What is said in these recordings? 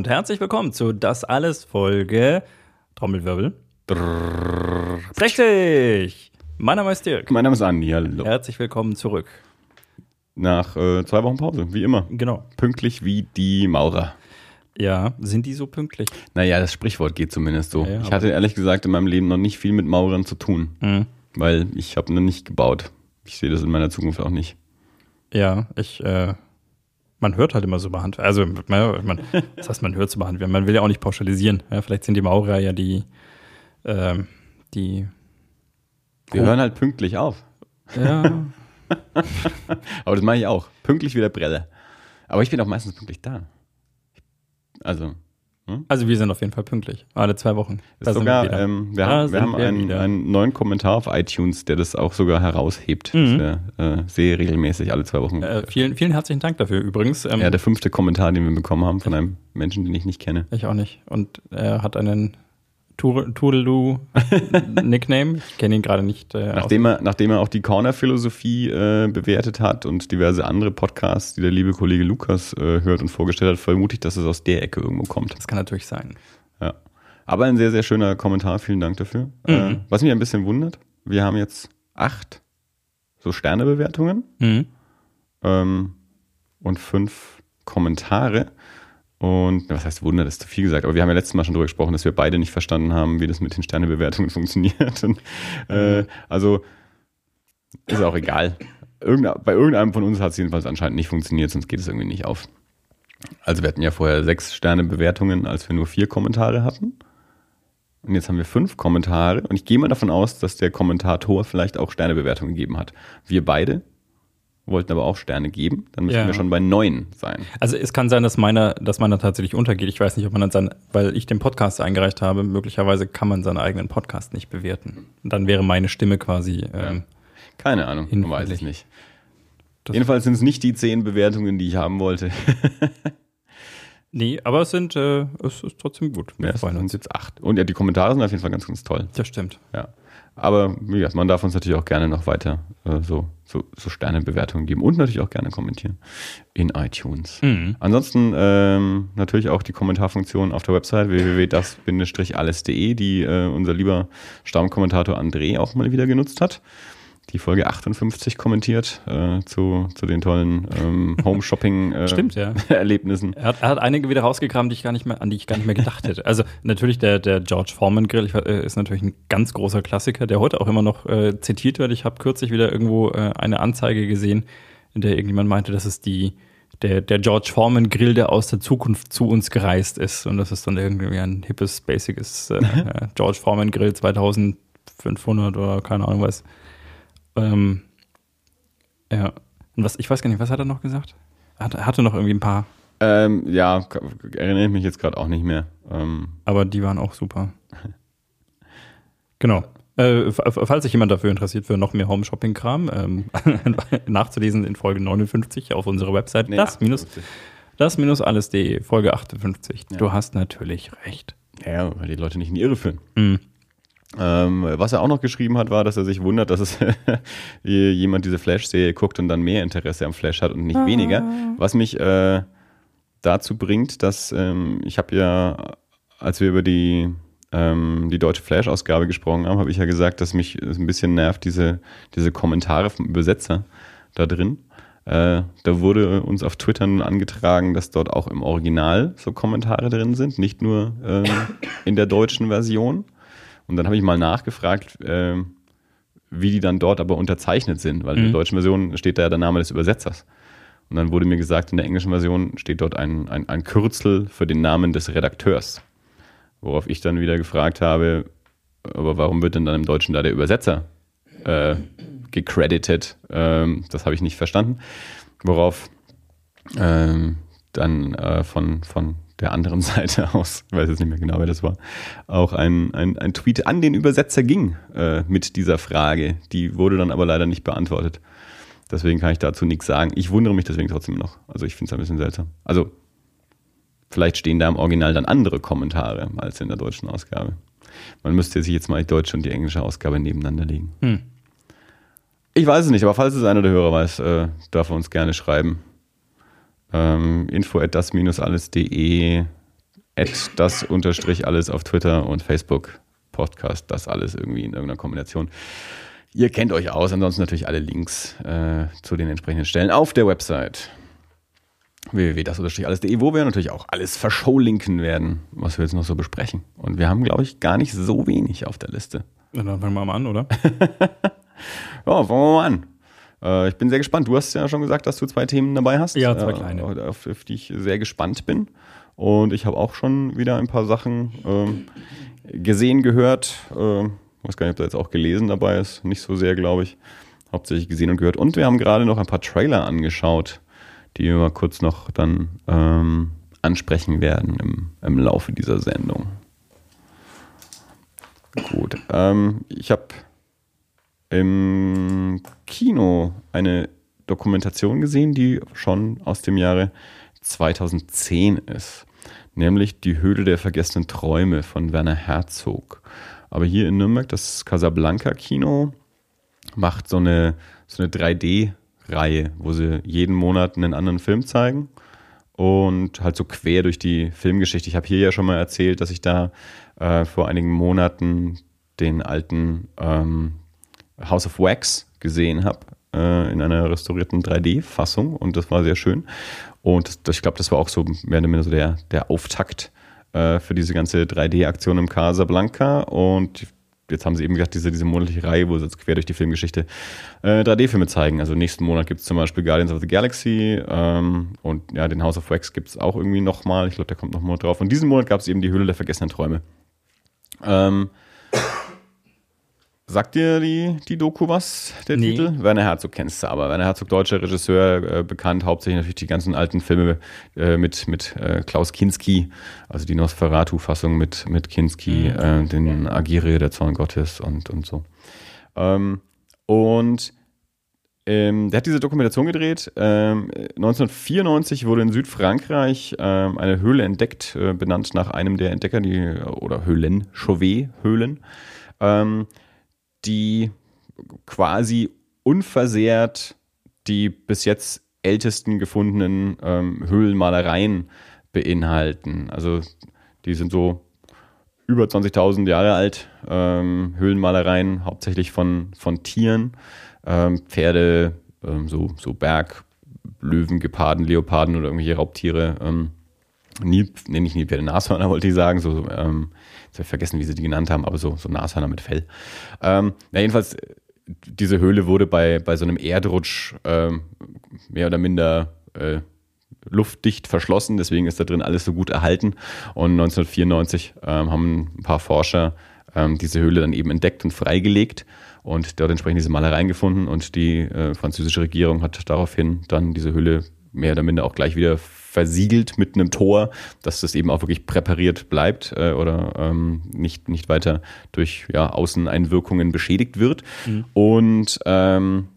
Und herzlich willkommen zu Das Alles Folge Trommelwirbel. 60! Mein Name ist Dirk. Mein Name ist Andi, hallo. Herzlich willkommen zurück. Nach äh, zwei Wochen Pause, wie immer. Genau. Pünktlich wie die Maurer. Ja, sind die so pünktlich? Naja, das Sprichwort geht zumindest so. Ja, ich hatte ehrlich gesagt in meinem Leben noch nicht viel mit Maurern zu tun, Mhm. weil ich habe noch nicht gebaut. Ich sehe das in meiner Zukunft auch nicht. Ja, ich, äh, man hört halt immer so über Handwerk. Also, man, man, das heißt, man hört so über Handwerk. Man will ja auch nicht pauschalisieren. Ja, vielleicht sind die Maurer ja die, ähm, die, Wir Oh. hören halt pünktlich auf. ja, Aber das mache ich auch. Pünktlich wie der Breller. Aber ich bin auch meistens pünktlich da. Also, also wir sind auf jeden Fall pünktlich. Alle zwei Wochen. ist sogar, wir ähm, wir haben, wir haben wir einen, einen neuen Kommentar auf iTunes, der das auch sogar heraushebt. Mhm. Das, äh, sehe regelmäßig alle zwei Wochen. Äh, vielen, vielen herzlichen Dank dafür übrigens. Ähm, Ja, der fünfte Kommentar, den wir bekommen haben von einem Menschen, den ich nicht kenne. Ich auch nicht. Und er hat einen Toodaloo-Nickname. Ich kenne ihn gerade nicht. Äh, Nachdem er, nachdem er auch die Corner-Philosophie äh, bewertet hat und diverse andere Podcasts, die der liebe Kollege Lukas äh, hört und vorgestellt hat, vermute ich, dass es aus der Ecke irgendwo kommt. das kann natürlich sein. Ja. Aber ein sehr, sehr schöner Kommentar, vielen Dank dafür. Äh, was mich ein bisschen wundert, wir haben jetzt acht so Sternebewertungen Mhm. ähm, und fünf Kommentare. Und was heißt Wunder, das ist zu viel gesagt, aber wir haben ja letztes Mal schon darüber gesprochen, dass wir beide nicht verstanden haben, wie das mit den Sternebewertungen funktioniert. Und, äh, also ist auch egal. Irgende, bei irgendeinem von uns hat es jedenfalls anscheinend nicht funktioniert, sonst geht es irgendwie nicht auf. Also wir hatten ja vorher sechs Sternebewertungen, als wir nur vier Kommentare hatten. Und jetzt haben wir fünf Kommentare. Und ich gehe mal davon aus, dass der Kommentator vielleicht auch Sternebewertungen gegeben hat. Wir beide wollten aber auch Sterne geben. Dann müssen Ja. wir schon bei neun sein. Also es kann sein, dass meiner, dass meiner tatsächlich untergeht. Ich weiß nicht, ob man dann sein, weil ich den Podcast eingereicht habe, möglicherweise kann man seinen eigenen Podcast nicht bewerten. Und dann wäre meine Stimme quasi. Ähm, Keine Ahnung, weiß Hinfällig. nicht. Das- Jedenfalls sind es nicht die zehn Bewertungen, die ich haben wollte. Nee, aber es sind, äh, es ist trotzdem gut. Ja, es sind uns. jetzt acht. Und ja, die Kommentare sind auf jeden Fall ganz, ganz toll. Das stimmt. Ja. Aber gesagt, man darf uns natürlich auch gerne noch weiter äh, so, so, so Sternebewertungen geben und natürlich auch gerne kommentieren in iTunes. Mhm. Ansonsten ähm, natürlich auch die Kommentarfunktion auf der Website www.das-alles.de, die äh, unser lieber Stammkommentator André auch mal wieder genutzt hat. Die Folge 58 kommentiert äh, zu, zu den tollen ähm, Stimmt, ja. Home-Shopping-Erlebnissen. Er hat, er hat einige wieder rausgekramt, die ich gar nicht mehr, an die ich gar nicht mehr gedacht hätte. Also natürlich der, der George Foreman Grill ich, äh, ist natürlich ein ganz großer Klassiker, der heute auch immer noch äh, zitiert wird. Ich habe kürzlich wieder irgendwo äh, eine Anzeige gesehen, in der irgendjemand meinte, dass es die der, der George Foreman Grill, der aus der Zukunft zu uns gereist ist. Und das ist dann irgendwie ein hippes, basices äh, äh, George Foreman Grill 2500 oder keine Ahnung was. Ähm, ja. Und was, ich weiß gar nicht, was hat er noch gesagt? Er hatte, er hatte noch irgendwie ein paar Ähm, ja, erinnere ich mich jetzt gerade auch nicht mehr. Ähm, Aber die waren auch super. Genau. Äh, falls sich jemand dafür interessiert, für noch mehr Home-Shopping-Kram, ähm, nachzulesen in Folge 59 auf unserer Website, nee, das minus, 58. das minus alles.de, Folge 58. Ja. Du hast natürlich recht. Ja, weil die Leute nicht in die Irre führen. Mhm. Ähm, was er auch noch geschrieben hat, war, dass er sich wundert, dass es jemand diese Flash-Serie guckt und dann mehr Interesse am Flash hat und nicht weniger. Was mich äh, dazu bringt, dass ähm, ich habe ja, als wir über die, ähm, die deutsche Flash-Ausgabe gesprochen haben, habe ich ja gesagt, dass mich ein bisschen nervt, diese, diese Kommentare vom Übersetzer da drin. Äh, da wurde uns auf Twitter nun angetragen, dass dort auch im Original so Kommentare drin sind, nicht nur ähm, in der deutschen Version. Und dann habe ich mal nachgefragt, ähm, wie die dann dort aber unterzeichnet sind, weil in der Mhm. deutschen Version steht da ja der Name des Übersetzers. Und dann wurde mir gesagt, in der englischen Version steht dort ein, ein, ein Kürzel für den Namen des Redakteurs. Worauf ich dann wieder gefragt habe, aber warum wird denn dann im Deutschen da der Übersetzer äh, gecredited? Ähm, das habe ich nicht verstanden. Worauf ähm, dann äh, von, von der anderen Seite aus, ich weiß jetzt nicht mehr genau, wer das war, auch ein, ein, ein Tweet an den Übersetzer ging äh, mit dieser Frage. Die wurde dann aber leider nicht beantwortet. Deswegen kann ich dazu nichts sagen. Ich wundere mich deswegen trotzdem noch. Also ich finde es ein bisschen seltsam. Also vielleicht stehen da im Original dann andere Kommentare als in der deutschen Ausgabe. Man müsste sich jetzt mal die deutsche und die englische Ausgabe nebeneinander legen. Hm. Ich weiß es nicht, aber falls es einer der Hörer weiß, äh, darf er uns gerne schreiben. Ähm, info at das-alles.de at das unterstrich alles auf Twitter und Facebook. Podcast, das alles irgendwie in irgendeiner Kombination. Ihr kennt euch aus, ansonsten natürlich alle Links äh, zu den entsprechenden Stellen auf der Website www.das-alles.de, wo wir natürlich auch alles verscholinken werden, was wir jetzt noch so besprechen. Und wir haben, glaube ich, gar nicht so wenig auf der Liste. Dann fangen wir mal an, oder? ja, fangen wir mal an. Äh, ich bin sehr gespannt. Du hast ja schon gesagt, dass du zwei Themen dabei hast. Ja, zwei kleine. Äh, auf, auf, die ich sehr gespannt bin. Und ich habe auch schon wieder ein paar Sachen ähm, gesehen, gehört. Äh, weiß gar nicht, ob da jetzt auch gelesen dabei ist. Nicht so sehr, glaube ich. Hauptsächlich gesehen und gehört. Und wir haben gerade noch ein paar Trailer angeschaut, die wir mal kurz noch dann ähm, ansprechen werden im, im Laufe dieser Sendung. Gut. Ähm, ich habe im Kino eine Dokumentation gesehen, die schon aus dem Jahre 2010 ist. Nämlich Die Höhle der vergessenen Träume von Werner Herzog. Aber hier in Nürnberg, das Casablanca Kino, macht so eine, so eine 3D-Reihe, wo sie jeden Monat einen anderen Film zeigen und halt so quer durch die Filmgeschichte. Ich habe hier ja schon mal erzählt, dass ich da äh, vor einigen Monaten den alten ähm, House of Wax gesehen habe äh, in einer restaurierten 3D-Fassung und das war sehr schön. Und das, ich glaube, das war auch so mehr oder weniger so der, der Auftakt äh, für diese ganze 3D-Aktion im Casablanca und jetzt haben sie eben gesagt, diese, diese monatliche Reihe, wo sie jetzt quer durch die Filmgeschichte äh, 3D-Filme zeigen. Also nächsten Monat gibt es zum Beispiel Guardians of the Galaxy ähm, und ja, den House of Wax gibt es auch irgendwie nochmal. Ich glaube, der kommt nochmal drauf. Und diesen Monat gab es eben die Höhle der vergessenen Träume. Ähm, Sagt dir die, die Doku was, der nee. Titel? Werner Herzog kennst du aber. Werner Herzog, deutscher Regisseur, äh, bekannt hauptsächlich natürlich die ganzen alten Filme äh, mit, mit äh, Klaus Kinski, also die Nosferatu-Fassung mit, mit Kinski, mhm. Äh, den Agire, der Zorn Gottes und, und so. Ähm, und ähm, der hat diese Dokumentation gedreht. Ähm, 1994 wurde in Südfrankreich ähm, eine Höhle entdeckt, äh, benannt nach einem der Entdecker, die, oder Höhlen, Chauvet-Höhlen. Ähm, die quasi unversehrt die bis jetzt ältesten gefundenen ähm, Höhlenmalereien beinhalten. Also die sind so über 20.000 Jahre alt, ähm, Höhlenmalereien, hauptsächlich von, von Tieren, ähm, Pferde, ähm, so, so Berg, Löwen, Geparden, Leoparden oder irgendwelche Raubtiere. Nilp, nenne ich Nilpferde, Nashörner wollte ich sagen, so ähm, Jetzt habe ich vergessen, wie sie die genannt haben, aber so, so Nashörner mit Fell. Ähm, na, jedenfalls, diese Höhle wurde bei, bei so einem Erdrutsch ähm, mehr oder minder äh, luftdicht verschlossen, deswegen ist da drin alles so gut erhalten. Und 1994 ähm, haben ein paar Forscher ähm, diese Höhle dann eben entdeckt und freigelegt und dort entsprechend diese Malereien gefunden. Und die äh, französische Regierung hat daraufhin dann diese Höhle mehr oder minder auch gleich wieder versiegelt mit einem Tor, dass das eben auch wirklich präpariert bleibt äh, oder ähm, nicht, nicht weiter durch ja, Außeneinwirkungen beschädigt wird. Mhm. Und ähm,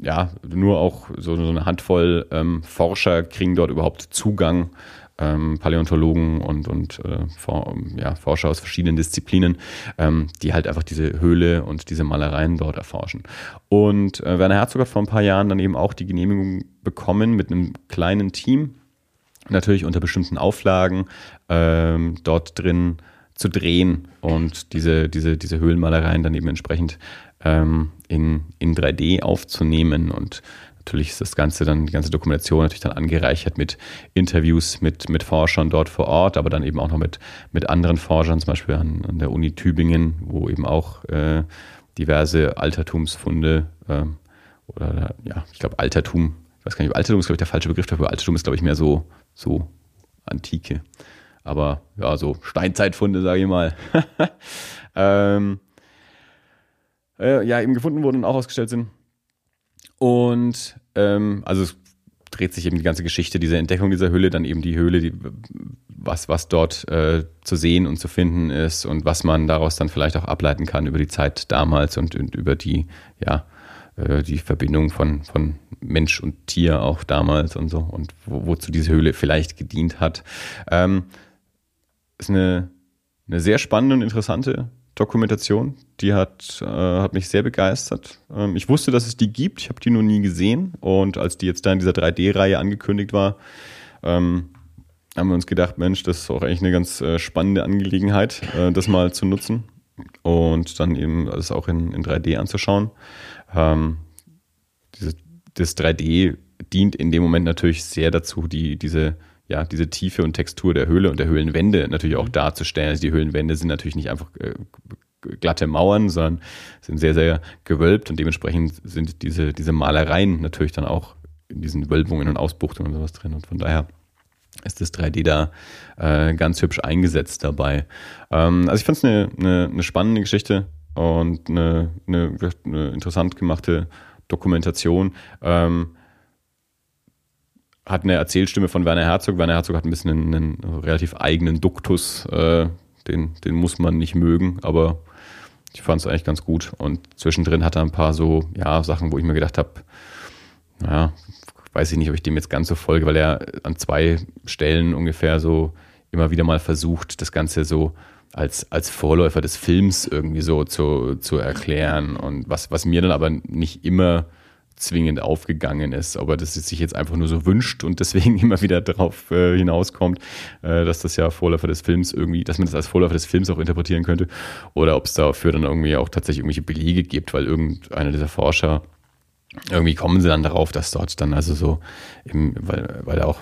ja, nur auch so, so eine Handvoll ähm, Forscher kriegen dort überhaupt Zugang ähm, Paläontologen und, und äh, for, ja, Forscher aus verschiedenen Disziplinen, ähm, die halt einfach diese Höhle und diese Malereien dort erforschen. Und äh, Werner Herzog hat vor ein paar Jahren dann eben auch die Genehmigung bekommen mit einem kleinen Team, natürlich unter bestimmten Auflagen ähm, dort drin zu drehen und diese, diese, diese Höhlenmalereien dann eben entsprechend ähm, in, in 3D aufzunehmen. Und natürlich ist das Ganze dann, die ganze Dokumentation natürlich dann angereichert mit Interviews mit, mit Forschern dort vor Ort, aber dann eben auch noch mit, mit anderen Forschern, zum Beispiel an, an der Uni Tübingen, wo eben auch äh, diverse Altertumsfunde äh, oder ja, ich glaube Altertum, ich weiß gar nicht, Altertum ist glaube ich der falsche Begriff dafür. Altertum ist glaube ich mehr so so Antike. Aber ja, so Steinzeitfunde, sage ich mal. ähm, äh, ja, eben gefunden wurden und auch ausgestellt sind. Und ähm, also es dreht sich eben die ganze Geschichte dieser Entdeckung dieser Höhle, dann eben die Höhle, die, was, was dort äh, zu sehen und zu finden ist und was man daraus dann vielleicht auch ableiten kann über die Zeit damals und, und über die, ja, äh, die Verbindung von, von Mensch und Tier auch damals und so und wo, wozu diese Höhle vielleicht gedient hat. Ähm, ist eine, eine sehr spannende und interessante Dokumentation. Die hat, äh, hat mich sehr begeistert. Ähm, ich wusste, dass es die gibt. Ich habe die noch nie gesehen. Und als die jetzt da in dieser 3D-Reihe angekündigt war, ähm, haben wir uns gedacht, Mensch, das ist auch eigentlich eine ganz äh, spannende Angelegenheit, äh, das mal zu nutzen und dann eben das auch in, in 3D anzuschauen. Ähm, diese, das 3D dient in dem Moment natürlich sehr dazu, die, diese, ja, diese Tiefe und Textur der Höhle und der Höhlenwände natürlich auch mhm. darzustellen. Also die Höhlenwände sind natürlich nicht einfach äh, glatte Mauern, sondern sind sehr, sehr gewölbt und dementsprechend sind diese, diese Malereien natürlich dann auch in diesen Wölbungen und Ausbuchtungen und sowas drin. Und von daher ist das 3D da äh, ganz hübsch eingesetzt dabei. Ähm, also ich fand es eine, eine, eine, spannende Geschichte und eine, eine, eine interessant gemachte Dokumentation. Ähm, hat eine Erzählstimme von Werner Herzog. Werner Herzog hat ein bisschen einen, einen relativ eigenen Duktus. Äh, den, den muss man nicht mögen, aber ich fand es eigentlich ganz gut. Und zwischendrin hat er ein paar so ja, Sachen, wo ich mir gedacht habe, naja, weiß ich nicht, ob ich dem jetzt ganz so folge, weil er an zwei Stellen ungefähr so immer wieder mal versucht, das Ganze so als, als Vorläufer des Films irgendwie so zu, zu erklären. Und was, was mir dann aber nicht immer zwingend aufgegangen ist, aber dass es sich jetzt einfach nur so wünscht und deswegen immer wieder darauf äh, hinauskommt, äh, dass das ja Vorläufer des Films irgendwie, dass man das als Vorläufer des Films auch interpretieren könnte oder ob es dafür dann irgendwie auch tatsächlich irgendwelche Belege gibt, weil irgendeiner dieser Forscher irgendwie kommen sie dann darauf, dass dort dann also so, im, weil, weil auch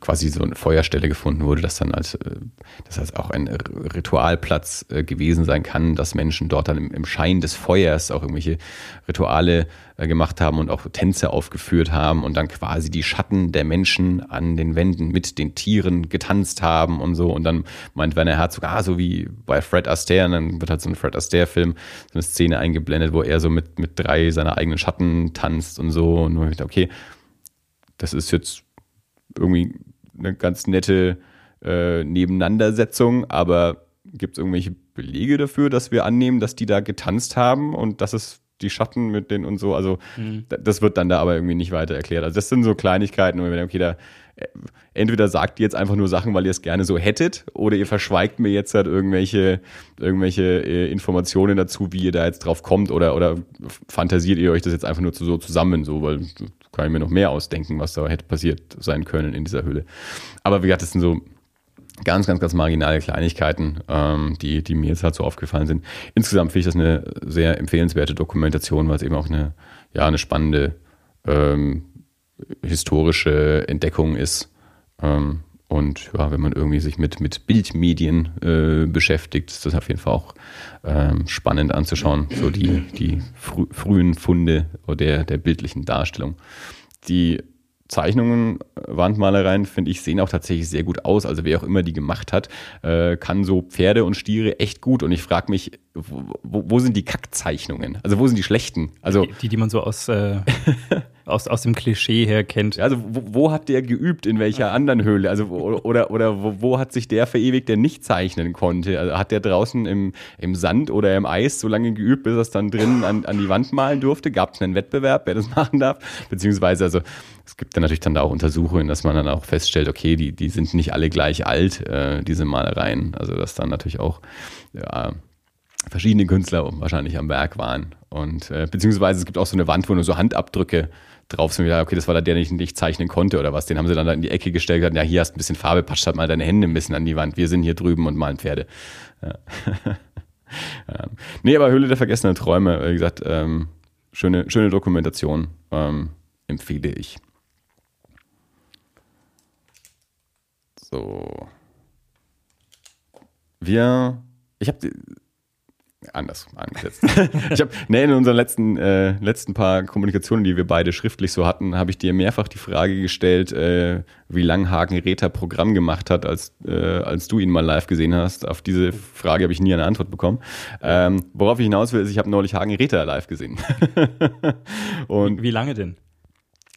quasi so eine Feuerstelle gefunden wurde, dass dann als, äh, dass das auch ein Ritualplatz äh, gewesen sein kann, dass Menschen dort dann im, im Schein des Feuers auch irgendwelche Rituale gemacht haben und auch Tänze aufgeführt haben und dann quasi die Schatten der Menschen an den Wänden mit den Tieren getanzt haben und so. Und dann meint Werner Herzog, ah, so wie bei Fred Astaire, und dann wird halt so ein Fred Astaire-Film, so eine Szene eingeblendet, wo er so mit, mit drei seiner eigenen Schatten tanzt und so. Und man dachte, okay, das ist jetzt irgendwie eine ganz nette äh, Nebeneinandersetzung, aber gibt es irgendwelche Belege dafür, dass wir annehmen, dass die da getanzt haben und dass es die Schatten mit denen und so. Also mhm. das wird dann da aber irgendwie nicht weiter erklärt. Also das sind so Kleinigkeiten, wo wir denken, okay, da äh, entweder sagt ihr jetzt einfach nur Sachen, weil ihr es gerne so hättet, oder ihr verschweigt mir jetzt halt irgendwelche, irgendwelche äh, Informationen dazu, wie ihr da jetzt drauf kommt, oder, oder fantasiert ihr euch das jetzt einfach nur so zusammen, so, weil kann ich mir noch mehr ausdenken, was da hätte passiert sein können in dieser Höhle. Aber wie gesagt, das sind so ganz, ganz, ganz marginale Kleinigkeiten, ähm, die, die mir jetzt halt so aufgefallen sind. Insgesamt finde ich das eine sehr empfehlenswerte Dokumentation, weil es eben auch eine, ja, eine spannende ähm, historische Entdeckung ist. Ähm, und ja, wenn man irgendwie sich mit, mit Bildmedien äh, beschäftigt, ist das auf jeden Fall auch ähm, spannend anzuschauen, so die, die frü frühen Funde der, der bildlichen Darstellung. Die Zeichnungen, äh, Wandmalereien, finde ich, sehen auch tatsächlich sehr gut aus. Also wer auch immer die gemacht hat, äh, kann so Pferde und Stiere echt gut. Und ich frage mich, wo, wo, sind die Kackzeichnungen? Also wo sind die schlechten? Also die, die man so aus, äh, aus, aus dem Klischee her kennt. Also wo, wo hat der geübt, in welcher anderen Höhle? Also oder, oder wo, wo hat sich der verewigt, der nicht zeichnen konnte? Also hat der draußen im, im Sand oder im Eis so lange geübt, bis er es dann drinnen an, an die Wand malen durfte? Gab es einen Wettbewerb, wer das machen darf? Beziehungsweise, also es gibt dann natürlich dann da auch Untersuchungen, dass man dann auch feststellt, okay, die, die sind nicht alle gleich alt, äh, diese Malereien. Also dass dann natürlich auch ja, verschiedene Künstler wahrscheinlich am Werk waren. Und äh, beziehungsweise es gibt auch so eine Wand, wo nur so Handabdrücke drauf sind. Okay, das war der, der nicht, nicht zeichnen konnte oder was. Den haben sie dann da in die Ecke gestellt und gesagt, ja, hier hast ein bisschen Farbe, patsch halt mal deine Hände ein bisschen an die Wand. Wir sind hier drüben und malen Pferde. Ja. ja. Nee, aber Höhle der vergessenen Träume, wie gesagt, ähm, schöne, schöne Dokumentation, ähm, empfehle ich. So. Wir, ich habe anders angesetzt. ich habe nee, in unseren letzten, äh, letzten paar Kommunikationen, die wir beide schriftlich so hatten, habe ich dir mehrfach die Frage gestellt, äh, wie lang Hagen Räther Programm gemacht hat, als, äh, als du ihn mal live gesehen hast. Auf diese Frage habe ich nie eine Antwort bekommen. Ähm, worauf ich hinaus will, ist, ich habe neulich Hagen Räther live gesehen. Und wie, wie lange denn?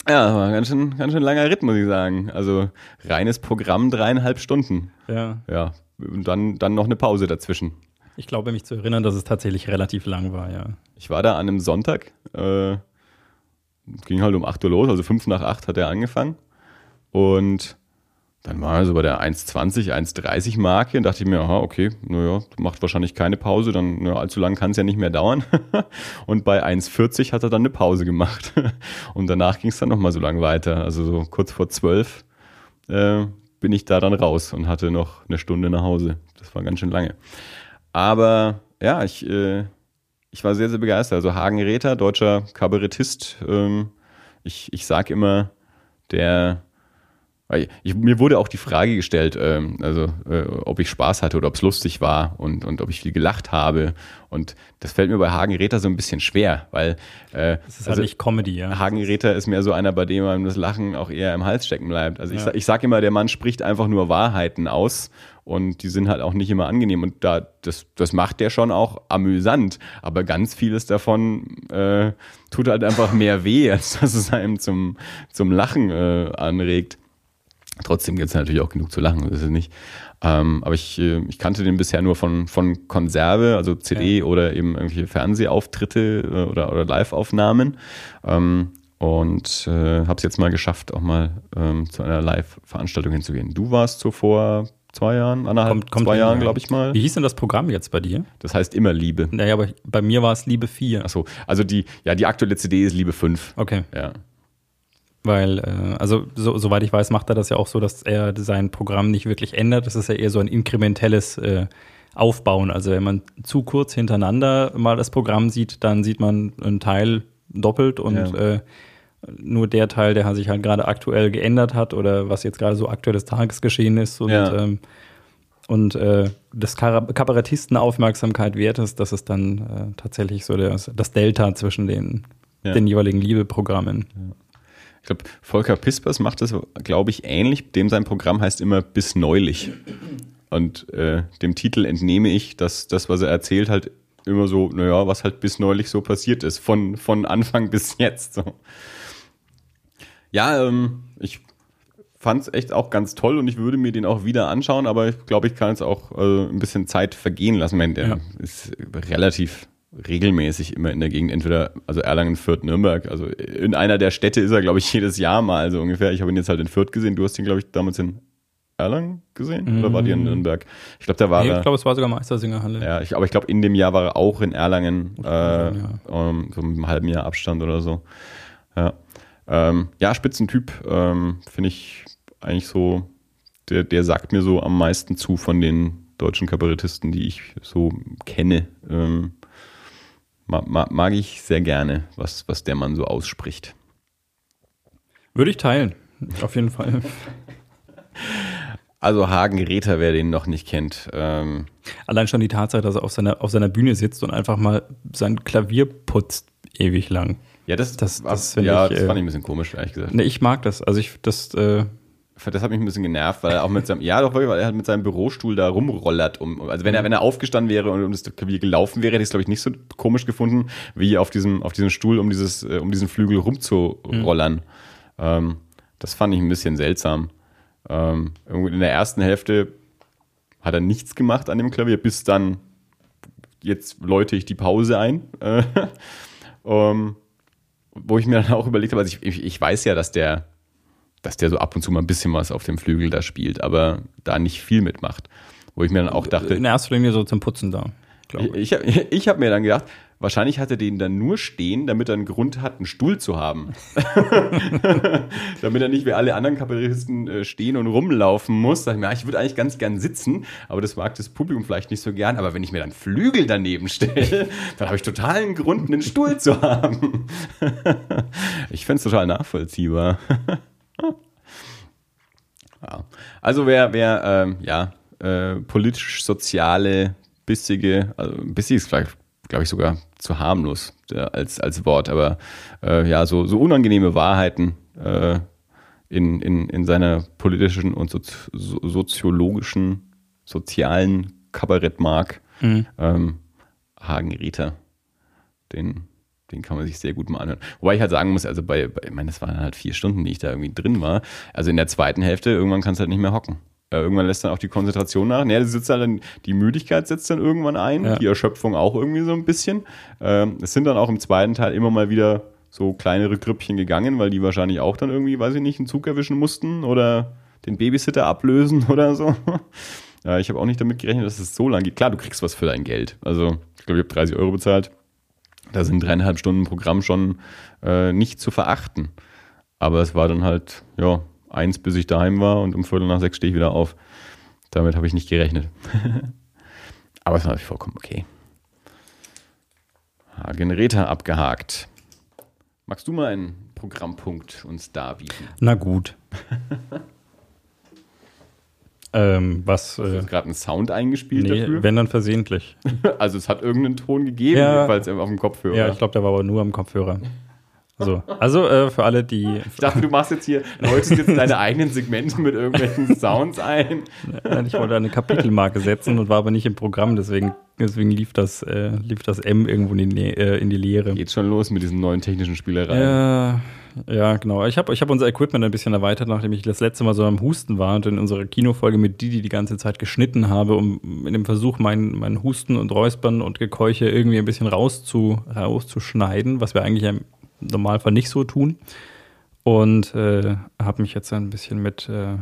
Ja, war ganz schön, ganz schön langer Ritt, muss ich sagen. Also reines Programm, dreieinhalb Stunden. Ja. Ja. Und dann, dann noch eine Pause dazwischen. Ich glaube, mich zu erinnern, dass es tatsächlich relativ lang war, ja. Ich war da an einem Sonntag. Äh, ging halt um 8 Uhr los, also 5 nach 8 hat er angefangen. Und dann war er so bei der 1,20, 1,30 Marke und dachte ich mir, aha, okay, naja, macht wahrscheinlich keine Pause, dann naja, allzu lang kann es ja nicht mehr dauern. und bei 1,40 hat er dann eine Pause gemacht. und danach ging es dann nochmal so lang weiter. Also so kurz vor 12 äh, bin ich da dann raus und hatte noch eine Stunde nach Hause. Das war ganz schön lange. Aber ja, ich, äh, ich war sehr, sehr begeistert. Also Hagen Räther, deutscher Kabarettist. Ähm, ich ich sage immer, der ich, mir wurde auch die Frage gestellt, ähm, also äh, ob ich Spaß hatte oder ob es lustig war und, und ob ich viel gelacht habe. Und das fällt mir bei Hagen Räther so ein bisschen schwer, weil äh, das ist halt also, nicht Comedy, ja. Hagen Räther ist mehr so einer, bei dem einem das Lachen auch eher im Hals stecken bleibt. Also ja. ich, ich sage immer, der Mann spricht einfach nur Wahrheiten aus und die sind halt auch nicht immer angenehm. Und da, das, das macht der schon auch amüsant. Aber ganz vieles davon äh, tut halt einfach mehr weh, als dass es einem zum, zum Lachen äh, anregt. Trotzdem gibt es natürlich auch genug zu lachen, das ist es nicht. Ähm, aber ich, äh, ich kannte den bisher nur von, von Konserve, also CD ja. oder eben irgendwelche Fernsehauftritte äh, oder, oder Live-Aufnahmen. Ähm, und äh, habe es jetzt mal geschafft, auch mal ähm, zu einer Live-Veranstaltung hinzugehen. Du warst so vor zwei Jahren, anderthalb, kommt, kommt zwei Jahren, glaube ich mal. Wie hieß denn das Programm jetzt bei dir? Das heißt immer Liebe. Naja, aber bei mir war es Liebe 4. Achso, also die, ja, die aktuelle CD ist Liebe 5. Okay. Ja. Weil, äh, also so, soweit ich weiß, macht er das ja auch so, dass er sein Programm nicht wirklich ändert. Das ist ja eher so ein inkrementelles äh, Aufbauen. Also wenn man zu kurz hintereinander mal das Programm sieht, dann sieht man einen Teil doppelt und ja. äh, nur der Teil, der sich halt gerade aktuell geändert hat oder was jetzt gerade so aktuelles Tagesgeschehen ist und, ja. ähm, und äh, des Kabarettisten Aufmerksamkeit wert ist, das ist dann äh, tatsächlich so das, das Delta zwischen den, ja. den jeweiligen Liebeprogrammen. Ja. Ich glaube, Volker Pispers macht das, glaube ich, ähnlich. Dem sein Programm heißt immer bis neulich. Und äh, dem Titel entnehme ich, dass das, was er erzählt, halt immer so, naja, was halt bis neulich so passiert ist, von, von Anfang bis jetzt. So. Ja, ähm, ich fand es echt auch ganz toll und ich würde mir den auch wieder anschauen, aber ich glaube, ich kann es auch äh, ein bisschen Zeit vergehen lassen. Ich der ja. ist relativ regelmäßig immer in der Gegend, entweder also Erlangen, Fürth, Nürnberg. Also in einer der Städte ist er, glaube ich, jedes Jahr mal, also ungefähr. Ich habe ihn jetzt halt in Fürth gesehen. Du hast ihn, glaube ich, damals in Erlangen gesehen mhm. oder war die in Nürnberg? Ich glaube, da war nee, er. Ich glaube, es war sogar Meistersingerhalle. Ja, ich, aber ich glaube, in dem Jahr war er auch in Erlangen, äh, sein, ja. um, so mit einem halben Jahr Abstand oder so. Ja, ähm, ja Spitzentyp, ähm, finde ich eigentlich so, der, der sagt mir so am meisten zu von den deutschen Kabarettisten, die ich so kenne. Ähm, mag, mag ich sehr gerne, was, was der Mann so ausspricht. Würde ich teilen, auf jeden Fall. Also Hagen Räther, wer den noch nicht kennt. Ähm Allein schon die Tatsache, dass er auf seiner, auf seiner Bühne sitzt und einfach mal sein Klavier putzt ewig lang. Ja, das, das, das, das, ja, ich, das fand ich ein bisschen komisch, ehrlich gesagt. Ne, ich mag das. Also ich, das, äh, das hat mich ein bisschen genervt, weil er auch mit seinem, ja doch wirklich, weil er halt mit seinem Bürostuhl da rumrollert. Um, also wenn er, wenn er aufgestanden wäre und um das Klavier gelaufen wäre, hätte ich es glaube ich nicht so komisch gefunden, wie auf diesem, auf diesem Stuhl um dieses, äh, um diesen Flügel rumzurollern. Mhm. Ähm, das fand ich ein bisschen seltsam. Ähm, in der ersten Hälfte hat er nichts gemacht an dem Klavier, bis dann jetzt läute ich die Pause ein. Äh, um, wo ich mir dann auch überlegt habe, also ich, ich, ich weiß ja, dass der dass der so ab und zu mal ein bisschen was auf dem Flügel da spielt, aber da nicht viel mitmacht. Wo ich mir dann auch dachte. In erster Linie so zum Putzen da. Ich, ich, ich habe mir dann gedacht, wahrscheinlich hat er den dann nur stehen, damit er einen Grund hat, einen Stuhl zu haben. damit er nicht wie alle anderen Kabarettisten äh, stehen und rumlaufen muss. Sag ich mir, ich würde eigentlich ganz gern sitzen, aber das mag das Publikum vielleicht nicht so gern. Aber wenn ich mir dann Flügel daneben stelle, dann habe ich total einen Grund, einen Stuhl zu haben. ich fände es total nachvollziehbar. ja. Also wer, wer ähm, ja, äh, politisch-soziale, bissige, also bissig ist glaube glaub ich sogar zu harmlos äh, als, als Wort, aber äh, ja, so, so unangenehme Wahrheiten äh, in, in, in seiner politischen und so, so, soziologischen, sozialen Kabarett mag, mhm. ähm, Hagen Rieter. Den, den kann man sich sehr gut mal anhören. Wobei ich halt sagen muss, also bei, bei ich meine, das waren halt vier Stunden, die ich da irgendwie drin war. Also in der zweiten Hälfte, irgendwann kannst du halt nicht mehr hocken. Äh, irgendwann lässt dann auch die Konzentration nach. Naja, sitzt dann, die Müdigkeit setzt dann irgendwann ein, ja. die Erschöpfung auch irgendwie so ein bisschen. Ähm, es sind dann auch im zweiten Teil immer mal wieder so kleinere Grüppchen gegangen, weil die wahrscheinlich auch dann irgendwie, weiß ich nicht, einen Zug erwischen mussten oder den Babysitter ablösen oder so. ja, ich habe auch nicht damit gerechnet, dass es so lang geht. Klar, du kriegst was für dein Geld. Also, ich glaube, ich habe 30 Euro bezahlt. Da sind dreieinhalb Stunden Programm schon äh, nicht zu verachten. Aber es war dann halt, ja, eins, bis ich daheim war und um Viertel nach sechs stehe ich wieder auf. Damit habe ich nicht gerechnet. Aber es war natürlich vollkommen okay. Generator abgehakt. Magst du mal einen Programmpunkt uns darbieten? Na gut. ähm, was. Hast du Äh, gerade einen Sound eingespielt nee, dafür? wenn dann versehentlich. Also es hat irgendeinen Ton gegeben, Ja. jedenfalls auf dem Kopfhörer. Ja, ich glaube, der war aber nur am Kopfhörer. So. Also äh, für alle, die. Ich dachte, du machst jetzt hier, läutest jetzt deine eigenen Segmente mit irgendwelchen Sounds ein. Nein, ich wollte eine Kapitelmarke setzen und war aber nicht im Programm, deswegen, deswegen lief, das, äh, lief das M irgendwo in die, äh, in die Leere. Geht schon los mit diesen neuen technischen Spielereien. Ja, ja, genau. Ich habe ich hab unser Equipment ein bisschen erweitert, nachdem ich das letzte Mal so am Husten war und in unserer Kinofolge mit Didi die ganze Zeit geschnitten habe, um in dem Versuch, meinen mein Husten und Räuspern und Gekeuche irgendwie ein bisschen rauszu, rauszuschneiden, was wir eigentlich Normalfall nicht so tun. Und äh, habe mich jetzt ein bisschen mit, äh,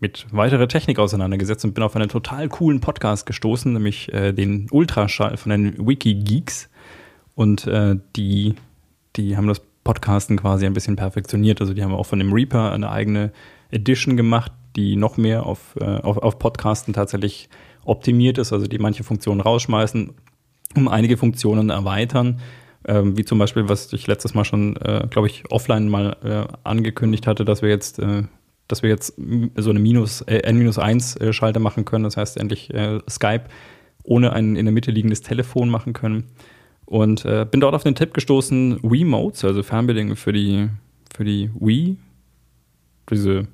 mit weiterer Technik auseinandergesetzt und bin auf einen total coolen Podcast gestoßen, nämlich äh, den Ultraschall von den Wikigeeks. Und äh, die, die haben das Podcasten quasi ein bisschen perfektioniert. Also die haben auch von dem Reaper eine eigene Edition gemacht, die noch mehr auf, äh, auf, auf Podcasten tatsächlich optimiert ist, also die manche Funktionen rausschmeißen, um einige Funktionen erweitern. Ähm, wie zum Beispiel, was ich letztes Mal schon, äh, glaube ich, offline mal äh, angekündigt hatte, dass wir jetzt, äh, dass wir jetzt so eine Minus, äh, N-1-Schalter machen können. Das heißt, endlich äh, Skype ohne ein in der Mitte liegendes Telefon machen können. Und äh, bin dort auf den Tipp gestoßen, Wiimotes, also Fernbedienungen für die, für die Wii, diese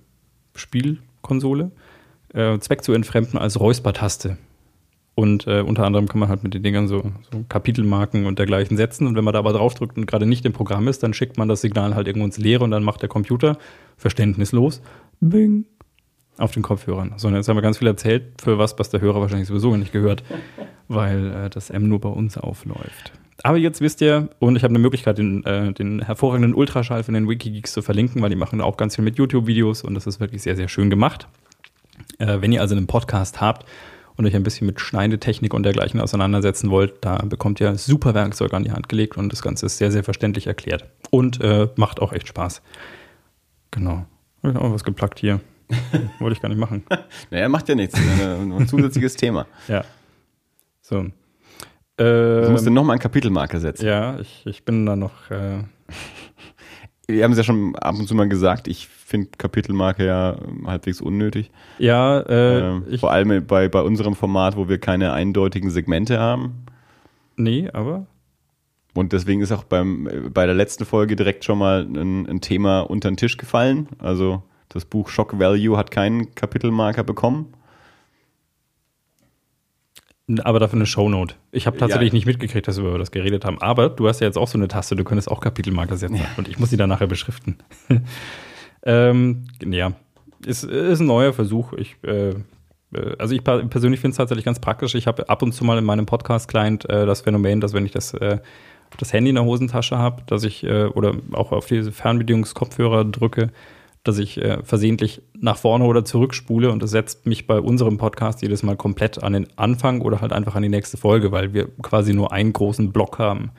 Spielkonsole, äh, Zweck zu entfremden als Räuspertaste. Und äh, unter anderem kann man halt mit den Dingern so, so Kapitelmarken und dergleichen setzen. Und wenn man da aber draufdrückt und gerade nicht im Programm ist, dann schickt man das Signal halt irgendwo ins Leere und dann macht der Computer verständnislos Bing auf den Kopfhörern. So, und jetzt haben wir ganz viel erzählt, für was, was der Hörer wahrscheinlich sowieso nicht gehört, weil äh, das M nur bei uns aufläuft. Aber jetzt wisst ihr, und ich habe eine Möglichkeit, den, äh, den hervorragenden Ultraschall von den Wikigeeks zu verlinken, weil die machen auch ganz viel mit YouTube-Videos und das ist wirklich sehr, sehr schön gemacht. Äh, wenn ihr also einen Podcast habt und euch ein bisschen mit Schneidetechnik und dergleichen auseinandersetzen wollt, da bekommt ihr super Werkzeug an die Hand gelegt und das Ganze ist sehr, sehr verständlich erklärt. Und äh, macht auch echt Spaß. Genau. Habe ich auch was geplackt hier. Wollte ich gar nicht machen. Naja, macht ja nichts. Ein, ein zusätzliches Thema. Ja. So. Du musst Ähm, dann nochmal einen Kapitelmarker setzen. ja, ich, ich bin da noch. Äh, Wir haben es ja schon ab und zu mal gesagt, ich finde Kapitelmarker ja ähm, halbwegs unnötig. ja, äh, ich, vor allem bei, bei unserem Format, wo wir keine eindeutigen Segmente haben. nee, aber. Und deswegen ist auch beim, äh, bei der letzten Folge direkt schon mal ein, ein Thema unter den Tisch gefallen. Also das Buch Shock Value hat keinen Kapitelmarker bekommen. Aber dafür eine Shownote. Ich habe tatsächlich Ja. nicht mitgekriegt, dass wir über das geredet haben. Aber du hast ja jetzt auch so eine Taste, du könntest auch Kapitelmarker setzen. Und ich muss die dann nachher beschriften. ähm, ja, ist, ist ein neuer Versuch. Ich, äh, äh, also ich per- persönlich finde es tatsächlich ganz praktisch. Ich habe ab und zu mal in meinem Podcast-Client äh, das Phänomen, dass wenn ich das, äh, das Handy in der Hosentasche habe, dass ich äh, oder auch auf diese Fernbedienungskopfhörer drücke, dass ich äh, versehentlich nach vorne oder zurückspule und das setzt mich bei unserem Podcast jedes Mal komplett an den Anfang oder halt einfach an die nächste Folge, weil wir quasi nur einen großen Block haben.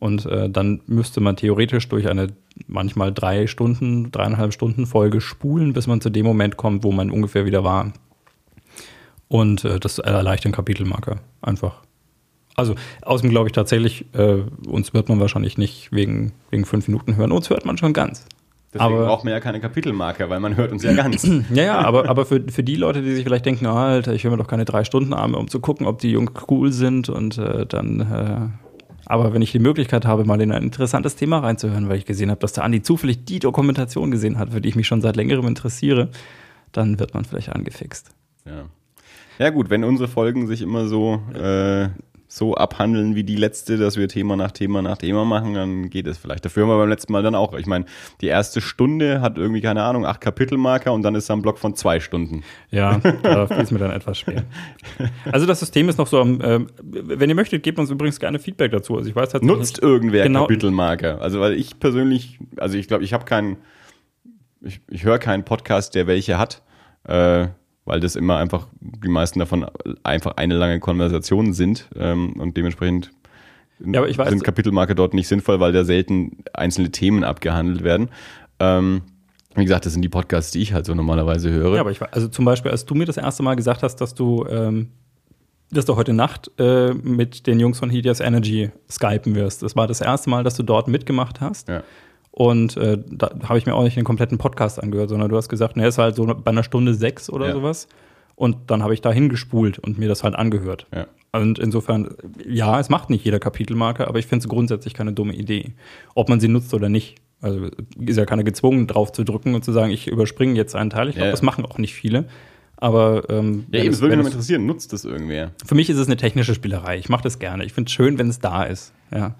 Und äh, dann müsste man theoretisch durch eine manchmal drei Stunden, dreieinhalb Stunden Folge spulen, bis man zu dem Moment kommt, wo man ungefähr wieder war. Und äh, das erleichtert den Kapitelmarker einfach. Also, außerdem glaube ich tatsächlich, äh, uns wird man wahrscheinlich nicht wegen, wegen fünf Minuten hören. Uns hört man schon ganz. Deswegen Aber- braucht man ja keine Kapitelmarker, weil man hört uns ja ganz. Ja, ja, aber, aber für, für die Leute, die sich vielleicht denken, ah, Alter, ich höre mir doch keine drei Stunden an, um zu gucken, ob die Jungs cool sind und äh, dann, äh, aber wenn ich die Möglichkeit habe, mal in ein interessantes Thema reinzuhören, weil ich gesehen habe, dass der Andi zufällig die Dokumentation gesehen hat, für die ich mich schon seit längerem interessiere, dann wird man vielleicht angefixt. Ja. ja gut, wenn unsere Folgen sich immer so, äh, so abhandeln wie die letzte, dass wir Thema nach Thema nach Thema machen, dann geht es vielleicht. Dafür haben wir beim letzten Mal dann auch. Ich meine, die erste Stunde hat irgendwie, keine Ahnung, acht Kapitelmarker und dann ist da ein Block von zwei Stunden. Ja, da fiel es mir dann etwas schwer. Also das System ist noch so am, ähm, wenn ihr möchtet, gebt uns übrigens gerne Feedback dazu. Also ich weiß tatsächlich Nutzt irgendwer Genau. Kapitelmarker? Also weil ich persönlich, also ich glaube, ich habe keinen, ich, ich höre keinen Podcast, der welche hat, äh, weil das immer einfach, die meisten davon einfach eine lange Konversation sind ähm, und dementsprechend Ja, aber ich weiß- sind Kapitelmarker dort nicht sinnvoll, weil da selten einzelne Themen abgehandelt werden. Ähm, Wie gesagt, das sind die Podcasts, die ich halt so normalerweise höre. Ja, aber ich war, also zum Beispiel, als du mir das erste Mal gesagt hast, dass du, ähm, dass du heute Nacht äh, mit den Jungs von Helios Energy skypen wirst. Das war das erste Mal, dass du dort mitgemacht hast. Ja. Und äh, da habe ich mir auch nicht den kompletten Podcast angehört, sondern du hast gesagt, ne, ist halt so bei einer Stunde sechs oder Ja. sowas. Und dann habe ich da hingespult und mir das halt angehört. Ja. Und insofern, ja, es macht nicht jeder Kapitelmarke, aber ich finde es grundsätzlich keine dumme Idee. Ob man sie nutzt oder nicht. Also ist ja keiner gezwungen, drauf zu drücken und zu sagen, ich überspringe jetzt einen Teil. Ich glaube, Ja, das machen auch nicht viele. Aber ähm, Ja, eben, es- würde mich noch es- interessieren, nutzt das irgendwer? für mich ist es eine technische Spielerei. Ich mache das gerne. Ich finde es schön, wenn es da ist. Ja.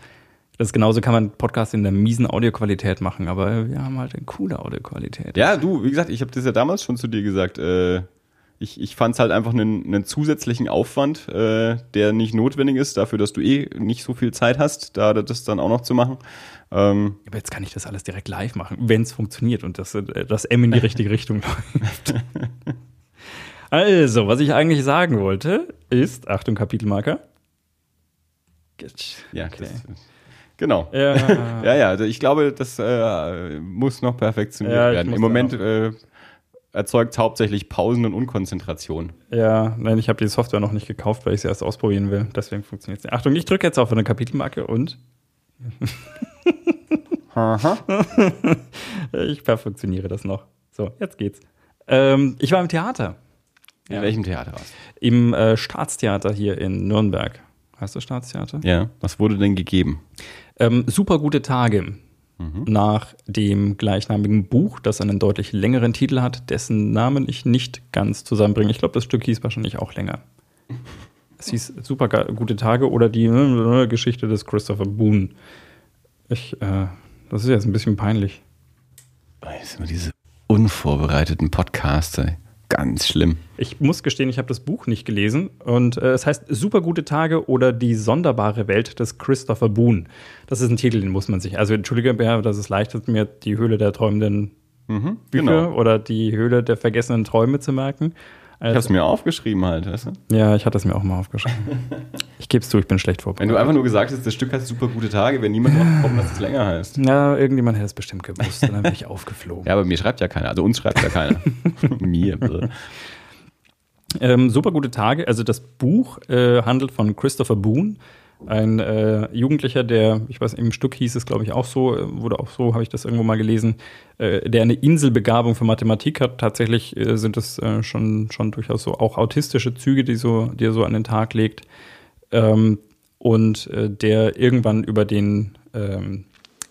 Das genauso kann man Podcast in der miesen Audioqualität machen, aber wir haben halt eine coole Audioqualität. Ja, du, wie gesagt, ich habe das ja damals schon zu dir gesagt. Äh, ich ich fand es halt einfach einen, einen zusätzlichen Aufwand, äh, der nicht notwendig ist, dafür, dass du eh nicht so viel Zeit hast, da das dann auch noch zu machen. Ähm, Aber jetzt kann ich das alles direkt live machen, wenn es funktioniert und das, das M in die richtige Richtung läuft. Also, was ich eigentlich sagen wollte, ist, Achtung, Kapitelmarker. ja, Okay. das, genau. Ja, Ja, ja, also ich glaube, das äh, muss noch perfektioniert Ja, werden. Im Moment äh, erzeugt hauptsächlich Pausen und Unkonzentration. ja, nein, ich habe die Software noch nicht gekauft, weil ich sie erst ausprobieren will. Deswegen funktioniert es nicht. Achtung, ich drücke jetzt auf eine Kapitelmarke und ich perfektioniere das noch. So, jetzt geht's. Ähm, ich war im Theater. In Ja. welchem Theater warst Im äh, Staatstheater hier in Nürnberg. Heißt das Staatstheater? du? Ja. Was wurde denn gegeben? Ähm, super gute Tage. Mhm. Nach dem gleichnamigen Buch, das einen deutlich längeren Titel hat, dessen Namen ich nicht ganz zusammenbringe. Ich glaube, das Stück hieß wahrscheinlich auch länger. Es hieß Super gute Tage oder die äh, Geschichte des Christopher Boone. Ich, äh, das ist jetzt ein bisschen peinlich. Jetzt sind wir diese unvorbereiteten Podcasts, ey. Ganz schlimm. Ich muss gestehen, ich habe das Buch nicht gelesen und äh, es heißt Super gute Tage oder die sonderbare Welt des Christopher Boone. Das ist ein Titel, den muss man sich. Also entschuldige, Bär, dass es leicht ist, mir die Höhle der träumenden Mhm, Bücher genau. oder die Höhle der vergessenen Träume zu merken. Ich habe es Also, mir aufgeschrieben halt, weißt du? ja, ich hatte es mir auch mal aufgeschrieben. ich gebe es zu, ich bin schlecht Wenn vorbereitet. du einfach nur gesagt hast, das Stück heißt super gute Tage, wenn niemand drauf kommt, dass es länger heißt. ja, irgendjemand hätte es bestimmt gewusst und dann bin ich aufgeflogen. Ja, aber mir schreibt ja keiner. Also uns schreibt ja keiner. mir. Ähm, super gute Tage. Also das Buch äh, handelt von Christopher Boone, ein äh, Jugendlicher, der, ich weiß, im Stück hieß es, glaube ich, auch so, äh, wurde auch so, habe ich das irgendwo mal gelesen, äh, der eine Inselbegabung für Mathematik hat. Tatsächlich äh, sind es äh, schon, schon durchaus so auch autistische Züge, die, so, die er so an den Tag legt. Ähm, und äh, der irgendwann über den ähm,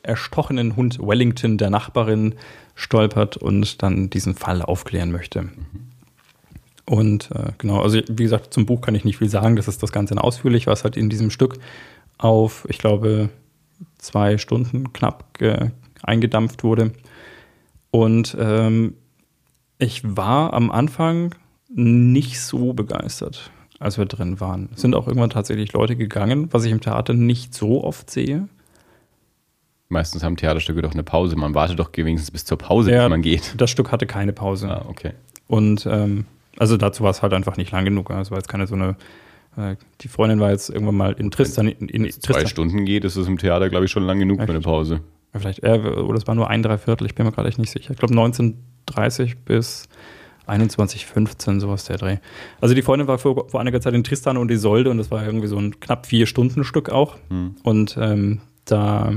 erstochenen Hund Wellington der Nachbarin stolpert und dann diesen Fall aufklären möchte. Und äh, genau, also wie gesagt, zum Buch kann ich nicht viel sagen. Das ist das Ganze ausführlich, was halt in diesem Stück auf, ich glaube, zwei Stunden knapp ge- eingedampft wurde. Und ähm, ich war am Anfang nicht so begeistert, als wir drin waren. Es sind auch irgendwann tatsächlich Leute gegangen, was ich im Theater nicht so oft sehe. Meistens haben Theaterstücke doch eine Pause. Man wartet doch wenigstens bis zur Pause, Ja. bis man geht. Das Stück hatte keine Pause. Ah, okay. Und ähm, also dazu war es halt einfach nicht lang genug. Es war jetzt keine so eine. Äh, die Freundin war jetzt irgendwann mal in Tristan. In, in Zwei Tristan. Stunden geht, ist es im Theater, glaube ich, schon lang genug für eine? Pause. Ja, Vielleicht, äh, oder es war nur ein Dreiviertel, ich bin mir gerade echt nicht sicher. Ich glaube 1930 bis 21.15, sowas der Dreh. Also die Freundin war vor, vor einiger Zeit in Tristan und Isolde und das war irgendwie so ein knapp vier Stunden Stück auch. Hm. Und ähm, da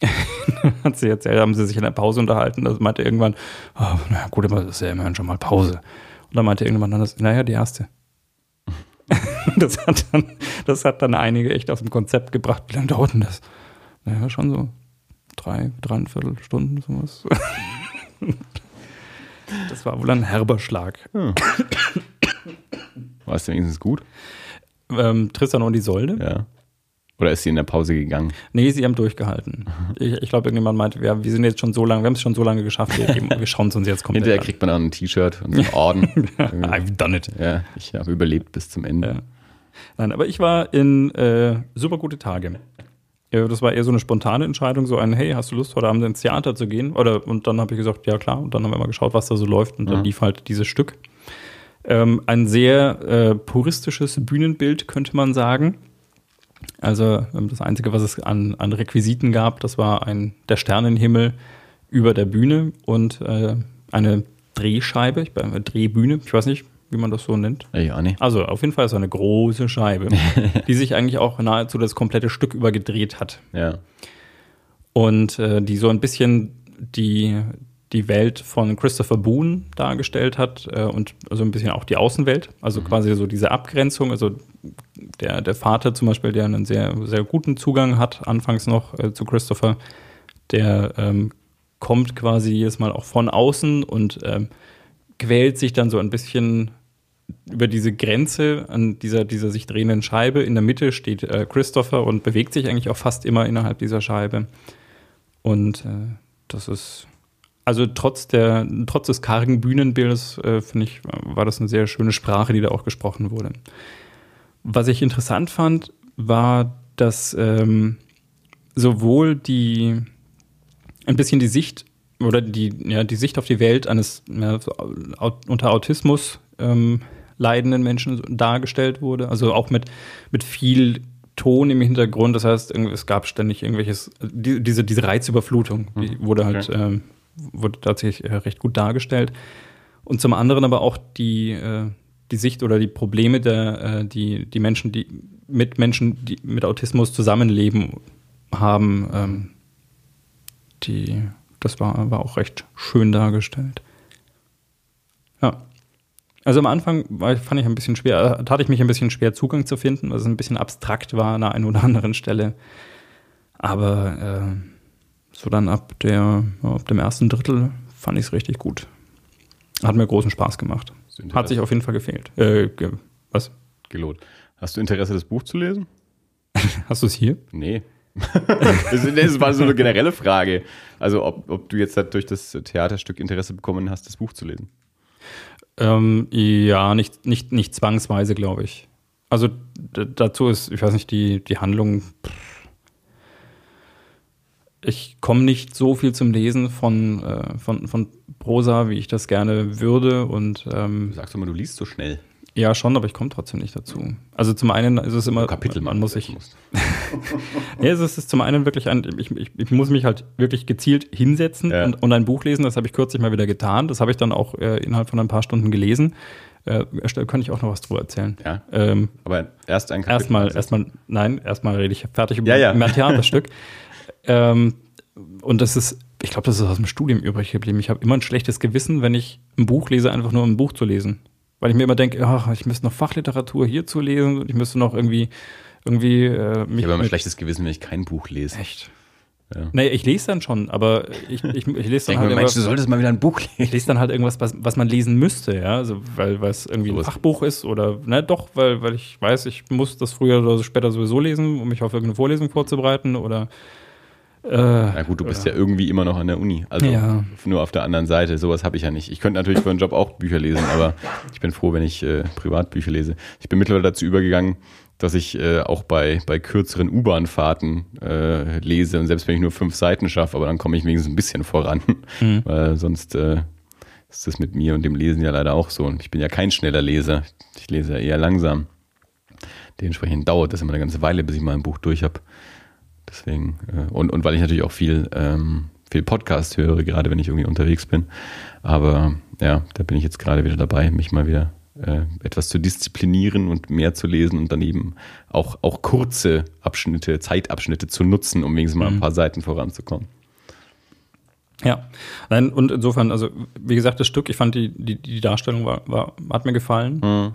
hat sie jetzt, haben sie sich in der Pause unterhalten. Das meinte irgendwann, oh, na gut, aber das ist ja immerhin schon mal Pause. Und dann meinte irgendwann anders, naja, die erste. das, hat dann, das hat dann einige echt aus dem Konzept gebracht. Wie lange dauert denn das? Naja, schon so drei, dreieinviertel Stunden, sowas. das war wohl ein herber Schlag. War es denn wenigstens gut? Ähm, Tristan und Isolde? Ja. Oder ist sie in der Pause gegangen? Nee, sie haben durchgehalten. Ich, ich glaube, irgendjemand meinte, wir, wir sind jetzt schon so lange, wir haben es schon so lange geschafft, wir, geben- wir schauen es uns jetzt komplett Hinterher an. kriegt man auch ein T-Shirt und einen Orden. I've done it. ja, ich habe überlebt bis zum Ende. Ja. Nein, aber ich war in äh, super gute Tage. Ja, Das war eher so eine spontane Entscheidung, so ein, hey, hast du Lust, heute Abend ins Theater zu gehen? Oder, und dann habe ich gesagt, ja klar. Und dann haben wir mal geschaut, was da so läuft. Und dann Mhm. lief halt dieses Stück. Ähm, ein sehr äh, puristisches Bühnenbild, könnte man sagen. Also ähm, das Einzige, was es an, an Requisiten gab, das war ein, der Sternenhimmel über der Bühne und äh, eine Drehscheibe, ich eine Drehbühne, ich weiß nicht, wie man das so nennt. Ja, nee. Also auf jeden Fall so eine große Scheibe, die sich eigentlich auch nahezu das komplette Stück über gedreht hat. Ja. Und äh, die so ein bisschen die, die Welt von Christopher Boone dargestellt hat äh, und so ein bisschen auch die Außenwelt. Also Mhm. quasi so diese Abgrenzung. Also der, der Vater zum Beispiel, der einen sehr, sehr guten Zugang hat, anfangs noch äh, zu Christopher, der ähm, kommt quasi jedes Mal auch von außen und ähm, quält sich dann so ein bisschen über diese Grenze an dieser, dieser sich drehenden Scheibe. In der Mitte steht äh, Christopher und bewegt sich eigentlich auch fast immer innerhalb dieser Scheibe. Und äh, das ist, also trotz, der, trotz des kargen Bühnenbildes, äh, finde ich, war das eine sehr schöne Sprache, die da auch gesprochen wurde. Was ich interessant fand, war, dass ähm, sowohl die, ein bisschen die Sicht oder die, ja, die Sicht auf die Welt eines ja, unter Autismus ähm, leidenden Menschen dargestellt wurde. Also auch mit, mit viel Ton im Hintergrund. Das heißt, es gab ständig irgendwelches, die, diese, diese Reizüberflutung, die wurde halt, okay. ähm, wurde tatsächlich äh, recht gut dargestellt. Und zum anderen aber auch die, äh, die Sicht oder die Probleme der, äh, die, die Menschen, die mit Menschen, die mit Autismus zusammenleben, haben, ähm, die, das war, war auch recht schön dargestellt. Ja. Also am Anfang war, fand ich ein bisschen schwer, äh, tat ich mich ein bisschen schwer, Zugang zu finden, weil es ein bisschen abstrakt war an der einen oder anderen Stelle. Aber äh, so dann ab, der, ab dem ersten Drittel fand ich es richtig gut. Hat mir großen Spaß gemacht. Hat sich auf jeden Fall gefehlt. Äh, ge was? gelohnt. Hast du Interesse, das Buch zu lesen? Hast du es hier? Nee. das, war so eine generelle Frage. Also, ob, ob du jetzt durch das Theaterstück Interesse bekommen hast, das Buch zu lesen. Ähm, ja, nicht, nicht, nicht zwangsweise, glaube ich. Also dazu ist, ich weiß nicht, die, die Handlung. pff. Ich komme nicht so viel zum Lesen von, äh, von, von Prosa, wie ich das gerne würde. Und Du ähm, sagst immer, du liest so schnell. ja, schon, aber ich komme trotzdem nicht dazu. Also zum einen ist es immer, Kapitel man muss musst. ja, es ist zum einen wirklich ein, ich, ich, ich muss mich halt wirklich gezielt hinsetzen Ja. und, und ein Buch lesen. Das habe ich kürzlich mal wieder getan. Das habe ich dann auch äh, innerhalb von ein paar Stunden gelesen. Äh, kann ich auch noch was drüber erzählen. Ja. Ähm, Aber erst ein Kapitel. erstmal, erstmal, nein, erstmal rede ich fertig über Ja, ja. mein Theaterstück. ähm, und das ist, ich glaube, das ist aus dem Studium übrig geblieben. Ich habe immer ein schlechtes Gewissen, wenn ich ein Buch lese, einfach nur um ein Buch zu lesen. Weil ich mir immer denke, ach, ich müsste noch Fachliteratur hierzu lesen und ich müsste noch irgendwie, irgendwie äh, mich Ich habe immer ein schlechtes Gewissen, wenn ich kein Buch lese. Echt? Ja. Nee, ich lese dann schon, aber ich, ich, ich lese dann Ich halt mir, Mensch, du solltest mal wieder ein Buch ich lesen. lese dann halt irgendwas, was, was man lesen müsste, ja, also, weil, es irgendwie ein Sowas. Fachbuch ist oder, ne, doch, weil, weil ich weiß, ich muss das früher oder später sowieso lesen, um mich auf irgendeine Vorlesung vorzubereiten oder Na gut, du bist ja irgendwie immer noch an der Uni. Also Ja. nur auf der anderen Seite. Sowas habe ich ja nicht. Ich könnte natürlich für einen Job auch Bücher lesen, aber ich bin froh, wenn ich äh, Privatbücher lese. Ich bin mittlerweile dazu übergegangen, dass ich äh, auch bei, bei kürzeren U-Bahn-Fahrten äh, lese. Und selbst wenn ich nur fünf Seiten schaffe, aber dann komme ich wenigstens ein bisschen voran. Weil sonst äh, ist das mit mir und dem Lesen ja leider auch so. Und ich bin ja kein schneller Leser. Ich lese ja eher langsam. Dementsprechend dauert das immer eine ganze Weile, bis ich mal ein Buch durch habe. Deswegen, äh, und, und weil ich natürlich auch viel, ähm, viel Podcast höre, gerade wenn ich irgendwie unterwegs bin. Aber ja, da bin ich jetzt gerade wieder dabei, mich mal wieder äh, etwas zu disziplinieren und mehr zu lesen und dann eben auch, auch kurze Abschnitte, Zeitabschnitte zu nutzen, um wenigstens mal ein paar Seiten voranzukommen. Ja, Nein, und insofern, also wie gesagt, das Stück, ich fand die, die, die Darstellung war, war, hat mir gefallen, Mhm.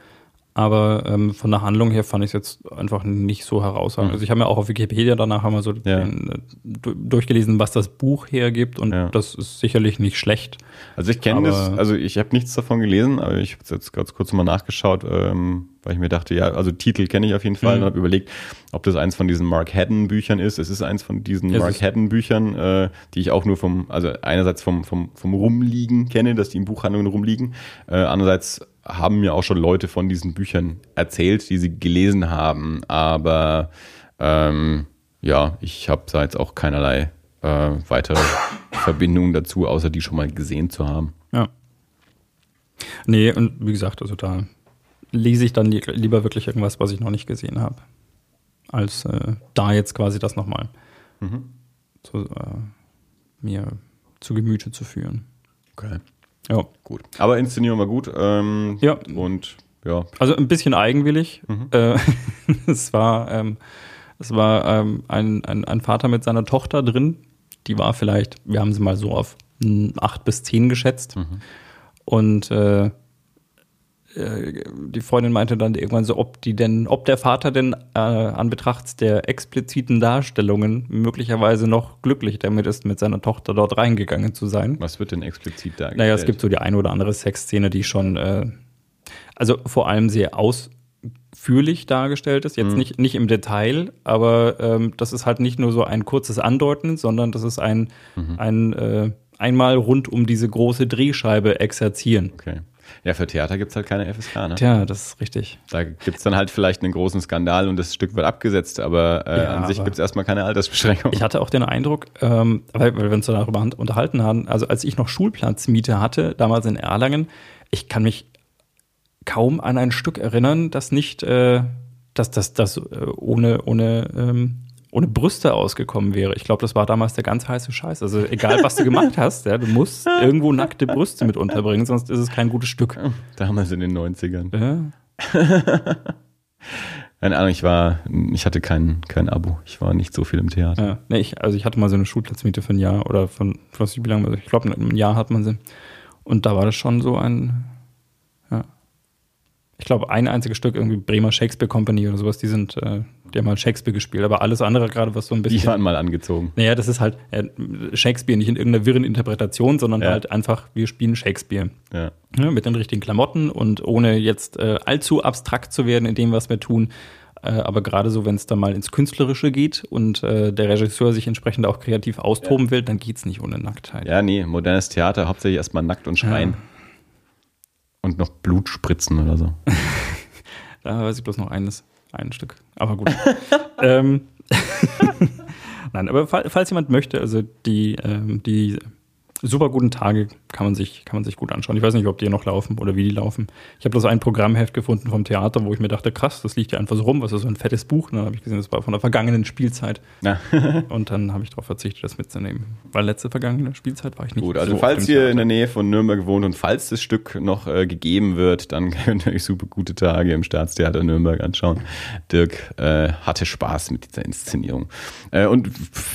Aber ähm, von der Handlung her fand ich es jetzt einfach nicht so herausragend. Also ich habe mir auch auf Wikipedia danach einmal so Mhm. Ja. den, äh, du- durchgelesen, was das Buch hergibt und Ja. das ist sicherlich nicht schlecht. Also ich kenne das, also ich habe nichts davon gelesen, aber ich habe jetzt ganz kurz mal nachgeschaut, ähm, weil ich mir dachte, ja, also Titel kenne ich auf jeden Fall Mhm. und habe überlegt, ob das eins von diesen Mark Haddon Büchern ist. Es ist eins von diesen es Mark Haddon Büchern, äh, die ich auch nur vom, also einerseits vom, vom, vom Rumliegen kenne, dass die in Buchhandlungen rumliegen. Äh, andererseits haben mir auch schon Leute von diesen Büchern erzählt, die sie gelesen haben, aber ähm, ja, ich habe da jetzt auch keinerlei äh, weitere Verbindungen dazu, außer die schon mal gesehen zu haben. Ja. Nee, und wie gesagt, also da lese ich dann li- lieber wirklich irgendwas, was ich noch nicht gesehen habe, als äh, da jetzt quasi das nochmal Mhm. zu, äh, mir zu Gemüte zu führen. Okay. Ja. Gut. Aber Inszenierung war gut. Ähm, Ja. Und ja. Also ein bisschen eigenwillig. Mhm. Äh, es war, ähm, es war ähm, ein, ein, ein Vater mit seiner Tochter drin. Die war vielleicht, wir haben sie mal so auf acht bis zehn geschätzt. Mhm. Und äh, die Freundin meinte dann irgendwann so, ob die denn, ob der Vater denn äh, an Betracht der expliziten Darstellungen möglicherweise noch glücklich damit ist, mit seiner Tochter dort reingegangen zu sein. Was wird denn explizit dargestellt? Naja, es gibt so die eine oder andere Sexszene, die schon, äh, also vor allem sehr ausführlich dargestellt ist. Jetzt nicht, nicht im Detail, aber ähm, das ist halt nicht nur so ein kurzes Andeuten, sondern das ist ein, ein äh, einmal rund um diese große Drehscheibe exerzieren. Okay. Ja, für Theater gibt es halt keine FSK, ne? Tja, das ist richtig. Da gibt es dann halt vielleicht einen großen Skandal und das Stück wird abgesetzt, aber äh, Ja, an sich gibt es erstmal keine Altersbeschränkung. Ich hatte auch den Eindruck, ähm, weil, weil wir uns darüber unterhalten haben, also als ich noch Schulplatzmiete hatte, damals in Erlangen, ich kann mich kaum an ein Stück erinnern, das nicht, äh, dass das, das äh, ohne, ohne, ähm, ohne Brüste ausgekommen wäre. Ich glaube, das war damals der ganz heiße Scheiß. Also egal, was du gemacht hast, ja, du musst irgendwo nackte Brüste mit unterbringen, sonst ist es kein gutes Stück. Damals in den 90ern. Ja, Keine Ahnung, ich war, ich hatte kein, kein Abo. Ich war nicht so viel im Theater. ja. Nee, ich, also ich hatte mal so eine Schulplatzmiete für ein Jahr oder von, ich weiß nicht wie lange, ich glaube, ein Jahr hat man sie. Und da war das schon so ein. Ich glaube, ein einziges Stück, irgendwie Bremer Shakespeare Company oder sowas, die sind, äh, die haben mal Shakespeare gespielt, aber alles andere gerade, was so ein Die bisschen. waren mal angezogen. Naja, das ist halt äh, Shakespeare nicht in irgendeiner wirren Interpretation, sondern Ja. halt einfach, wir spielen Shakespeare. Ja. Ja, mit den richtigen Klamotten und ohne jetzt äh, allzu abstrakt zu werden in dem, was wir tun. Äh, aber gerade so, wenn es dann mal ins Künstlerische geht und äh, der Regisseur sich entsprechend auch kreativ austoben will, dann geht's nicht ohne Nacktheit. ja, nee, modernes Theater, hauptsächlich erstmal nackt und schreien. Und noch Blut spritzen oder so. Da weiß ich bloß noch eines, ein Stück. Aber gut. ähm, Nein, aber fall- falls jemand möchte, also die, ähm, die super guten Tage kann man, sich, kann man sich gut anschauen. Ich weiß nicht, ob die noch laufen oder wie die laufen. Ich habe bloß ein Programmheft gefunden vom Theater, wo ich mir dachte, krass, das liegt ja einfach so rum, was ist so ein fettes Buch. Und dann habe ich gesehen, das war von der vergangenen Spielzeit. Na, Und dann habe ich darauf verzichtet, das mitzunehmen. Weil letzte vergangene Spielzeit war ich nicht gut, also so falls ihr in der Nähe von Nürnberg wohnt und falls das Stück noch äh, gegeben wird, dann könnt ihr euch super gute Tage im Staatstheater Nürnberg anschauen. Dirk äh, hatte Spaß mit dieser Inszenierung. Äh, und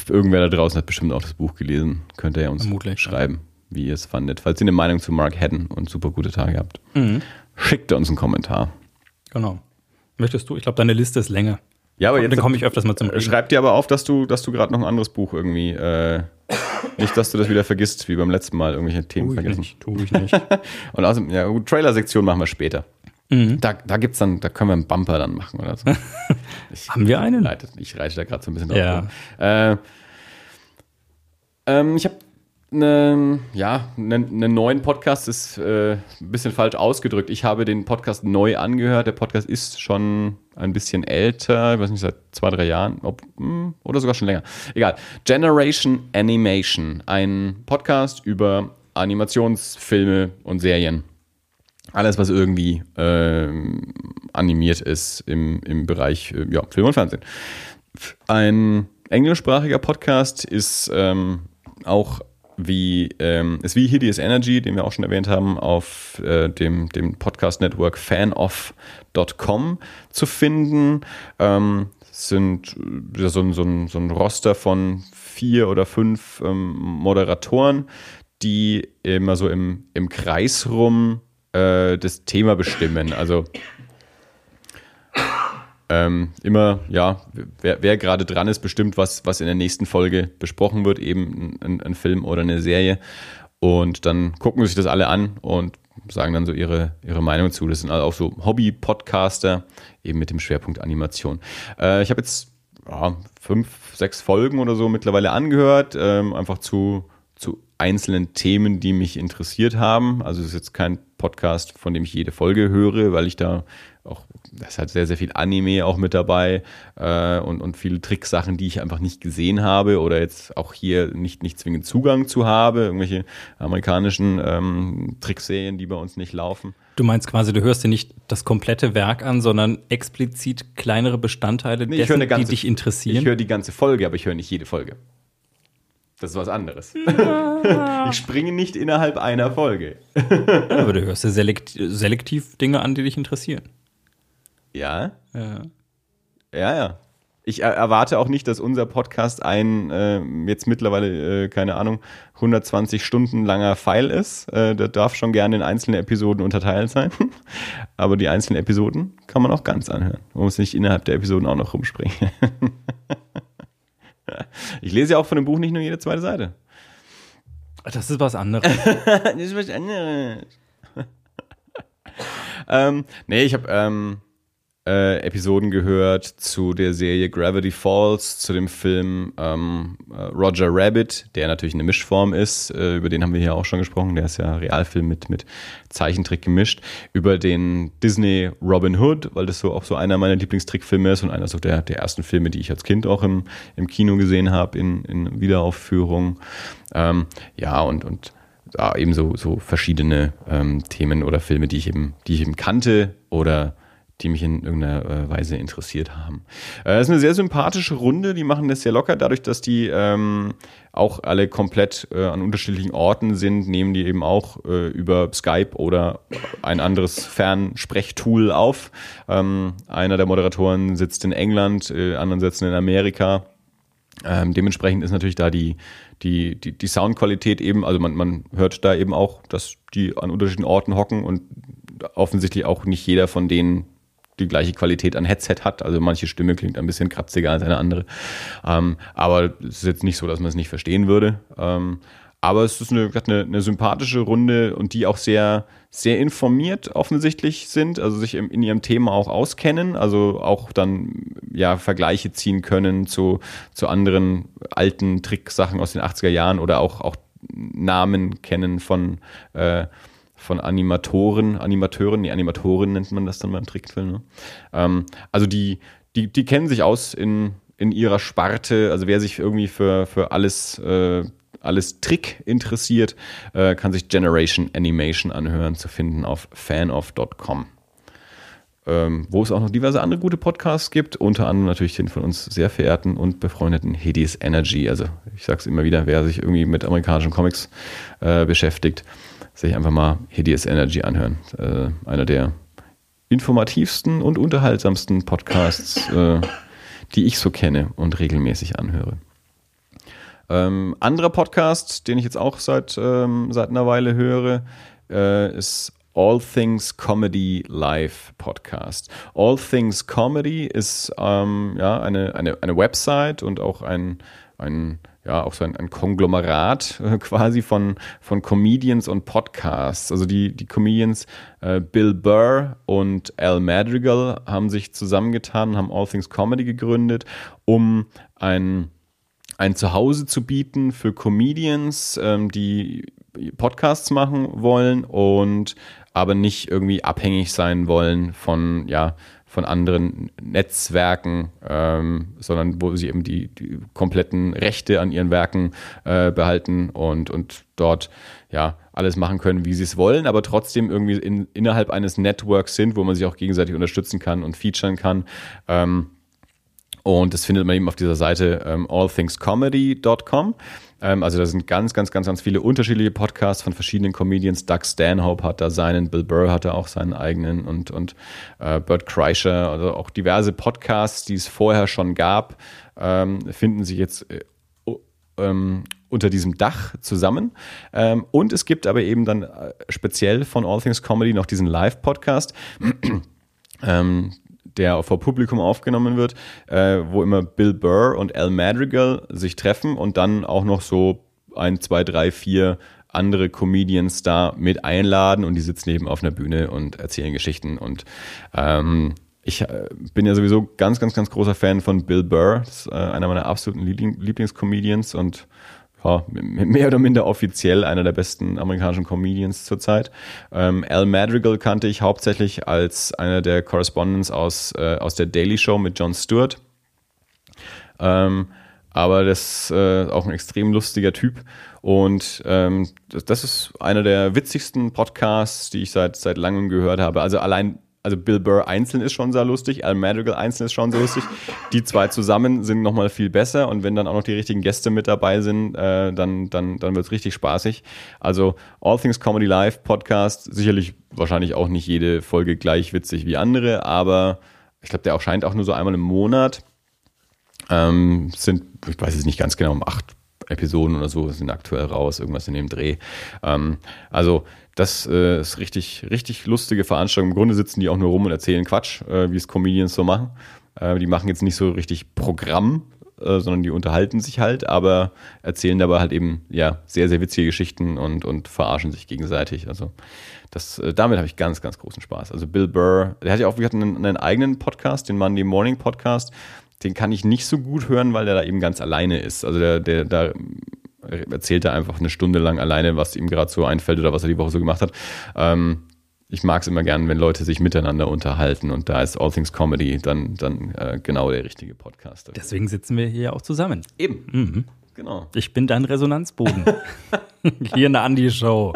irgendwer da draußen hat bestimmt auch das Buch gelesen. Könnt ihr ja uns Vermutlich, ja. Schreiben, wie ihr es fandet. Falls ihr eine Meinung zu Mark Haddon und super gute Tage habt, Mhm. schickt uns einen Kommentar. Genau. Möchtest du? Ich glaube, deine Liste ist länger. Ja, aber Dann jetzt komme ich öfters mal zum Äh, Reden. Schreib dir aber auf, dass du, dass du gerade noch ein anderes Buch irgendwie. Äh, nicht, dass du das wieder vergisst, wie beim letzten Mal irgendwelche Themen Tu ich vergessen. nicht, tu ich nicht. Und außerdem, ja, gut, Trailer-Sektion machen wir später. Mhm. Da, da gibt's dann, da können wir einen Bumper dann machen oder so. Ich, Haben wir einen? Leite, ich reite da gerade so ein bisschen drauf. Ja. Äh, ähm, ich habe einen, ja, einen, einen neuen Podcast, ist äh, ein bisschen falsch ausgedrückt. Ich habe den Podcast neu angehört. Der Podcast ist schon ein bisschen älter, ich weiß nicht, seit zwei, drei Jahren ob, hm, oder sogar schon länger. Egal. Generation Animation, ein Podcast über Animationsfilme und Serien. Alles, was irgendwie ähm, animiert ist im, im Bereich äh, ja, Film und Fernsehen. Ein englischsprachiger Podcast ist ähm, auch wie, ähm, ist wie Hideous Energy, den wir auch schon erwähnt haben, auf äh, dem, dem Podcast-Network fanoff.com zu finden. Ähm, sind so, ein- so, ein, so ein Roster von vier oder fünf ähm, Moderatoren, die immer so im, im Kreis rum äh, das Thema bestimmen. Also ähm, immer, ja, wer, wer gerade dran ist, bestimmt, was, was in der nächsten Folge besprochen wird, eben ein, ein Film oder eine Serie. Und dann gucken sich das alle an und sagen dann so ihre, ihre Meinung zu. Das sind also auch so Hobby-Podcaster, eben mit dem Schwerpunkt Animation. Äh, ich habe jetzt ja, fünf, sechs Folgen oder so mittlerweile angehört, ähm, einfach zu, zu einzelnen Themen, die mich interessiert haben. Also es ist jetzt kein Podcast, von dem ich jede Folge höre, weil ich da auch, da ist halt sehr, sehr viel Anime auch mit dabei äh, und, und viele Tricksachen, die ich einfach nicht gesehen habe oder jetzt auch hier nicht, nicht zwingend Zugang zu habe. Irgendwelche amerikanischen ähm, Trickserien, die bei uns nicht laufen. Du meinst quasi, du hörst dir nicht das komplette Werk an, sondern explizit kleinere Bestandteile Nee, dessen, ganze- die dich interessieren. Ich höre die ganze Folge, aber ich höre nicht jede Folge. Das ist was anderes. ich springe nicht innerhalb einer Folge. Aber du hörst ja selekt selektiv Dinge an, die dich interessieren. Ja? Ja. Ja, ja. Ich er erwarte auch nicht, dass unser Podcast ein äh, jetzt mittlerweile, äh, keine Ahnung, 120 Stunden langer Pfeil ist. Äh, der darf schon gerne in einzelne Episoden unterteilt sein. Aber die einzelnen Episoden kann man auch ganz anhören. Man muss nicht innerhalb der Episoden auch noch rumspringen. ich lese ja auch von dem Buch nicht nur jede zweite Seite. Das ist was anderes. das ist was anderes. ähm, nee, ich habe ähm, äh, Episoden gehört zu der Serie Gravity Falls, zu dem Film ähm, äh, Roger Rabbit, der natürlich eine Mischform ist, äh, über den haben wir hier auch schon gesprochen, der ist ja Realfilm mit, mit Zeichentrick gemischt, über den Disney Robin Hood, weil das so auch so einer meiner Lieblingstrickfilme ist und einer so der, der ersten Filme, die ich als Kind auch im, im Kino gesehen habe, in, in Wiederaufführung. Ähm, ja, und, und ja, eben so, so verschiedene ähm, Themen oder Filme, die ich eben, die ich eben kannte oder die mich in irgendeiner äh, Weise interessiert haben. Äh, ist eine sehr sympathische Runde, die machen das sehr locker, dadurch, dass die ähm, auch alle komplett äh, an unterschiedlichen Orten sind, nehmen die eben auch äh, über Skype oder ein anderes Fernsprechtool auf. Ähm, einer der Moderatoren sitzt in England, äh, anderen sitzen in Amerika. Ähm, dementsprechend ist natürlich da die, die, die, die Soundqualität eben, also man, man hört da eben auch, dass die an unterschiedlichen Orten hocken und offensichtlich auch nicht jeder von denen die gleiche Qualität an Headset hat. Also manche Stimme klingt ein bisschen kratziger als eine andere. Ähm, aber es ist jetzt nicht so, dass man es nicht verstehen würde. Ähm, aber es ist eine, eine, eine, sympathische Runde und die auch sehr, sehr informiert offensichtlich sind, also sich in, ihrem Thema auch auskennen, also auch dann ja Vergleiche ziehen können zu, zu anderen alten Tricksachen aus den 80er Jahren oder auch, auch Namen kennen von äh, von Animatoren, Animateuren, nee, Animatoren nennt man das dann beim Trickfilm. Ne? Ähm, also die, die, die kennen sich aus in, in ihrer Sparte. Also wer sich irgendwie für, für alles, äh, alles Trick interessiert, äh, kann sich Generation Animation anhören, zu finden auf fanoff.com. Ähm, wo es auch noch diverse andere gute Podcasts gibt, unter anderem natürlich den von uns sehr verehrten und befreundeten Hades Energy. Also ich sage es immer wieder, wer sich irgendwie mit amerikanischen Comics äh, beschäftigt, sich einfach mal Hideous Energy anhören. Äh, einer der informativsten und unterhaltsamsten Podcasts, äh, die ich so kenne und regelmäßig anhöre. Ähm, anderer Podcast, den ich jetzt auch seit, ähm, seit einer Weile höre, äh, ist All Things Comedy Live Podcast. All Things Comedy ist ähm, ja, eine, eine, eine Website und auch ein, ein ja, auch so ein, ein Konglomerat äh, quasi von, von Comedians und Podcasts. Also die, die Comedians äh, Bill Burr und Al Madrigal haben sich zusammengetan, haben All Things Comedy gegründet, um ein, ein Zuhause zu bieten für Comedians, ähm, die Podcasts machen wollen und aber nicht irgendwie abhängig sein wollen von, ja, von anderen Netzwerken, ähm, sondern wo sie eben die, die, kompletten Rechte an ihren Werken äh, behalten und, und dort ja alles machen können, wie sie es wollen, aber trotzdem irgendwie in, innerhalb eines Networks sind, wo man sich auch gegenseitig unterstützen kann und featuren kann. Ähm, und das findet man eben auf dieser Seite ähm, allthingscomedy.com. Ähm, also da sind ganz, ganz, ganz, ganz viele unterschiedliche Podcasts von verschiedenen Comedians. Doug Stanhope hat da seinen, Bill Burr hat da auch seinen eigenen und, und äh, Bert Kreischer, also auch diverse Podcasts, die es vorher schon gab, ähm, finden sich jetzt äh, ähm, unter diesem Dach zusammen. Ähm, und es gibt aber eben dann äh, speziell von All Things Comedy noch diesen Live-Podcast. ähm, der vor Publikum aufgenommen wird, äh, wo immer Bill Burr und Al Madrigal sich treffen und dann auch noch so ein, zwei, drei, vier andere Comedians da mit einladen und die sitzen eben auf einer Bühne und erzählen Geschichten und ähm, ich äh, bin ja sowieso ganz, ganz, ganz großer Fan von Bill Burr, das ist äh, einer meiner absoluten Lieblingscomedians und ja, mehr oder minder offiziell einer der besten amerikanischen Comedians zurzeit. Ähm, Al Madrigal kannte ich hauptsächlich als einer der Correspondents aus, äh, aus der Daily Show mit Jon Stewart. Ähm, aber das ist äh, auch ein extrem lustiger Typ. Und ähm, das, ist einer der witzigsten Podcasts, die ich seit, seit langem gehört habe. Also allein also Bill Burr einzeln ist schon sehr lustig, Al Madrigal einzeln ist schon sehr lustig. Die zwei zusammen sind nochmal viel besser und wenn dann auch noch die richtigen Gäste mit dabei sind, äh, dann, dann, dann wird es richtig spaßig. Also All Things Comedy Live Podcast, sicherlich wahrscheinlich auch nicht jede Folge gleich witzig wie andere, aber ich glaube, der erscheint auch nur so einmal im Monat. Ähm, sind, ich weiß es nicht ganz genau, um acht Episoden oder so sind aktuell raus, irgendwas in dem Dreh. Ähm, also das äh, ist richtig, richtig lustige Veranstaltung. Im Grunde sitzen die auch nur rum und erzählen Quatsch, äh, wie es Comedians so machen. Äh, die machen jetzt nicht so richtig Programm, äh, sondern die unterhalten sich halt, aber erzählen dabei halt eben ja sehr, sehr witzige Geschichten und, und verarschen sich gegenseitig. Also das, äh, damit habe ich ganz, ganz großen Spaß. Also Bill Burr, der hat ja auch hatten einen, einen eigenen Podcast, den Monday Morning Podcast den kann ich nicht so gut hören, weil der da eben ganz alleine ist. Also der, der da erzählt er einfach eine Stunde lang alleine, was ihm gerade so einfällt oder was er die Woche so gemacht hat. Ähm, ich mag es immer gern, wenn Leute sich miteinander unterhalten und da ist All Things Comedy dann, dann äh, genau der richtige Podcast. Dafür. Deswegen sitzen wir hier auch zusammen. Eben. Mhm. Genau. Ich bin dein Resonanzboden. hier in der Andi-Show.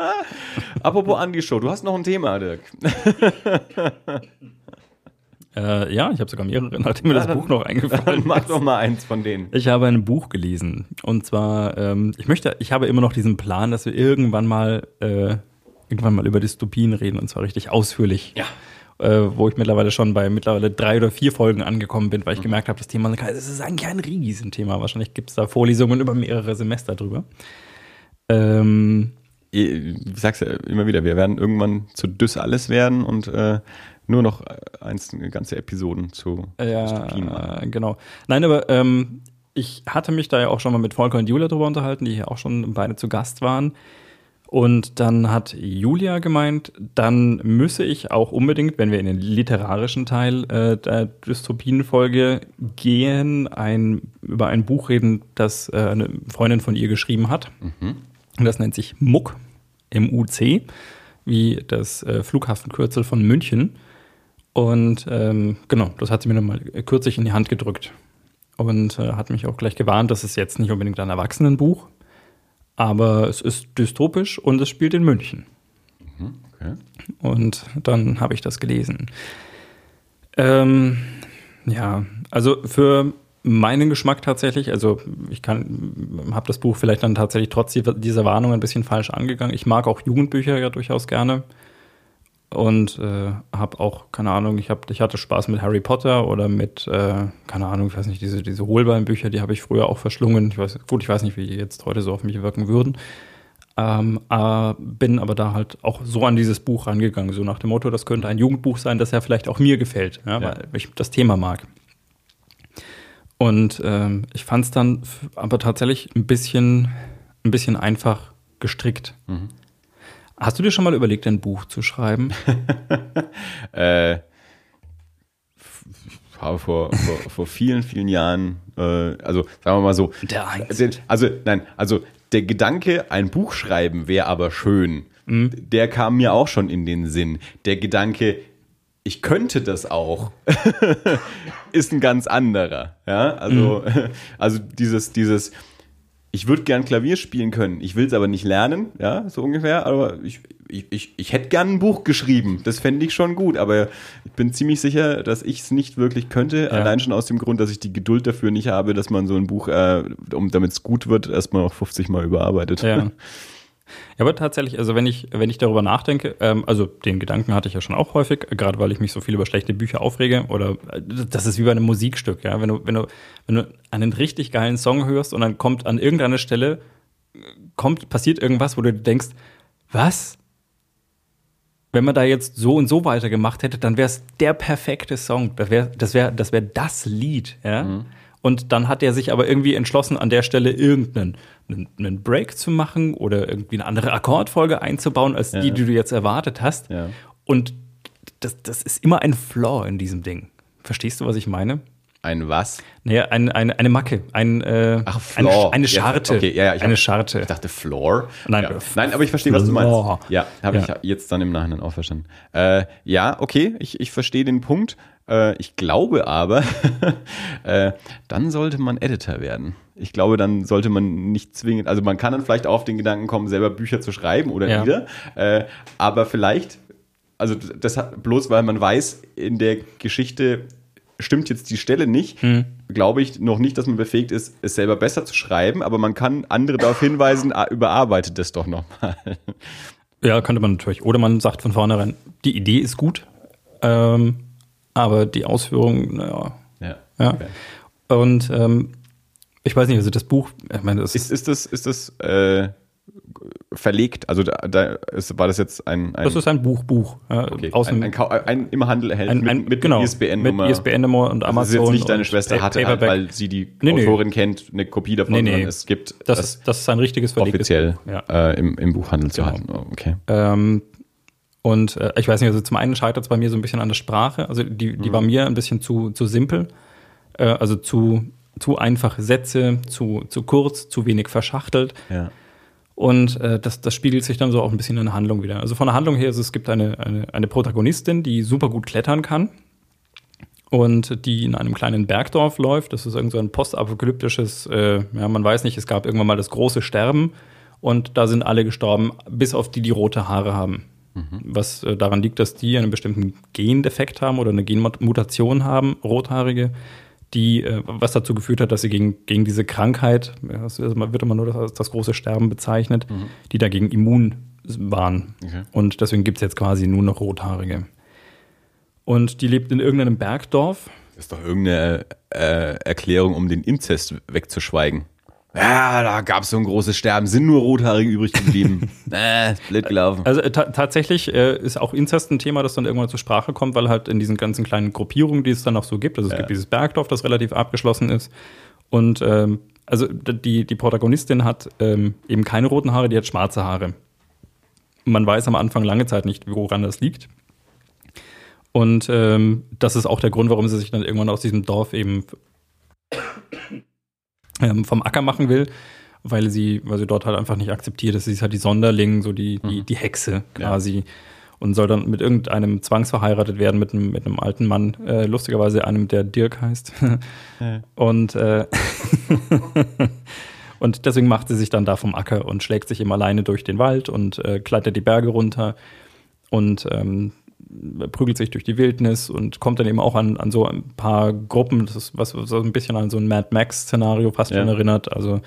Apropos Andi-Show, du hast noch ein Thema, Dirk. Äh, ja, ich habe sogar mehrere, nachdem mir das Buch noch eingefallen ist. Mach doch mal eins von denen. Ich habe ein Buch gelesen. Und zwar, ähm, ich möchte, ich habe immer noch diesen Plan, dass wir irgendwann mal, äh, irgendwann mal über Dystopien reden und zwar richtig ausführlich. Ja. Äh, wo ich mittlerweile schon bei mittlerweile drei oder vier Folgen angekommen bin, weil ich mhm. gemerkt habe, das Thema, es ist eigentlich ein Riesenthema. Wahrscheinlich gibt es da Vorlesungen über mehrere Semester drüber. Ähm, ich sag's ja immer wieder, wir werden irgendwann zu Düss alles werden und äh, nur noch äh, einzelne ganze Episoden zu ja, äh, genau. Nein, aber ähm, ich hatte mich da ja auch schon mal mit Volker und Julia drüber unterhalten, die hier auch schon beide zu Gast waren. Und dann hat Julia gemeint, dann müsse ich auch unbedingt, wenn wir in den literarischen Teil äh, der Dystopien-Folge gehen, ein, über ein Buch reden, das äh, eine Freundin von ihr geschrieben hat. Mhm. Das nennt sich MUC, M-U-C, wie das äh, Flughafenkürzel von München. Und ähm, genau, das hat sie mir nochmal kürzlich in die Hand gedrückt. Und äh, hat mich auch gleich gewarnt, das ist jetzt nicht unbedingt ein Erwachsenenbuch, aber es ist dystopisch und es spielt in München. Mhm, okay. Und dann habe ich das gelesen. Ähm, ja, also für meinen Geschmack tatsächlich, also ich kann, habe das Buch vielleicht dann tatsächlich trotz dieser Warnung ein bisschen falsch angegangen. Ich mag auch Jugendbücher ja durchaus gerne und äh, habe auch, keine Ahnung, ich, hab, ich hatte Spaß mit Harry Potter oder mit, äh, keine Ahnung, ich weiß nicht, diese, diese Hohlbeinbücher, die habe ich früher auch verschlungen. Ich weiß, gut, ich weiß nicht, wie die jetzt heute so auf mich wirken würden. Ähm, äh, bin aber da halt auch so an dieses Buch rangegangen, so nach dem Motto, das könnte ein Jugendbuch sein, das ja vielleicht auch mir gefällt, ja, ja. weil ich das Thema mag. Und ähm, ich fand es dann aber tatsächlich ein bisschen, ein bisschen einfach gestrickt. Mhm. Hast du dir schon mal überlegt, ein Buch zu schreiben? äh, habe vor, vor, vor vielen, vielen Jahren, äh, also sagen wir mal so. Der Einzige. Also, nein, also der Gedanke, ein Buch schreiben wäre aber schön, mhm. der kam mir auch schon in den Sinn. Der Gedanke, ich könnte das auch, ist ein ganz anderer. Ja, also, mhm. also dieses, dieses, ich würde gern Klavier spielen können, ich will es aber nicht lernen, ja, so ungefähr, aber ich, ich, ich, ich hätte gern ein Buch geschrieben, das fände ich schon gut, aber ich bin ziemlich sicher, dass ich es nicht wirklich könnte, ja. allein schon aus dem Grund, dass ich die Geduld dafür nicht habe, dass man so ein Buch, äh, um, damit es gut wird, erstmal noch 50 Mal überarbeitet. Ja. Ja, aber tatsächlich, also wenn ich, wenn ich darüber nachdenke, ähm, also den Gedanken hatte ich ja schon auch häufig, gerade weil ich mich so viel über schlechte Bücher aufrege, oder äh, das ist wie bei einem Musikstück, ja. Wenn du, wenn du, wenn du einen richtig geilen Song hörst und dann kommt an irgendeiner Stelle, kommt, passiert irgendwas, wo du denkst, was? Wenn man da jetzt so und so weitergemacht hätte, dann wäre es der perfekte Song. Das wäre das, wär, das, wär das Lied, ja. Mhm. Und dann hat er sich aber irgendwie entschlossen, an der Stelle irgendeinen einen, Break zu machen oder irgendwie eine andere Akkordfolge einzubauen, als ja. die, die du jetzt erwartet hast. Ja. Und das, das ist immer ein Flaw in diesem Ding. Verstehst du, was ich meine? Ein was? Naja, ein, ein, eine Macke, ein, äh, Ach, Floor. Eine, eine Scharte. Ja, okay, ja, ja, ich eine hab, Scharte. Ich dachte Floor. Nein, ja. Nein aber ich verstehe, was du meinst. Ja, habe ich jetzt dann im Nachhinein auch verstanden. Äh, ja, okay, ich, ich verstehe den Punkt. Äh, ich glaube aber, äh, dann sollte man Editor werden. Ich glaube, dann sollte man nicht zwingend, also man kann dann vielleicht auf den Gedanken kommen, selber Bücher zu schreiben oder ja. Lieder, äh, aber vielleicht also das hat, bloß weil man weiß, in der Geschichte stimmt jetzt die Stelle nicht, Hm. glaube ich noch nicht, dass man befähigt ist, es selber besser zu schreiben, aber man kann andere darauf hinweisen, ah, überarbeitet das doch nochmal. Ja, könnte man natürlich. Oder man sagt von vornherein, die Idee ist gut, ähm, aber die Ausführung, naja. Ja. Ja. Okay. Und ähm, ich weiß nicht, also das Buch, ich meine, das Ist, ist das, ist das äh, verlegt? Also da, da ist, war das jetzt ein, ein, das ist ein Buch, Buch. Ja, okay, aus ein, ein, ein im Handel erhält ein, ein, mit, mit genau, ISBN-Nummer. Mit ISBN-Nummer und Das Amazon. ist jetzt nicht deine Schwester hatte halt, weil sie die Nee, nee. Autorin kennt, eine Kopie davon, Nee, nee. es gibt das, ist, das ist ein richtiges verlegtes offiziell. Ja. äh, im, im Buchhandel zu Genau. haben. Oh, Okay. Ähm, und äh, ich weiß nicht, also zum einen scheitert es bei mir so ein bisschen an der Sprache. Also die, die war mir ein bisschen zu, zu simpel. Äh, also zu, zu einfache Sätze, zu, zu kurz, zu wenig verschachtelt. Ja. Und äh, das, das spiegelt sich dann so auch ein bisschen in der Handlung wieder. Also von der Handlung her ist es, es gibt eine, eine, eine Protagonistin, die super gut klettern kann und die in einem kleinen Bergdorf läuft. Das ist irgend so ein postapokalyptisches, äh, ja, man weiß nicht, es gab irgendwann mal das große Sterben und da sind alle gestorben, bis auf die, die rote Haare haben. Was äh, daran liegt, dass die einen bestimmten Gendefekt haben oder eine Genmutation haben, rothaarige, die, äh, was dazu geführt hat, dass sie gegen, gegen diese Krankheit, das wird immer nur das, als das große Sterben bezeichnet, die dagegen immun waren. Okay. Und deswegen gibt es jetzt quasi nur noch Rothaarige. Und die lebt in irgendeinem Bergdorf. Das ist doch irgendeine äh, Erklärung, um den Inzest wegzuschweigen. Ja, da gab es so ein großes Sterben, sind nur Rothaarige übrig geblieben. äh, blöd gelaufen. Also äh, ta tatsächlich äh, ist auch Inzest ein Thema, das dann irgendwann zur Sprache kommt, weil halt in diesen ganzen kleinen Gruppierungen, die es dann auch so gibt, also es Ja. gibt dieses Bergdorf, das relativ abgeschlossen ist. Und ähm, also die, die Protagonistin hat ähm, eben keine roten Haare, die hat schwarze Haare. Man weiß am Anfang lange Zeit nicht, woran das liegt. Und ähm, das ist auch der Grund, warum sie sich dann irgendwann aus diesem Dorf eben ähm, vom Acker machen will, weil sie, weil sie dort halt einfach nicht akzeptiert ist. Sie ist halt die Sonderling, so die, die, die Hexe quasi. Und soll dann mit irgendeinem zwangsverheiratet werden, mit einem, mit einem alten Mann, äh, lustigerweise einem, der Dirk heißt. Und, äh, und deswegen macht sie sich dann da vom Acker und schlägt sich eben alleine durch den Wald und äh, klettert die Berge runter und ähm, prügelt sich durch die Wildnis und kommt dann eben auch an, an so ein paar Gruppen, das ist was so ein bisschen an so ein Mad Max-Szenario fast Ja. schon erinnert, also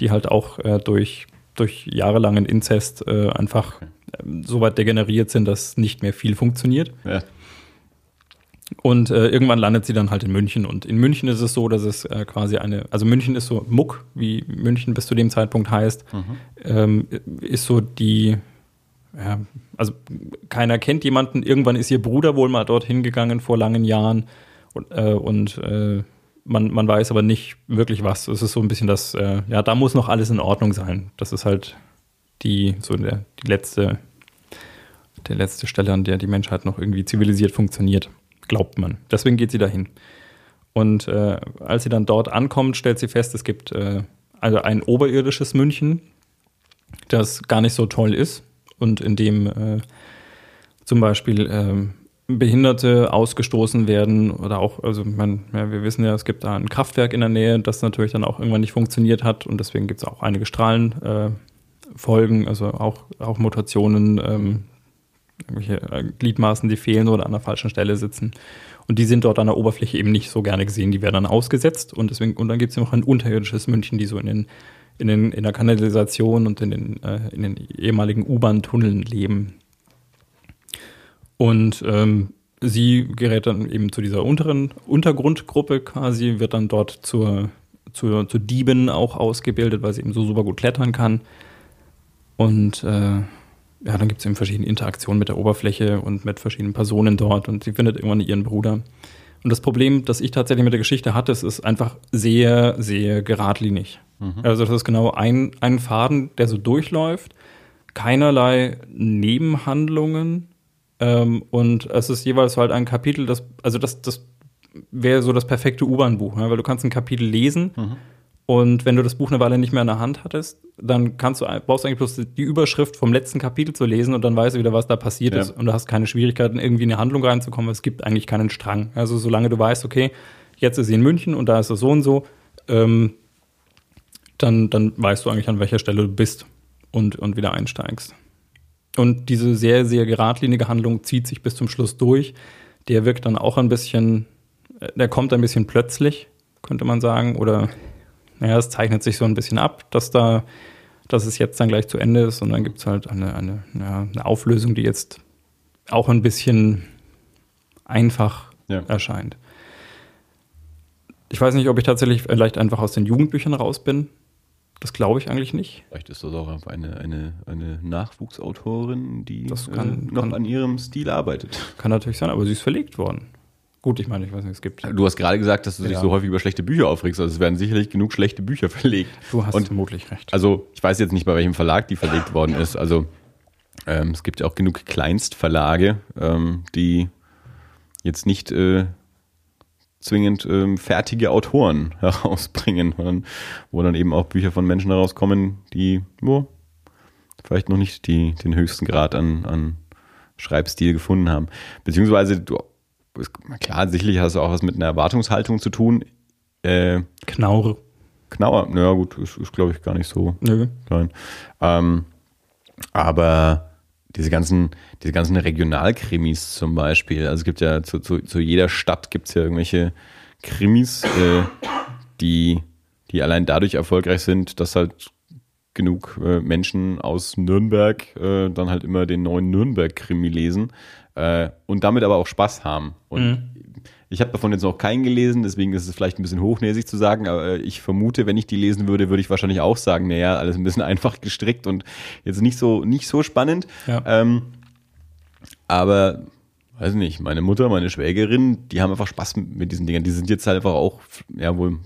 die halt auch äh, durch, durch jahrelangen Inzest äh, einfach ähm, so weit degeneriert sind, dass nicht mehr viel funktioniert. Ja. Und äh, irgendwann landet sie dann halt in München. Und in München ist es so, dass es äh, quasi eine, also München ist so Muck, wie München bis zu dem Zeitpunkt heißt, ähm, ist so die, ja, also keiner kennt jemanden. Irgendwann ist ihr Bruder wohl mal dorthin gegangen vor langen Jahren und, äh, und äh, man, man weiß aber nicht wirklich was. Es ist so ein bisschen das, äh, ja, da muss noch alles in Ordnung sein. Das ist halt die, so der, die letzte, der letzte Stelle, an der die Menschheit noch irgendwie zivilisiert funktioniert, glaubt man. Deswegen geht sie dahin. Und äh, als sie dann dort ankommt, stellt sie fest, es gibt äh, also ein oberirdisches München, das gar nicht so toll ist und in dem äh, zum Beispiel ähm, Behinderte ausgestoßen werden oder auch, also man, ja, wir wissen ja, es gibt da ein Kraftwerk in der Nähe, das natürlich dann auch irgendwann nicht funktioniert hat und deswegen gibt es auch einige Strahlenfolgen, äh, also auch, auch Mutationen, ähm, irgendwelche äh, Gliedmaßen, die fehlen oder an der falschen Stelle sitzen. Und die sind dort an der Oberfläche eben nicht so gerne gesehen, die werden dann ausgesetzt und deswegen, und dann gibt es noch ein unterirdisches München, die so in den, in den, in der Kanalisation und in den, äh, in den ehemaligen U-Bahn-Tunneln leben. Und ähm, sie gerät dann eben zu dieser unteren Untergrundgruppe quasi, wird dann dort zur, zur, zur Diebin auch ausgebildet, weil sie eben so super gut klettern kann. Und äh, ja, dann gibt es eben verschiedene Interaktionen mit der Oberfläche und mit verschiedenen Personen dort und sie findet irgendwann ihren Bruder. Und das Problem, das ich tatsächlich mit der Geschichte hatte, es ist einfach sehr, sehr geradlinig. Also das ist genau ein, ein Faden, der so durchläuft, keinerlei Nebenhandlungen ähm, und es ist jeweils halt ein Kapitel, das, also das, das wäre so das perfekte U-Bahn-Buch, ne? weil du kannst ein Kapitel lesen und wenn du das Buch eine Weile nicht mehr in der Hand hattest, dann kannst du, brauchst du eigentlich bloß die Überschrift vom letzten Kapitel zu lesen und dann weißt du wieder, was da passiert Ja. ist. Und du hast keine Schwierigkeiten, irgendwie in eine Handlung reinzukommen. Es gibt eigentlich keinen Strang. Also solange du weißt, okay, jetzt ist sie in München und da ist es so und so, ähm, dann, dann weißt du eigentlich, an welcher Stelle du bist und, und wieder einsteigst. Und diese sehr, sehr geradlinige Handlung zieht sich bis zum Schluss durch. Der wirkt dann auch ein bisschen, äh, der kommt ein bisschen plötzlich, könnte man sagen. Oder, naja, es zeichnet sich so ein bisschen ab, dass da, dass es jetzt dann gleich zu Ende ist. Und dann gibt es halt eine, eine, ja, eine Auflösung, die jetzt auch ein bisschen einfach ja. erscheint. Ich weiß nicht, ob ich tatsächlich vielleicht einfach aus den Jugendbüchern raus bin. Das glaube ich eigentlich nicht. Vielleicht ist das auch eine, eine, eine Nachwuchsautorin, die kann, äh, noch kann, an ihrem Stil arbeitet. Kann natürlich sein, aber sie ist verlegt worden. Gut, ich meine, ich weiß nicht, es gibt. Du hast gerade gesagt, dass du dich ja. so häufig über schlechte Bücher aufregst. Also es werden sicherlich genug schlechte Bücher verlegt. Du hast Und, vermutlich recht. Also ich weiß jetzt nicht, bei welchem Verlag die verlegt worden ist. Also ähm, es gibt ja auch genug Kleinstverlage, ähm, die jetzt nicht äh, zwingend ähm, fertige Autoren herausbringen, sondern wo dann eben auch Bücher von Menschen herauskommen, die oh, vielleicht noch nicht die, den höchsten Grad an, an Schreibstil gefunden haben. Beziehungsweise, du, klar, sicherlich hast du auch was mit einer Erwartungshaltung zu tun. Äh, Knaure. Knauer, naja gut, ist, ist glaube ich gar nicht so Nö. klein. Ähm, aber diese ganzen, diese ganzen Regionalkrimis zum Beispiel. Also es gibt ja zu, zu, zu jeder Stadt gibt es ja irgendwelche Krimis, äh, die, die allein dadurch erfolgreich sind, dass halt genug äh, Menschen aus Nürnberg äh, dann halt immer den neuen Nürnberg-Krimi lesen äh, und damit aber auch Spaß haben. Und mhm. Ich habe davon jetzt noch keinen gelesen, deswegen ist es vielleicht ein bisschen hochnäsig zu sagen, aber ich vermute, wenn ich die lesen würde, würde ich wahrscheinlich auch sagen, naja, alles ein bisschen einfach gestrickt und jetzt nicht so, nicht so spannend. Ja. Ähm, aber weiß nicht, meine Mutter, meine Schwägerin, die haben einfach Spaß mit diesen Dingen. Die sind jetzt halt einfach auch, ja wohl,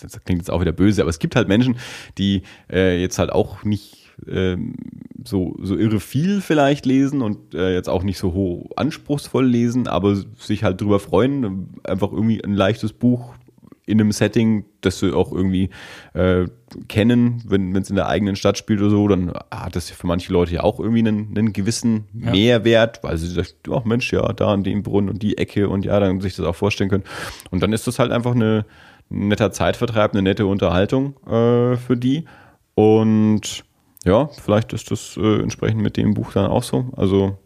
das klingt jetzt auch wieder böse, aber es gibt halt Menschen, die äh, jetzt halt auch nicht ähm, so, so irre viel vielleicht lesen und äh, jetzt auch nicht so hoch anspruchsvoll lesen, aber sich halt drüber freuen, einfach irgendwie ein leichtes Buch in einem Setting, das sie auch irgendwie äh, kennen, wenn es in der eigenen Stadt spielt oder so, dann hat das für manche Leute ja auch irgendwie einen, einen gewissen ja. Mehrwert, weil sie sagt, oh Mensch, ja, da an dem Brunnen und die Ecke und ja, dann sich das auch vorstellen können. Und dann ist das halt einfach eine, ein netter Zeitvertreib, eine nette Unterhaltung äh, für die. Und ja, vielleicht ist das äh, entsprechend mit dem Buch dann auch so. Also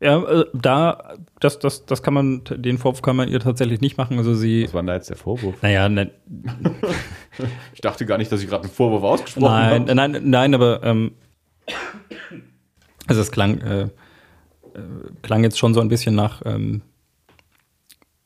ja, äh, da, das, das, das kann man, den Vorwurf kann man ihr tatsächlich nicht machen. Also sie. Was war denn da jetzt der Vorwurf? Naja, ne, ich dachte gar nicht, dass ich gerade einen Vorwurf ausgesprochen nein, habe. Nein, nein, aber ähm, also es klang, äh, äh, klang jetzt schon so ein bisschen nach ähm,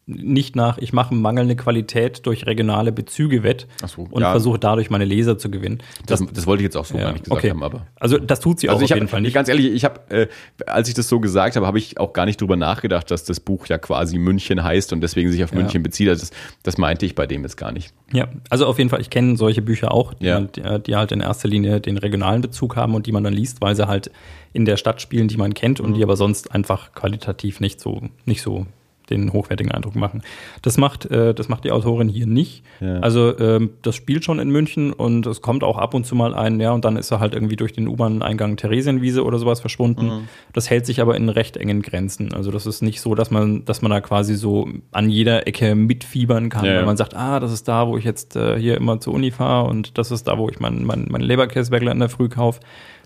nicht nach, ich mache mangelnde Qualität durch regionale Bezüge wett so, und ja. versuche dadurch meine Leser zu gewinnen. Das, das, das wollte ich jetzt auch so ja, gar nicht gesagt okay. haben, aber. Also das tut sie also auch auf hab, jeden Fall nicht. Ganz ehrlich, ich habe, äh, als ich das so gesagt habe, habe ich auch gar nicht drüber nachgedacht, dass das Buch ja quasi München heißt und deswegen sich auf ja. München bezieht. Also das, das, meinte ich bei dem jetzt gar nicht. Ja, also auf jeden Fall, ich kenne solche Bücher auch, die, ja. die, die halt in erster Linie den regionalen Bezug haben und die man dann liest, weil sie halt in der Stadt spielen, die man kennt und mhm. die aber sonst einfach qualitativ nicht so, nicht so den hochwertigen Eindruck machen. Das macht, äh, das macht die Autorin hier nicht. Ja. Also ähm, das spielt schon in München und es kommt auch ab und zu mal ein, ja, und dann ist er halt irgendwie durch den U-Bahn-Eingang Theresienwiese oder sowas verschwunden. Mhm. Das hält sich aber in recht engen Grenzen. Also das ist nicht so, dass man, dass man da quasi so an jeder Ecke mitfiebern kann, ja. weil man sagt, ah, das ist da, wo ich jetzt äh, hier immer zur Uni fahre und das ist da, wo ich mein, mein, mein Leberkäsebäckler in der Früh kaufe.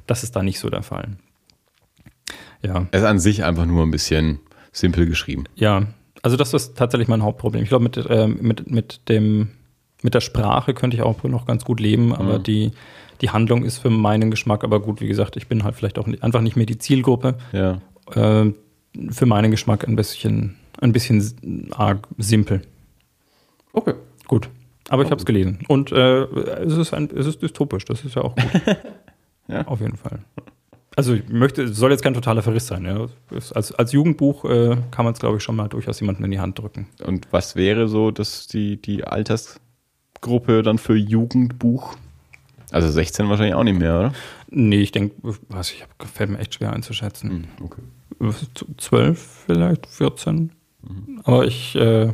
Das ist da nicht so der Fall. Ja. Es ist an sich einfach nur ein bisschen simpel geschrieben. Ja, also das ist tatsächlich mein Hauptproblem. Ich glaube, mit, äh, mit, mit, dem, mit der Sprache könnte ich auch noch ganz gut leben, aber mhm. die, die Handlung ist für meinen Geschmack, aber gut, wie gesagt, ich bin halt vielleicht auch nicht, einfach nicht mehr die Zielgruppe. Ja. Äh, für meinen Geschmack ein bisschen, ein bisschen arg simpel. Okay. Gut. Aber ich habe es gelesen. Und äh, es, ist ein, es ist dystopisch, das ist ja auch gut. ja. Auf jeden Fall. Also ich möchte, es soll jetzt kein totaler Verriss sein. Ja. Als, als Jugendbuch äh, kann man es, glaube ich, schon mal durchaus jemanden in die Hand drücken. Und was wäre so dass die, die Altersgruppe dann für Jugendbuch? Also 16 wahrscheinlich auch nicht mehr, oder? Nee, ich denke, was ich hab, fällt mir echt schwer einzuschätzen. Hm, okay. 12 vielleicht, 14. Mhm. Aber ich äh,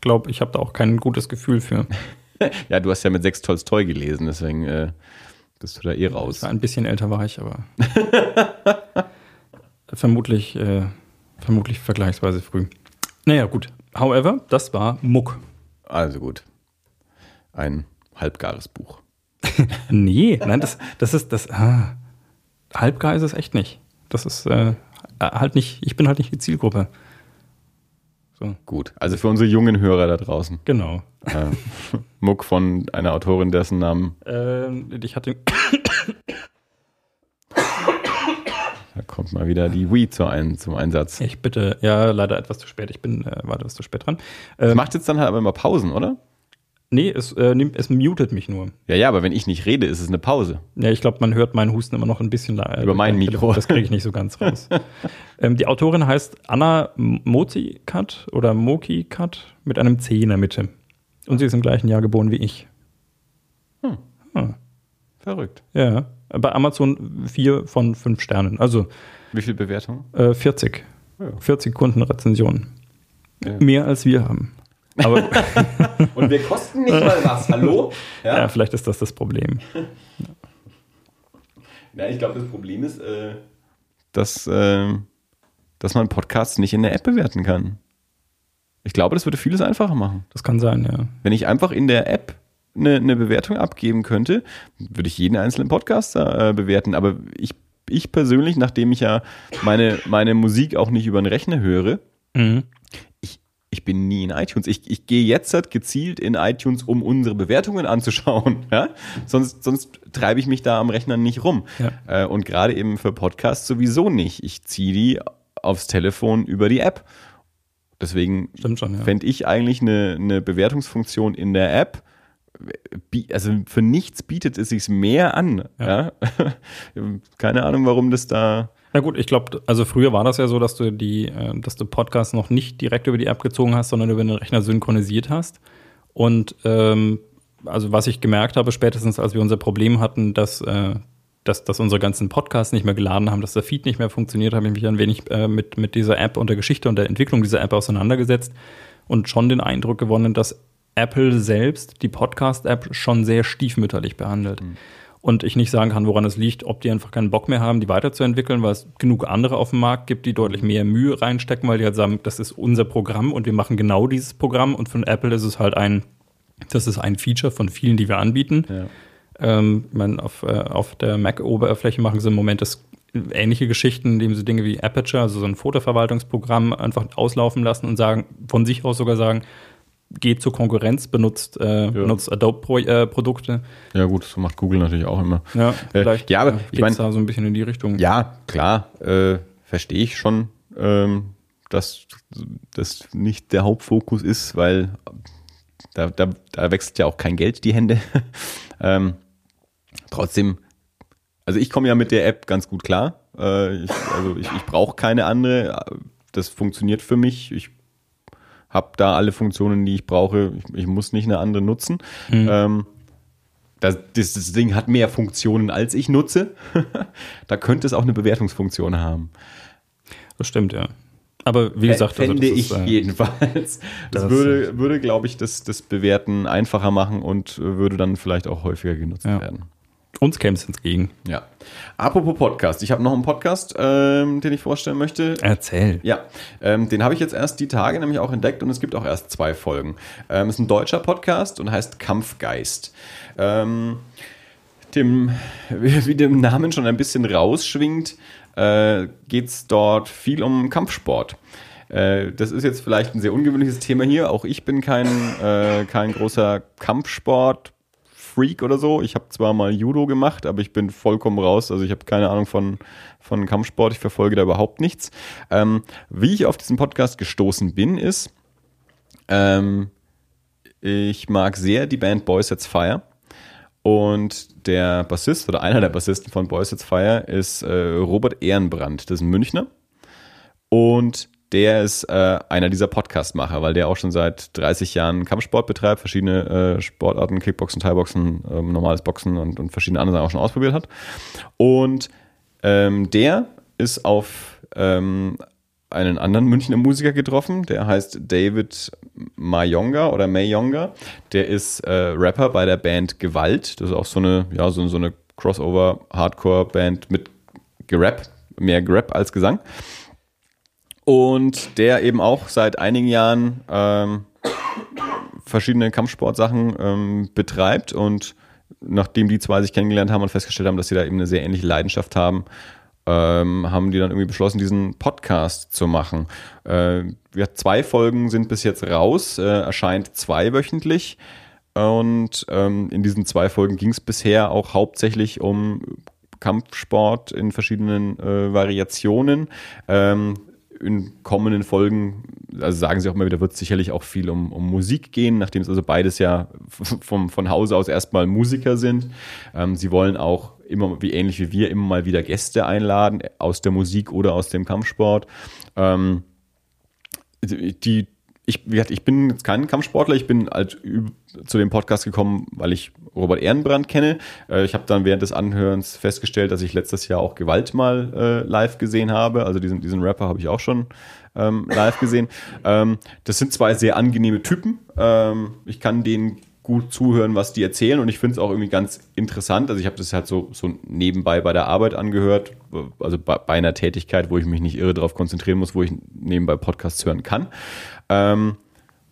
glaube, ich habe da auch kein gutes Gefühl für. ja, du hast ja mit sechs Tolstoi gelesen, deswegen äh, bist du da eh raus. Ein bisschen älter war ich, aber vermutlich, äh, vermutlich vergleichsweise früh. Naja, gut. However, das war Muck. Also gut. Ein halbgares Buch. nee, nein, das, das ist das. Ah, halbgar ist es echt nicht. das ist äh, halt nicht, ich bin halt nicht die Zielgruppe. So. Gut, also für unsere jungen Hörer da draußen. Genau. Äh, Muck von einer Autorin, dessen Namen. Ähm, ich hatte. Da kommt mal wieder die Wii zu ein, zum Einsatz. Ich bitte, ja, leider etwas zu spät. Ich bin, äh, war etwas zu spät dran. Ähm, es macht jetzt dann halt aber immer Pausen, oder? Nee, es, äh, es mutet mich nur. Ja, ja, aber wenn ich nicht rede, ist es eine Pause. Ja, ich glaube, man hört meinen Husten immer noch ein bisschen leiser. Über mein Mikro. Das kriege ich nicht so ganz raus. ähm, die Autorin heißt Anna Mozikat oder Mokikat mit einem C in der Mitte. Und sie ist im gleichen Jahr geboren wie ich. Hm. Hm. Verrückt. Ja, bei Amazon vier von fünf Sternen. Also. Wie viel Bewertung? Äh, 40. Ja. 40 Kundenrezensionen. Ja. Mehr als wir haben. Aber Und wir kosten nicht mal was, hallo? Ja, ja vielleicht ist das das Problem. Ja, ich glaube, das Problem ist, äh, dass, äh, dass man Podcasts nicht in der App bewerten kann. Ich glaube, das würde vieles einfacher machen. Das kann sein, ja. Wenn ich einfach in der App eine, eine Bewertung abgeben könnte, würde ich jeden einzelnen Podcaster äh, bewerten. Aber ich, ich persönlich, nachdem ich ja meine, meine Musik auch nicht über den Rechner höre, mhm ich bin nie in iTunes. Ich, ich gehe jetzt halt gezielt in iTunes, um unsere Bewertungen anzuschauen. Ja? Sonst, sonst treibe ich mich da am Rechner nicht rum. Ja. Äh, und gerade eben für Podcasts sowieso nicht. Ich ziehe die aufs Telefon über die App. Deswegen ja. fände ich eigentlich eine, eine Bewertungsfunktion in der App also für nichts bietet es sich mehr an. Ja. Ja? Keine Ahnung, warum das da na gut, ich glaube, also früher war das ja so, dass du die, äh, dass du Podcasts noch nicht direkt über die App gezogen hast, sondern über den Rechner synchronisiert hast. Und ähm, also was ich gemerkt habe, spätestens als wir unser Problem hatten, dass, äh, dass, dass unsere ganzen Podcasts nicht mehr geladen haben, dass der Feed nicht mehr funktioniert, habe ich mich ein wenig äh, mit, mit dieser App und der Geschichte und der Entwicklung dieser App auseinandergesetzt und schon den Eindruck gewonnen, dass Apple selbst die Podcast-App schon sehr stiefmütterlich behandelt. Mhm und ich nicht sagen kann, woran es liegt, ob die einfach keinen Bock mehr haben, die weiterzuentwickeln, weil es genug andere auf dem Markt gibt, die deutlich mehr Mühe reinstecken, weil die halt sagen, das ist unser Programm und wir machen genau dieses Programm und von Apple ist es halt ein, das ist ein Feature von vielen, die wir anbieten. Ja. Ähm, ich meine, auf, äh, auf der Mac-Oberfläche machen sie im Moment das ähnliche Geschichten, indem sie Dinge wie Aperture, also so ein Fotoverwaltungsprogramm, einfach auslaufen lassen und sagen, von sich aus sogar sagen, geht zur Konkurrenz, benutzt, äh, ja. benutzt Adobe-Produkte. Äh, ja, gut, so macht Google natürlich auch immer. Ja, äh, vielleicht äh, ja, aber ich meine, da so ein bisschen in die Richtung. Ja, klar, äh, verstehe ich schon, ähm, dass das nicht der Hauptfokus ist, weil da, da, da wechselt ja auch kein Geld die Hände. ähm, trotzdem, also ich komme ja mit der App ganz gut klar. Äh, ich, also ich, ich brauche keine andere. Das funktioniert für mich. Ich habe da alle Funktionen, die ich brauche. Ich, ich muss nicht eine andere nutzen. Mhm. Ähm, das, das, das, Ding hat mehr Funktionen, als ich nutze. da könnte es auch eine Bewertungsfunktion haben. Das stimmt, ja. Aber wie gesagt, also fände also ich ist, äh, jedenfalls. Das, das würde, würde glaube ich, das, das Bewerten einfacher machen und würde dann vielleicht auch häufiger genutzt ja. werden. Uns käme es entgegen. Ja. Apropos Podcast. Ich habe noch einen Podcast, ähm, den ich vorstellen möchte. Erzähl. Ja. Ähm, den habe ich jetzt erst die Tage nämlich auch entdeckt und es gibt auch erst zwei Folgen. Ähm, es ist ein deutscher Podcast und heißt Kampfgeist. Ähm, dem, wie dem Namen schon ein bisschen rausschwingt, äh, geht es dort viel um Kampfsport. Äh, das ist jetzt vielleicht ein sehr ungewöhnliches Thema hier. Auch ich bin kein, äh, kein großer Kampfsport Freak oder so. Ich habe zwar mal Judo gemacht, aber ich bin vollkommen raus. Also ich habe keine Ahnung von, von Kampfsport. Ich verfolge da überhaupt nichts. Ähm, wie ich auf diesen Podcast gestoßen bin, ist, ähm, ich mag sehr die Band Boys Sets Fire. Und der Bassist oder einer der Bassisten von Boys Sets Fire ist äh, Robert Ehrenbrand. Das ist ein Münchner. Und der ist äh, einer dieser Podcast-Macher, weil der auch schon seit 30 Jahren Kampfsport betreibt, verschiedene äh, Sportarten, Kickboxen, Thai-Boxen, ähm, normales Boxen und, und, verschiedene andere Sachen auch schon ausprobiert hat. Und ähm, der ist auf ähm, einen anderen Münchner Musiker getroffen, der heißt David Mayonga oder Mayonga. Der ist äh, Rapper bei der Band Gewalt. Das ist auch so eine, ja, so, so eine Crossover-Hardcore-Band mit Gerap, mehr Gerap als Gesang und der eben auch seit einigen Jahren ähm, verschiedene Kampfsportsachen ähm, betreibt und nachdem die zwei sich kennengelernt haben und festgestellt haben, dass sie da eben eine sehr ähnliche Leidenschaft haben ähm, haben die dann irgendwie beschlossen, diesen Podcast zu machen. Äh, wir, zwei Folgen sind bis jetzt raus, äh, erscheint zweiwöchentlich. Und ähm, in diesen zwei Folgen ging es bisher auch hauptsächlich um Kampfsport in verschiedenen äh, Variationen. Ähm, in kommenden Folgen, also sagen sie auch immer wieder, wird es sicherlich auch viel um, um Musik gehen, nachdem es also beides ja vom, von Hause aus erstmal Musiker sind. Ähm, sie wollen auch immer, wie ähnlich wie wir, immer mal wieder Gäste einladen, aus der Musik oder aus dem Kampfsport. Ähm, die ich, ich bin jetzt kein Kampfsportler, ich bin halt zu dem Podcast gekommen, weil ich Robert Ehrenbrand kenne. Äh, ich habe dann während des Anhörens festgestellt, dass ich letztes Jahr auch Gewalt mal äh, live gesehen habe. Also diesen, diesen Rapper habe ich auch schon ähm, live gesehen. Ähm, das sind zwei sehr angenehme Typen. Ähm, ich kann denen gut zuhören, was die erzählen und ich finde es auch irgendwie ganz interessant. Also ich habe das halt so, so nebenbei bei der Arbeit angehört, also bei, bei, einer Tätigkeit, wo ich mich nicht irre darauf konzentrieren muss, wo ich nebenbei Podcasts hören kann. Ähm,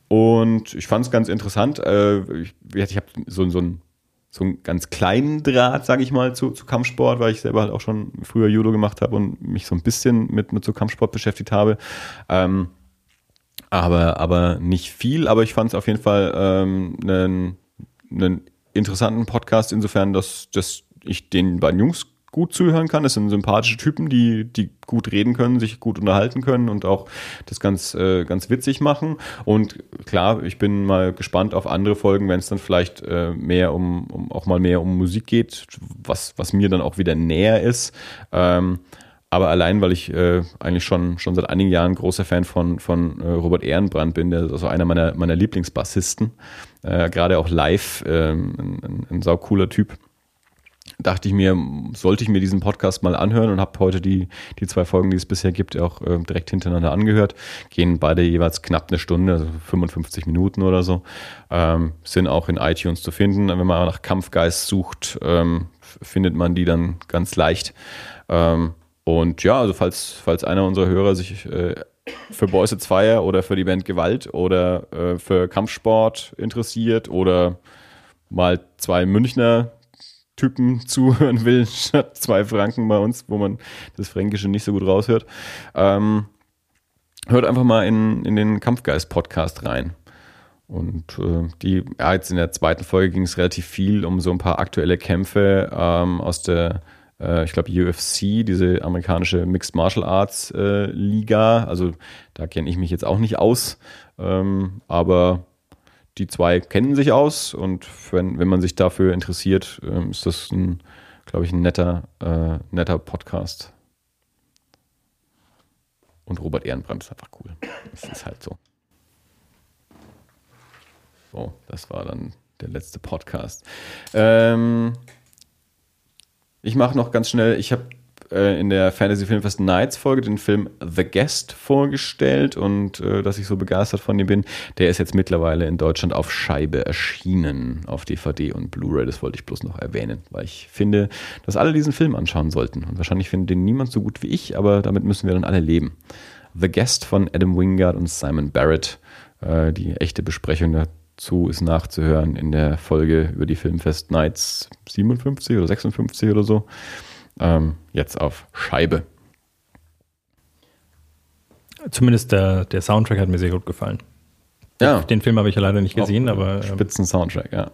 und ich fand es ganz interessant. Äh, ich ich habe so, so, einen, so einen ganz kleinen Draht, sage ich mal, zu, zu Kampfsport, weil ich selber halt auch schon früher Judo gemacht habe und mich so ein bisschen mit, mit so Kampfsport beschäftigt habe. Ähm, aber, aber nicht viel. Aber ich fand es auf jeden Fall ähm, einen, einen interessanten Podcast, insofern, dass, dass ich den beiden Jungs gut zuhören kann. Das sind sympathische Typen, die, die gut reden können, sich gut unterhalten können und auch das ganz, äh, ganz witzig machen. Und klar, ich bin mal gespannt auf andere Folgen, wenn es dann vielleicht äh, mehr um, um auch mal mehr um Musik geht, was, was mir dann auch wieder näher ist. Ähm, aber allein, weil ich äh, eigentlich schon, schon seit einigen Jahren großer Fan von, von äh, Robert Ehrenbrand bin, der ist also einer meiner, meiner Lieblingsbassisten, äh, gerade auch live, ähm, ein, ein, ein saucooler Typ dachte ich mir, sollte ich mir diesen Podcast mal anhören und habe heute die, die zwei Folgen, die es bisher gibt, auch äh, direkt hintereinander angehört. Gehen beide jeweils knapp eine Stunde, also 55 Minuten oder so. Ähm, sind auch in iTunes zu finden. Wenn man nach Kampfgeist sucht, ähm, findet man die dann ganz leicht. Ähm, und ja, also falls, falls einer unserer Hörer sich äh, für Boys It's Fire oder für die Band Gewalt oder äh, für Kampfsport interessiert oder mal zwei Münchner Typen zuhören will, statt zwei Franken bei uns, wo man das Fränkische nicht so gut raushört, ähm, hört einfach mal in, in den Kampfgeist-Podcast rein. Und äh, die, ja, jetzt in der zweiten Folge ging es relativ viel um so ein paar aktuelle Kämpfe ähm, aus der äh, ich glaube, UFC, diese amerikanische Mixed Martial Arts äh, Liga. Also da kenne ich mich jetzt auch nicht aus. Ähm, aber die zwei kennen sich aus und wenn, wenn man sich dafür interessiert, ähm, ist das glaube ich, ein netter, äh, netter Podcast. Und Robert Ehrenbrand ist einfach cool. Das ist halt so. So, das war dann der letzte Podcast. Ähm, ich mache noch ganz schnell, ich habe äh, in der Fantasy Filmfest Nights Folge den Film The Guest vorgestellt und äh, dass ich so begeistert von ihm bin. Der ist jetzt mittlerweile in Deutschland auf Scheibe erschienen, auf DVD und Blu-ray. Das wollte ich bloß noch erwähnen, weil ich finde, dass alle diesen Film anschauen sollten. Und wahrscheinlich findet den niemand so gut wie ich, aber damit müssen wir dann alle leben. The Guest von Adam Wingard und Simon Barrett. Äh, die echte Besprechung dazu ist nachzuhören in der Folge über die Filmfest Nights 57 oder 56 oder so. Ähm, jetzt auf Scheibe. Zumindest der, der Soundtrack hat mir sehr gut gefallen. Ja. Den Film habe ich ja leider nicht gesehen, Auch aber. Ähm, Spitzen Soundtrack, ja.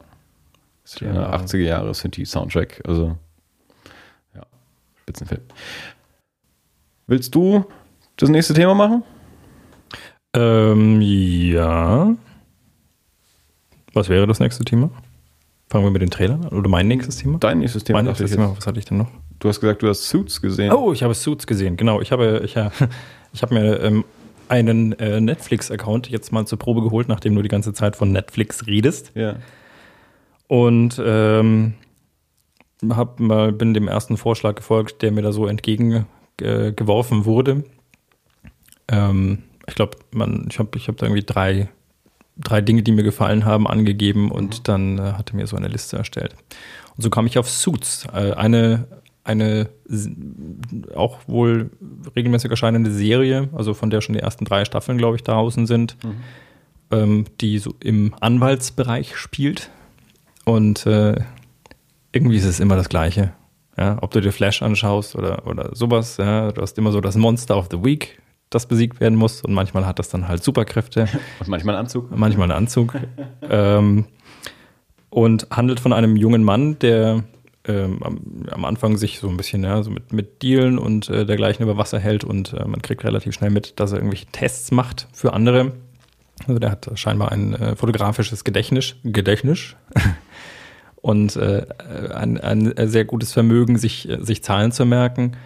ja. 80er Jahre sind die Soundtrack, also ja, Spitzenfilm. Willst du das nächste Thema machen? Ähm, ja. Was wäre das nächste Thema? Fangen wir mit den Trailern an? Oder mein nächstes Thema? Dein nächstes Thema. Mein nächstes Thema, was hatte ich denn noch? Du hast gesagt, du hast Suits gesehen. Oh, ich habe Suits gesehen, genau. Ich habe, ich, ich habe mir ähm, einen äh, Netflix-Account jetzt mal zur Probe geholt, nachdem du die ganze Zeit von Netflix redest. Ja. Und ähm, hab mal, bin dem ersten Vorschlag gefolgt, der mir da so entgegengeworfen äh, wurde. Ähm, ich glaube, ich habe ich hab da irgendwie drei, drei Dinge, die mir gefallen haben, angegeben und mhm. dann äh, hatte mir so eine Liste erstellt. Und so kam ich auf Suits, äh, eine eine auch wohl regelmäßig erscheinende Serie, also von der schon die ersten drei Staffeln, glaube ich, draußen sind, mhm. ähm, die so im Anwaltsbereich spielt. Und äh, irgendwie ist es immer das Gleiche. Ja, ob du dir Flash anschaust oder, oder sowas. Ja, du hast immer so das Monster of the Week, das besiegt werden muss. Und manchmal hat das dann halt Superkräfte. Und manchmal einen Anzug. Manchmal einen Anzug. ähm, und handelt von einem jungen Mann, der ähm, am, am, Anfang sich so ein bisschen ja, so mit, mit Dealen und äh, dergleichen über Wasser hält und äh, man kriegt relativ schnell mit, dass er irgendwelche Tests macht für andere. Also der hat scheinbar ein äh, fotografisches Gedächtnis, Gedächtnis? Und äh, ein, ein sehr gutes Vermögen, sich, sich Zahlen zu merken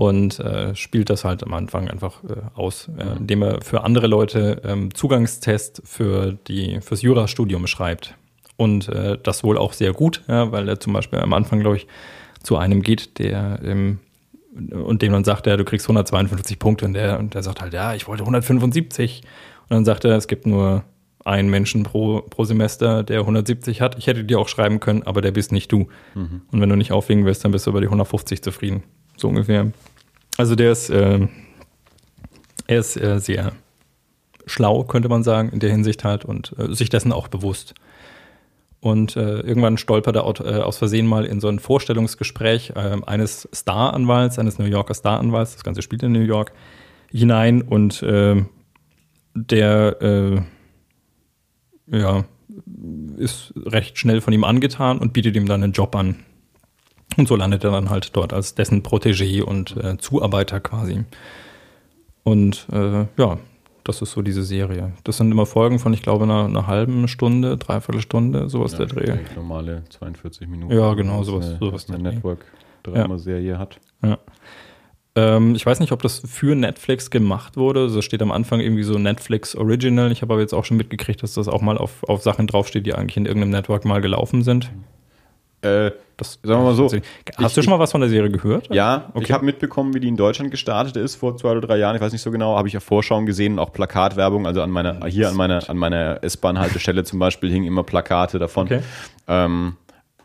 und äh, spielt das halt am Anfang einfach äh, aus, äh, indem er für andere Leute ähm, Zugangstest für die fürs Jurastudium schreibt und äh, das wohl auch sehr gut, ja, weil er zum Beispiel am Anfang, glaube ich, zu einem geht, der ähm, und dem dann sagt er, du kriegst 152 Punkte und der, und der sagt halt, ja, ich wollte 175. Und dann sagt er, es gibt nur einen Menschen pro, pro Semester, der 170 hat. Ich hätte dir auch schreiben können, aber der bist nicht du. Mhm. Und wenn du nicht auflegen willst, dann bist du über die 150 zufrieden. So ungefähr. Also der ist, äh, er ist äh, sehr schlau, könnte man sagen, in der Hinsicht halt und äh, sich dessen auch bewusst. Und äh, irgendwann stolpert er äh, aus Versehen mal in so ein Vorstellungsgespräch äh, eines Staranwalts, eines New Yorker Staranwalts, das Ganze spielt in New York, hinein und äh, der äh, ja, ist recht schnell von ihm angetan und bietet ihm dann einen Job an. Und so landet er dann halt dort als dessen Protégé und äh, Zuarbeiter quasi. Und ja, das ist so diese Serie. Das sind immer Folgen von, ich glaube, einer, einer halben Stunde, dreiviertel Stunde, sowas ja, der Dreh. Normale 42 Minuten. Ja, genau, sowas. Eine, sowas eine Network-Drama-Serie ja. hat. Ja. Ähm, ich weiß nicht, ob das für Netflix gemacht wurde. Also steht am Anfang irgendwie so Netflix Original. Ich habe aber jetzt auch schon mitgekriegt, dass das auch mal auf, auf Sachen draufsteht, die eigentlich in irgendeinem Network mal gelaufen sind. Äh, das, sagen wir mal so. Hast ich, du schon mal was von der Serie gehört? Ja, okay. ich habe mitbekommen, wie die in Deutschland gestartet ist vor zwei oder drei Jahren. Ich weiß nicht so genau, habe ich ja Vorschauen gesehen, auch Plakatwerbung. Also an meiner, hier an meiner, an meiner S-Bahn-Haltestelle zum Beispiel hingen immer Plakate davon. Okay. Ähm,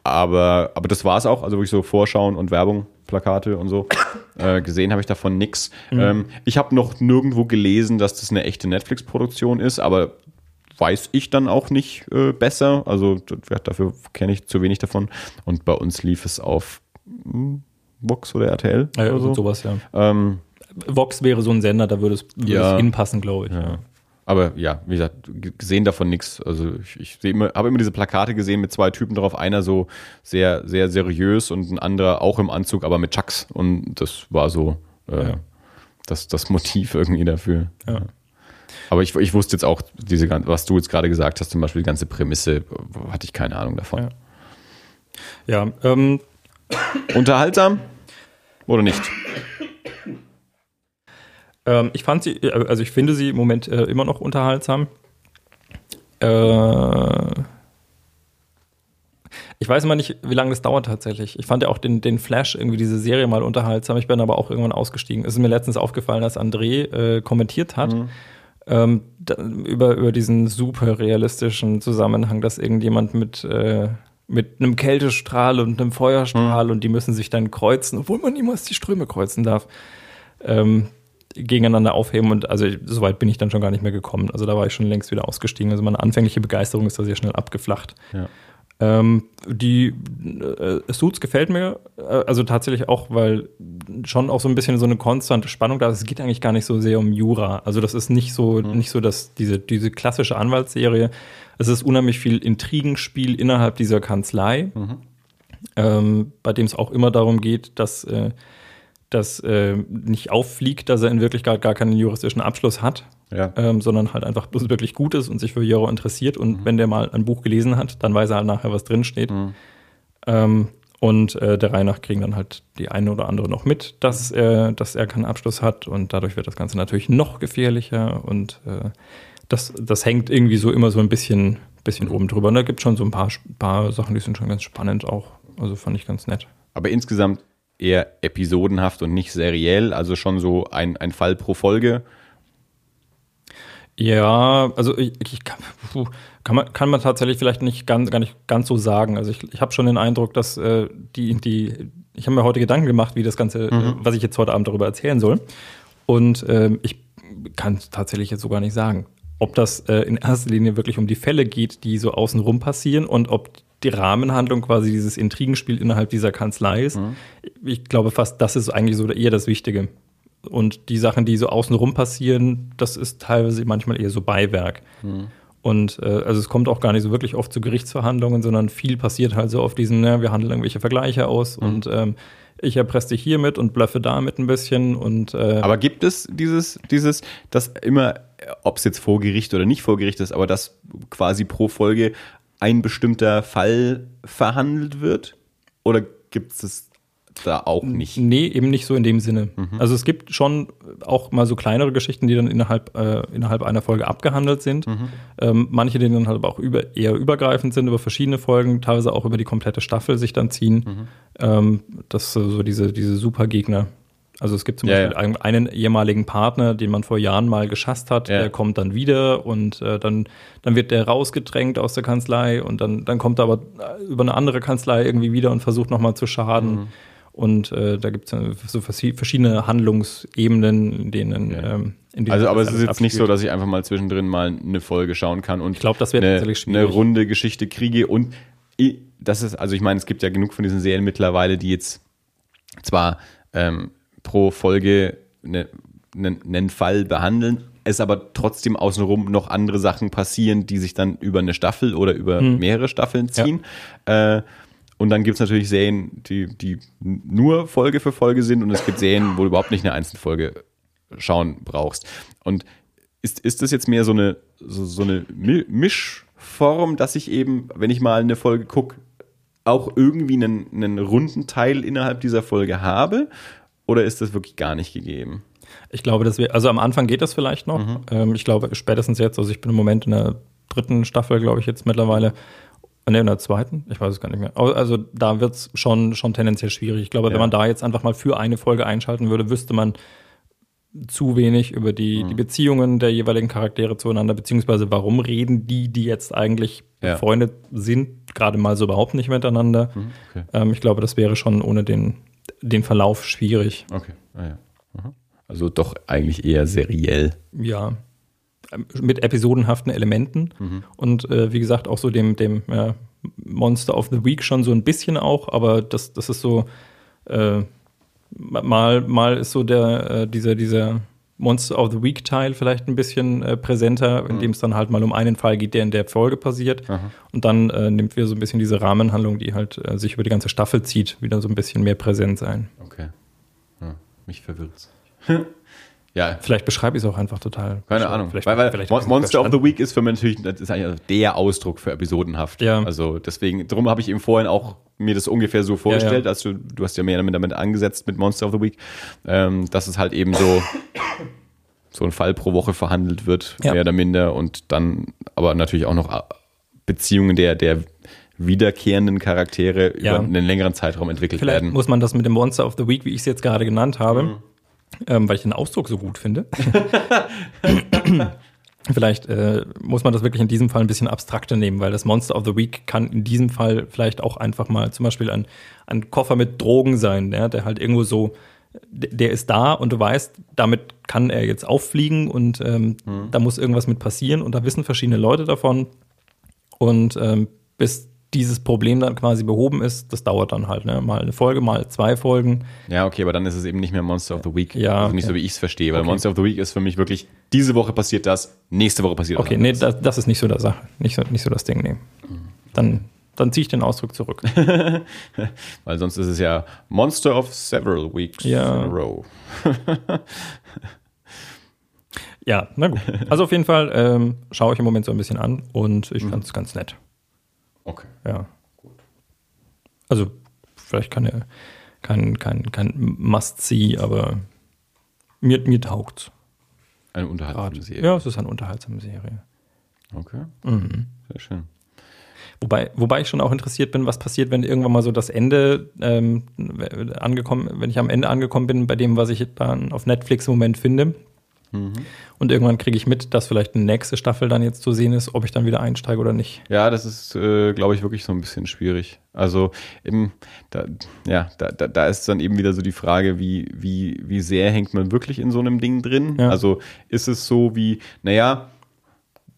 aber, aber das war es auch, also wirklich so Vorschauen und Werbung, Plakate und so. Äh, gesehen habe ich davon nichts. Mhm. Ähm, ich habe noch nirgendwo gelesen, dass das eine echte Netflix-Produktion ist, aber weiß ich dann auch nicht äh, besser. Also dafür kenne ich zu wenig davon. Und bei uns lief es auf hm, Vox oder RTL ja, oder so. sowas, ja. Ähm, Vox wäre so ein Sender, da würde es, würde ja, es hinpassen, glaube ich. Ja. Aber ja, wie gesagt, gesehen davon nichts. Also ich, ich immer, habe immer diese Plakate gesehen mit zwei Typen drauf. Einer so sehr, sehr seriös und ein anderer auch im Anzug, aber mit Chucks. Und das war so äh, das, das Motiv irgendwie dafür. Ja. Aber ich, ich wusste jetzt auch, diese, was du jetzt gerade gesagt hast, zum Beispiel die ganze Prämisse, hatte ich keine Ahnung davon. Ja, ja ähm. Unterhaltsam oder nicht? Ähm, ich fand sie, also ich finde sie im Moment äh, immer noch unterhaltsam. Äh, ich weiß immer nicht, wie lange das dauert tatsächlich. Ich fand ja auch den, den Flash, irgendwie diese Serie mal unterhaltsam. Ich bin aber auch irgendwann ausgestiegen. Es ist mir letztens aufgefallen, dass André äh, kommentiert hat. Mhm ähm, da, über, über diesen super realistischen Zusammenhang, dass irgendjemand mit, äh, mit einem Kältestrahl und einem Feuerstrahl mhm. und die müssen sich dann kreuzen, obwohl man niemals die Ströme kreuzen darf, ähm, gegeneinander aufheben. Und also so weit bin ich dann schon gar nicht mehr gekommen. Also da war ich schon längst wieder ausgestiegen. Also meine anfängliche Begeisterung ist da sehr schnell abgeflacht. Ja. Ähm, die äh, Suits gefällt mir, äh, also tatsächlich auch, weil schon auch so ein bisschen so eine konstante Spannung da ist. Es geht eigentlich gar nicht so sehr um Jura. Also das ist nicht so, mhm. nicht so, dass diese, diese klassische Anwaltsserie, es ist unheimlich viel Intrigenspiel innerhalb dieser Kanzlei, mhm. ähm, bei dem es auch immer darum geht, dass äh, das äh, nicht auffliegt, dass er in Wirklichkeit gar keinen juristischen Abschluss hat, ja. ähm, sondern halt einfach bloß wirklich gut ist und sich für Jura interessiert. Und mhm. wenn der mal ein Buch gelesen hat, dann weiß er halt nachher, was drinsteht. Mhm. Ähm, und äh, der Reihe nach kriegen dann halt die eine oder andere noch mit, dass er, dass er keinen Abschluss hat. Und dadurch wird das Ganze natürlich noch gefährlicher. Und äh, das, das hängt irgendwie so immer so ein bisschen, bisschen oben drüber. Und da gibt es schon so ein paar, paar Sachen, die sind schon ganz spannend auch. Also fand ich ganz nett. Aber insgesamt eher episodenhaft und nicht seriell, also schon so ein, ein Fall pro Folge. Ja, also ich, ich kann, kann, man, kann man tatsächlich vielleicht nicht ganz, gar nicht ganz so sagen. Also ich, ich habe schon den Eindruck, dass äh, die, die, ich habe mir heute Gedanken gemacht, wie das Ganze, mhm. äh, was ich jetzt heute Abend darüber erzählen soll. Und äh, ich kann tatsächlich jetzt so gar nicht sagen, ob das äh, in erster Linie wirklich um die Fälle geht, die so außenrum passieren und ob die Rahmenhandlung, quasi dieses Intrigenspiel innerhalb dieser Kanzlei ist. Mhm. Ich glaube fast, das ist eigentlich so eher das Wichtige. Und die Sachen, die so außenrum passieren, das ist teilweise manchmal eher so Beiwerk. Mhm. Und äh, also es kommt auch gar nicht so wirklich oft zu Gerichtsverhandlungen, sondern viel passiert halt so auf diesen, ne, wir handeln irgendwelche Vergleiche aus mhm. und ähm, ich erpresse dich hiermit und blöffe damit ein bisschen und äh Aber gibt es dieses, dieses, dass immer, ob es jetzt vor Gericht oder nicht vor Gericht ist, aber dass quasi pro Folge ein bestimmter Fall verhandelt wird? Oder gibt es das da auch nicht. Nee, eben nicht so in dem Sinne. Mhm. Also es gibt schon auch mal so kleinere Geschichten, die dann innerhalb, äh, innerhalb einer Folge abgehandelt sind. Mhm. Ähm, manche, die dann halt aber auch über, eher übergreifend sind, über verschiedene Folgen, teilweise auch über die komplette Staffel sich dann ziehen. Mhm. Ähm, das ist so diese, diese Supergegner. Also es gibt zum ja, Beispiel ja. einen ehemaligen Partner, den man vor Jahren mal geschasst hat, ja. der kommt dann wieder und äh, dann, dann wird der rausgedrängt aus der Kanzlei und dann, dann kommt er aber über eine andere Kanzlei irgendwie wieder und versucht nochmal zu schaden. Mhm. Und äh, da gibt es so verschiedene Handlungsebenen, in denen. Ja. Ähm, in denen also, aber es ist jetzt abspielt. nicht so, dass ich einfach mal zwischendrin mal eine Folge schauen kann und ich glaube, das eine, eine runde Geschichte kriege. Und das ist, also ich meine, es gibt ja genug von diesen Serien mittlerweile, die jetzt zwar ähm, pro Folge eine, einen, einen Fall behandeln, es aber trotzdem außenrum noch andere Sachen passieren, die sich dann über eine Staffel oder über hm. mehrere Staffeln ziehen. Ja. Äh, und dann gibt es natürlich Serien, die, die nur Folge für Folge sind und es gibt Serien, wo du überhaupt nicht eine Einzelfolge schauen brauchst. Und ist, ist das jetzt mehr so eine, so, so eine Mischform, dass ich eben, wenn ich mal eine Folge gucke, auch irgendwie einen, einen runden Teil innerhalb dieser Folge habe? Oder ist das wirklich gar nicht gegeben? Ich glaube, dass wir, also am Anfang geht das vielleicht noch. Mhm. Ähm, ich glaube, spätestens jetzt, also ich bin im Moment in der dritten Staffel, glaube ich, jetzt mittlerweile. Ne, in der zweiten? Ich weiß es gar nicht mehr. Also da wird es schon, schon tendenziell schwierig. Ich glaube, ja. wenn man da jetzt einfach mal für eine Folge einschalten würde, wüsste man zu wenig über die, mhm. die Beziehungen der jeweiligen Charaktere zueinander, beziehungsweise warum reden die, die jetzt eigentlich ja. befreundet sind, gerade mal so überhaupt nicht miteinander. Mhm, okay. Ähm, ich glaube, das wäre schon ohne den, den Verlauf schwierig. Okay. Ah, ja. Also doch eigentlich eher seriell. Ja mit episodenhaften Elementen mhm. und äh, wie gesagt auch so dem, dem äh, Monster of the Week schon so ein bisschen auch, aber das, das ist so äh, mal, mal ist so der, äh, dieser, dieser Monster of the Week Teil vielleicht ein bisschen äh, präsenter, indem es dann halt mal um einen Fall geht, der in der Folge passiert. Aha. Und dann äh, nimmt wir so ein bisschen diese Rahmenhandlung, die halt sich über die ganze Staffel zieht, wieder so ein bisschen mehr präsent sein. Okay. Ja, mich verwirrt Ja. Vielleicht beschreibe ich es auch einfach total. Keine Ahnung. Vielleicht, weil, weil vielleicht Monster of the Week ist für mich natürlich das ist eigentlich der Ausdruck für episodenhaft. Ja. Also deswegen, darum habe ich eben vorhin auch mir das ungefähr so vorgestellt, ja, ja. Also du, hast ja mehr damit, damit angesetzt mit Monster of the Week, ähm, dass es halt eben so so ein Fall pro Woche verhandelt wird, ja. mehr oder minder und dann aber natürlich auch noch äh, Beziehungen der der wiederkehrenden Charaktere über einen längeren Zeitraum entwickelt Vielleicht werden. Muss man das mit dem Monster of the Week, wie ich es jetzt gerade genannt habe, mhm ähm, weil ich den Ausdruck so gut finde. vielleicht äh, muss man das wirklich in diesem Fall ein bisschen abstrakter nehmen, weil das Monster of the Week kann in diesem Fall vielleicht auch einfach mal zum Beispiel ein, ein Koffer mit Drogen sein, ja, der halt irgendwo so, der ist da und du weißt, damit kann er jetzt auffliegen und ähm, mhm. da muss irgendwas mit passieren und da wissen verschiedene Leute davon und ähm, bis dieses Problem dann quasi behoben ist, das dauert dann halt, ne? Mal eine Folge, mal zwei Folgen. Ja, okay, aber dann ist es eben nicht mehr Monster of the Week. Ja. Also nicht so, wie ich es verstehe, weil okay. Monster of the Week ist für mich wirklich, diese Woche passiert das, nächste Woche passiert das. Okay, nee, das, das, ist nicht so der Sache. Nicht so, nicht so das Ding, nee. Dann, dann ziehe ich den Ausdruck zurück. weil sonst ist es ja Monster of several weeks ja. in a row. ja, na gut. Also auf jeden Fall ähm, schaue ich im Moment so ein bisschen an und ich mhm. fand es ganz nett. Okay. Ja. Gut. Also, vielleicht keine, kein, kein, kein Must-See, aber mir, mir taugt Eine unterhaltsame Serie. Ja, es ist eine unterhaltsame Serie. Okay. Mhm. Sehr schön. Wobei, wobei ich schon auch interessiert bin, was passiert, wenn irgendwann mal so das Ende ähm, angekommen, wenn ich am Ende angekommen bin bei dem, was ich dann auf Netflix im Moment finde. Mhm. Und irgendwann kriege ich mit, dass vielleicht eine nächste Staffel dann jetzt zu sehen ist, ob ich dann wieder einsteige oder nicht. Ja, das ist, äh, glaube ich, wirklich so ein bisschen schwierig. Also eben, da, ja, da, da, da ist dann eben wieder so die Frage, wie, wie, wie sehr hängt man wirklich in so einem Ding drin? Ja. Also ist es so wie, naja,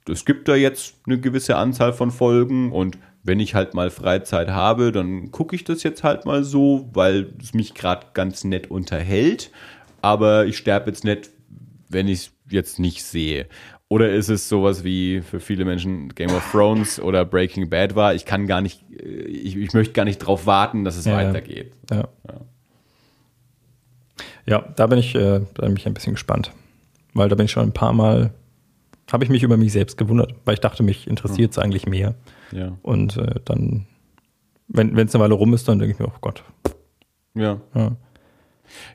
es gibt da jetzt eine gewisse Anzahl von Folgen und wenn ich halt mal Freizeit habe, dann gucke ich das jetzt halt mal so, weil es mich gerade ganz nett unterhält. Aber ich sterbe jetzt nicht, wenn ich es jetzt nicht sehe. Oder ist es sowas wie für viele Menschen Game of Thrones oder Breaking Bad war? Ich kann gar nicht, äh, ich, ich möchte gar nicht drauf warten, dass es Ja, ja. weitergeht. Ja. Ja, da bin ich, äh, da bin ich ein bisschen gespannt. Weil da bin ich schon ein paar Mal, habe ich mich über mich selbst gewundert, weil ich dachte, mich interessiert es eigentlich mehr. Ja. Und äh, dann, wenn es eine Weile rum ist, dann denke ich mir, oh Gott. Ja. Ja.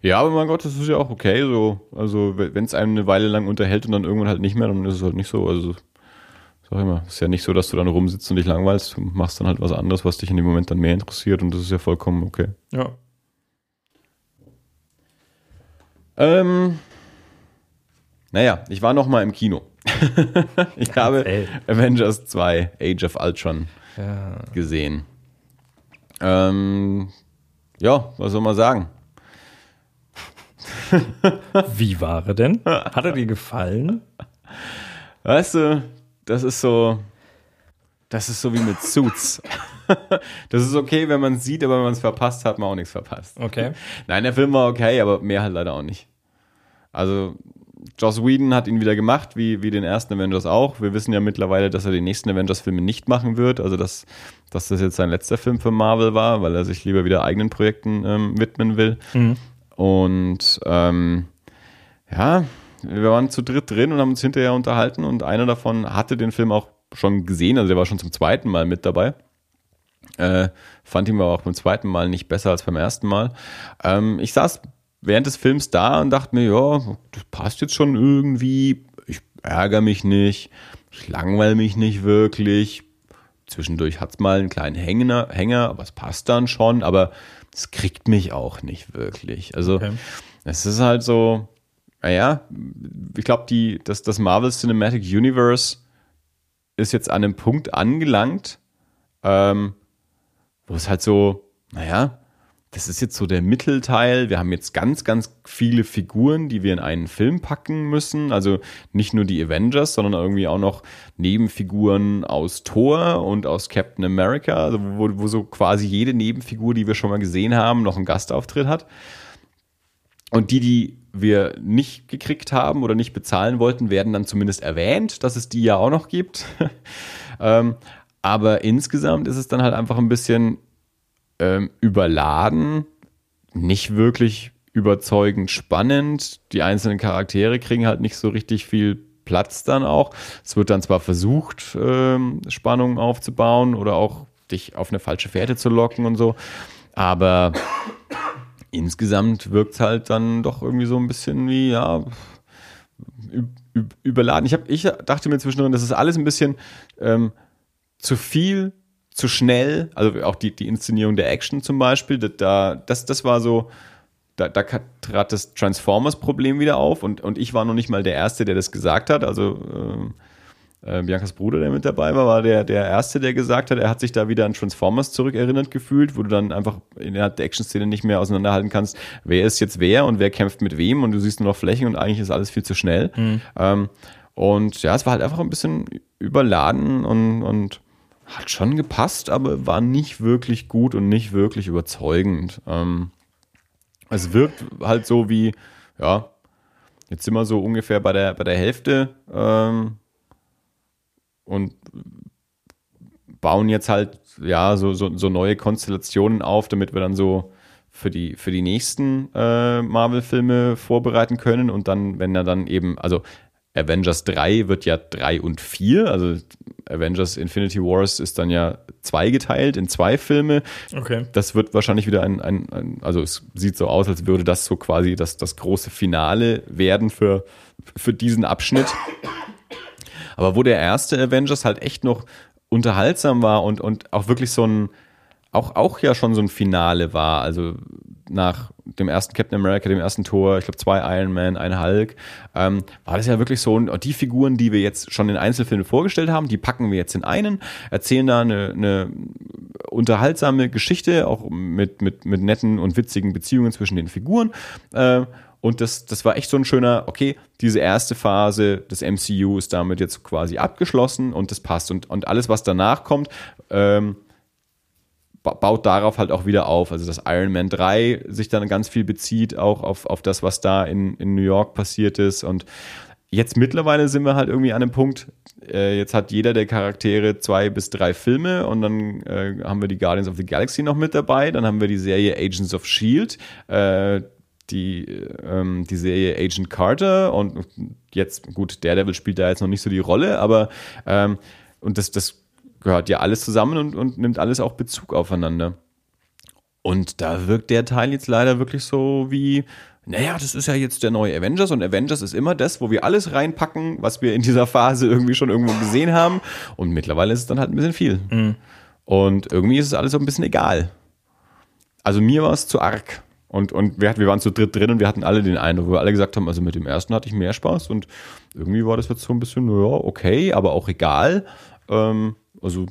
Ja, aber mein Gott, das ist ja auch okay. So, also wenn es einem eine Weile lang unterhält und dann irgendwann halt nicht mehr, dann ist es halt nicht so. Also sag ich mal, ist ja nicht so, dass du dann rumsitzt und dich langweilst. Du machst dann halt was anderes, was dich in dem Moment dann mehr interessiert und das ist ja vollkommen okay. Ja. Ähm, naja, ich war noch mal im Kino. ich habe ey. Avengers 2, Age of Ultron ja. gesehen. Ähm, ja, was soll man sagen? Wie war er denn? Hat er dir gefallen? Weißt du, das ist so, das ist so wie mit Suits. das ist okay, wenn man es sieht, aber wenn man es verpasst, hat man auch nichts verpasst. Okay. Nein, der Film war okay, aber mehr halt leider auch nicht. Also, Joss Whedon hat ihn wieder gemacht, wie, wie den ersten Avengers auch. Wir wissen ja mittlerweile, dass er die nächsten Avengers-Filme nicht machen wird. Also, dass, dass das jetzt sein letzter Film für Marvel war, weil er sich lieber wieder eigenen Projekten ähm, widmen will. Mhm. Und ähm, ja, wir waren zu dritt drin und haben uns hinterher unterhalten und einer davon hatte den Film auch schon gesehen, also der war schon zum zweiten Mal mit dabei. Äh, fand ihn aber auch beim zweiten Mal nicht besser als beim ersten Mal. Ähm, ich saß während des Films da und dachte mir, ja, das passt jetzt schon irgendwie. Ich ärgere mich nicht, ich langweile mich nicht wirklich. Zwischendurch hat's mal einen kleinen Hänger, Hänger, aber es passt dann schon, aber es kriegt mich auch nicht wirklich. Also Okay. es ist halt so, naja, ich glaube, die, das, das Marvel Cinematic Universe ist jetzt an einem Punkt angelangt, ähm, wo es halt so, naja, das ist jetzt so der Mittelteil. Wir haben jetzt ganz, ganz viele Figuren, die wir in einen Film packen müssen. Also nicht nur die Avengers, sondern irgendwie auch noch Nebenfiguren aus Thor und aus Captain America, also wo, wo so quasi jede Nebenfigur, die wir schon mal gesehen haben, noch einen Gastauftritt hat. Und die, die wir nicht gekriegt haben oder nicht bezahlen wollten, werden dann zumindest erwähnt, dass es die ja auch noch gibt. ähm, aber insgesamt ist es dann halt einfach ein bisschen ähm, überladen, nicht wirklich überzeugend spannend. Die einzelnen Charaktere kriegen halt nicht so richtig viel Platz dann auch. Es wird dann zwar versucht, ähm, Spannungen aufzubauen oder auch dich auf eine falsche Fährte zu locken und so, aber insgesamt wirkt es halt dann doch irgendwie so ein bisschen wie, ja, überladen. Ich, hab, ich dachte mir zwischendrin, das ist alles ein bisschen ähm, zu viel, zu schnell. Also auch die, die Inszenierung der Action zum Beispiel, da- da, das, das war so, da, da trat das Transformers-Problem wieder auf und, und ich war noch nicht mal der Erste, der das gesagt hat. Also ähm, äh, Biancas Bruder, der mit dabei war, war der, der Erste, der gesagt hat, er hat sich da wieder an Transformers zurückerinnert gefühlt, wo du dann einfach innerhalb der Action-Szene nicht mehr auseinanderhalten kannst, wer ist jetzt wer und wer kämpft mit wem und du siehst nur noch Flächen und eigentlich ist alles viel zu schnell. Ähm, und ja, es war halt einfach ein bisschen überladen und, und hat schon gepasst, aber war nicht wirklich gut und nicht wirklich überzeugend. Ähm, es wirkt halt so wie, ja, jetzt sind wir so ungefähr bei der, bei der Hälfte ähm, und bauen jetzt halt, ja, so, so, so neue Konstellationen auf, damit wir dann so für die, für die nächsten äh, Marvel-Filme vorbereiten können und dann, wenn er dann eben, also Avengers 3 wird ja 3 und 4, also Avengers Infinity Wars ist dann ja zweigeteilt in zwei Filme. Okay. Das wird wahrscheinlich wieder ein, ein, ein, also es sieht so aus, als würde das so quasi das, das große Finale werden für, für diesen Abschnitt. Aber wo der erste Avengers halt echt noch unterhaltsam war und, und auch wirklich so ein, auch, auch ja schon so ein Finale war, also nach dem ersten Captain America, dem ersten Tor, ich glaube zwei Iron Man, ein Hulk, ähm, war das ja wirklich so, die Figuren, die wir jetzt schon in Einzelfilmen vorgestellt haben, die packen wir jetzt in einen, erzählen da eine, eine unterhaltsame Geschichte, auch mit, mit, mit netten und witzigen Beziehungen zwischen den Figuren. Äh, und das, das war echt so ein schöner, okay, diese erste Phase des MCU ist damit jetzt quasi abgeschlossen und das passt. Und, und alles, was danach kommt, ähm, baut darauf halt auch wieder auf. Also dass Iron Man 3 sich dann ganz viel bezieht, auch auf, auf das, was da in, in New York passiert ist. Und jetzt mittlerweile sind wir halt irgendwie an einem Punkt, äh, jetzt hat jeder der Charaktere zwei bis drei Filme und dann äh, haben wir die Guardians of the Galaxy noch mit dabei, dann haben wir die Serie Agents of Shield, äh, die, ähm, die Serie Agent Carter und jetzt, gut, Daredevil spielt da jetzt noch nicht so die Rolle, aber ähm, und das, das gehört ja alles zusammen und, und nimmt alles auch Bezug aufeinander. Und da wirkt der Teil jetzt leider wirklich so wie, naja, das ist ja jetzt der neue Avengers und Avengers ist immer das, wo wir alles reinpacken, was wir in dieser Phase irgendwie schon irgendwo gesehen haben. Und mittlerweile ist es dann halt ein bisschen viel. Mhm. Und irgendwie ist es alles so ein bisschen egal. Also mir war es zu arg. Und, und wir, wir waren zu dritt drin und wir hatten alle den Eindruck, wo wir alle gesagt haben, also mit dem ersten hatte ich mehr Spaß und irgendwie war das jetzt so ein bisschen, ja, okay, aber auch egal. Ähm, also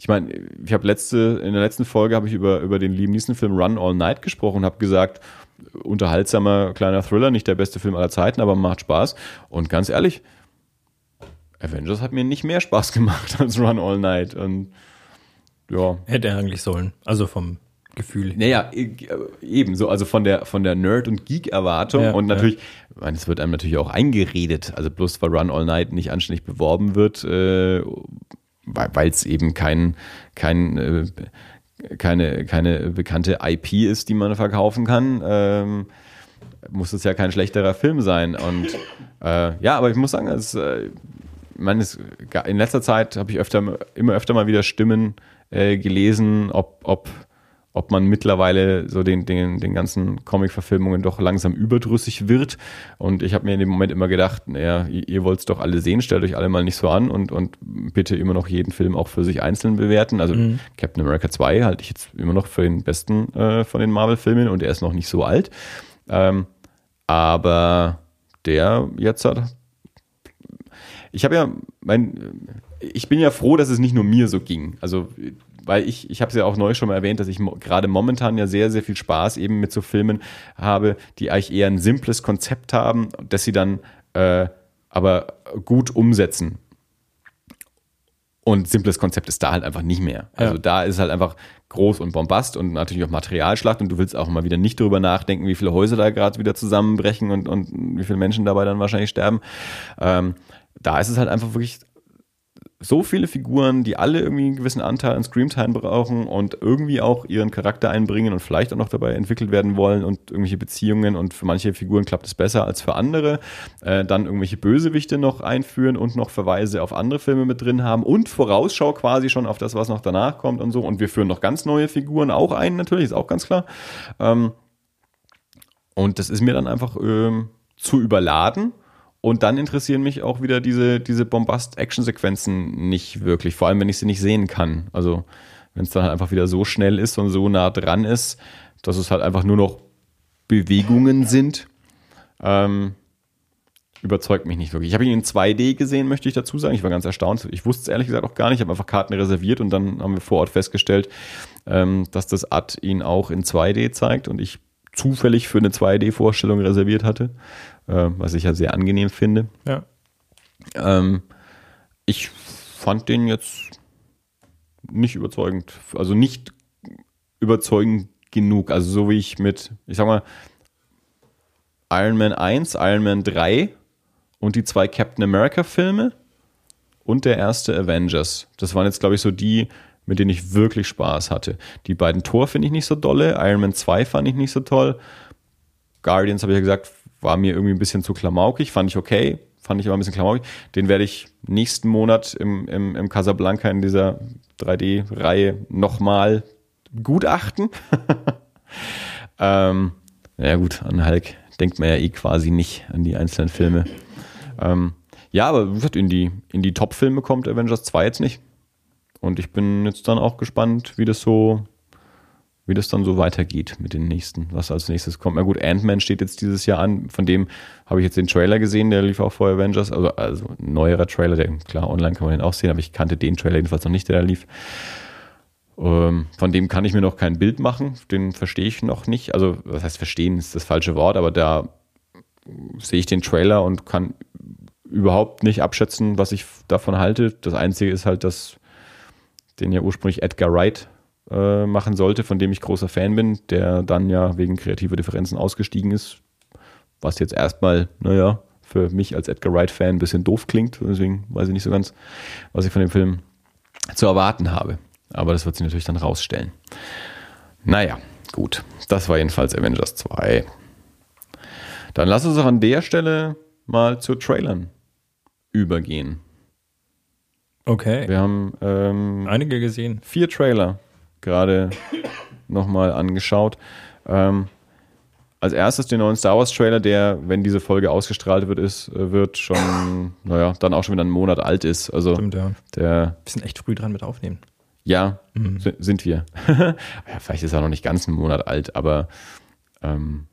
ich meine, ich habe letzte, in der letzten Folge habe ich über, über den Liam Neeson-Film Run All Night gesprochen und habe gesagt, unterhaltsamer kleiner Thriller, nicht der beste Film aller Zeiten, aber macht Spaß. Und ganz ehrlich, Avengers hat mir nicht mehr Spaß gemacht als Run All Night. Und ja. Hätte er eigentlich sollen. Also vom Gefühl. Naja, eben so, also von der, von der Nerd- und Geek-Erwartung ja, und natürlich, ja. ich meine, es wird einem natürlich auch eingeredet, also bloß weil Run All Night nicht anständig beworben wird, äh, weil es eben kein, kein äh, keine, keine bekannte IP ist, die man verkaufen kann, ähm, muss es ja kein schlechterer Film sein. Und äh, ja, aber ich muss sagen, es, äh, man ist, in letzter Zeit habe ich öfter, immer öfter mal wieder Stimmen äh, gelesen, ob, ob ob man mittlerweile so den, den, den ganzen Comic-Verfilmungen doch langsam überdrüssig wird. Und ich habe mir in dem Moment immer gedacht, naja, ihr, ihr wollt es doch alle sehen, stellt euch alle mal nicht so an und, und bitte immer noch jeden Film auch für sich einzeln bewerten. Also mhm. Captain America 2 halte ich jetzt immer noch für den besten äh, von den Marvel-Filmen und er ist noch nicht so alt. Ähm, aber der jetzt hat. Ich habe ja, mein, ich bin ja froh, dass es nicht nur mir so ging. Also weil ich, ich habe es ja auch neu schon mal erwähnt, dass ich mo gerade momentan ja sehr, sehr viel Spaß eben mit so Filmen habe, die eigentlich eher ein simples Konzept haben, dass sie dann äh, aber gut umsetzen. Und simples Konzept ist da halt einfach nicht mehr. Also ja. da ist halt einfach groß und bombast und natürlich auch Materialschlacht und du willst auch mal wieder nicht darüber nachdenken, wie viele Häuser da gerade wieder zusammenbrechen und, und wie viele Menschen dabei dann wahrscheinlich sterben. Ähm, da ist es halt einfach wirklich so viele Figuren, die alle irgendwie einen gewissen Anteil an Screamtime brauchen und irgendwie auch ihren Charakter einbringen und vielleicht auch noch dabei entwickelt werden wollen und irgendwelche Beziehungen und für manche Figuren klappt es besser als für andere. Äh, dann irgendwelche Bösewichte noch einführen und noch Verweise auf andere Filme mit drin haben und Vorausschau quasi schon auf das, was noch danach kommt und so. Und wir führen noch ganz neue Figuren auch ein, natürlich, ist auch ganz klar. Ähm, und das ist mir dann einfach ähm, zu überladen. Und dann interessieren mich auch wieder diese, diese Bombast-Action-Sequenzen nicht wirklich, vor allem wenn ich sie nicht sehen kann. Also wenn es dann halt einfach wieder so schnell ist und so nah dran ist, dass es halt einfach nur noch Bewegungen sind, ähm, überzeugt mich nicht wirklich. Ich habe ihn in 2D gesehen, möchte ich dazu sagen. Ich war ganz erstaunt. Ich wusste es ehrlich gesagt auch gar nicht. Ich habe einfach Karten reserviert und dann haben wir vor Ort festgestellt, ähm, dass das Ad ihn auch in 2D zeigt und ich zufällig für eine 2D-Vorstellung reserviert hatte äh, was ich ja sehr angenehm finde. Ja. Ähm, ich fand den jetzt nicht überzeugend, also nicht überzeugend genug. Also so wie ich mit, ich sag mal, Iron Man 1, Iron Man 3 und die zwei Captain America Filme und der erste Avengers. Das waren jetzt, glaube ich, so die, mit denen ich wirklich Spaß hatte. Die beiden Tor finde ich nicht so dolle. Iron Man 2 fand ich nicht so toll. Guardians, habe ich ja gesagt, war mir irgendwie ein bisschen zu klamaukig, fand ich okay, fand ich aber ein bisschen klamaukig. Den werde ich nächsten Monat im, im, im Casablanca in dieser 3D-Reihe nochmal gutachten. ähm, ja gut, an Hulk denkt man ja eh quasi nicht an die einzelnen Filme. Ähm, ja, aber wie in die, in die Top-Filme kommt Avengers 2 jetzt nicht. Und ich bin jetzt dann auch gespannt, wie das so wie das dann so weitergeht mit den nächsten, was als nächstes kommt. Na gut, Ant-Man steht jetzt dieses Jahr an, von dem habe ich jetzt den Trailer gesehen, der lief auch vor Avengers, also, also neuerer Trailer, der klar, online kann man den auch sehen, aber ich kannte den Trailer jedenfalls noch nicht, der da lief. Ähm, von dem kann ich mir noch kein Bild machen, den verstehe ich noch nicht. Also, was heißt verstehen, ist das falsche Wort, aber da sehe ich den Trailer und kann überhaupt nicht abschätzen, was ich davon halte. Das Einzige ist halt, dass den ja ursprünglich Edgar Wright äh, machen sollte, von dem ich großer Fan bin, der dann ja wegen kreativer Differenzen ausgestiegen ist. Was jetzt erstmal, naja, für mich als Edgar Wright-Fan ein bisschen doof klingt. Deswegen weiß ich nicht so ganz, was ich von dem Film zu erwarten habe. Aber das wird sich natürlich dann rausstellen. Naja, gut. Das war jedenfalls Avengers 2. Dann lass uns auch an der Stelle mal zu Trailern übergehen. Okay. Wir haben ähm, Einige gesehen. vier Trailer gerade nochmal angeschaut. Ähm, als erstes den neuen Star Wars Trailer, der, wenn diese Folge ausgestrahlt wird, ist, äh, wird schon, naja, dann auch schon wieder einen Monat alt ist. Also Stimmt, ja. der, Wir sind echt früh dran mit aufnehmen. ja, si- sind wir. ja, vielleicht ist er noch nicht ganz einen Monat alt, aber ähm,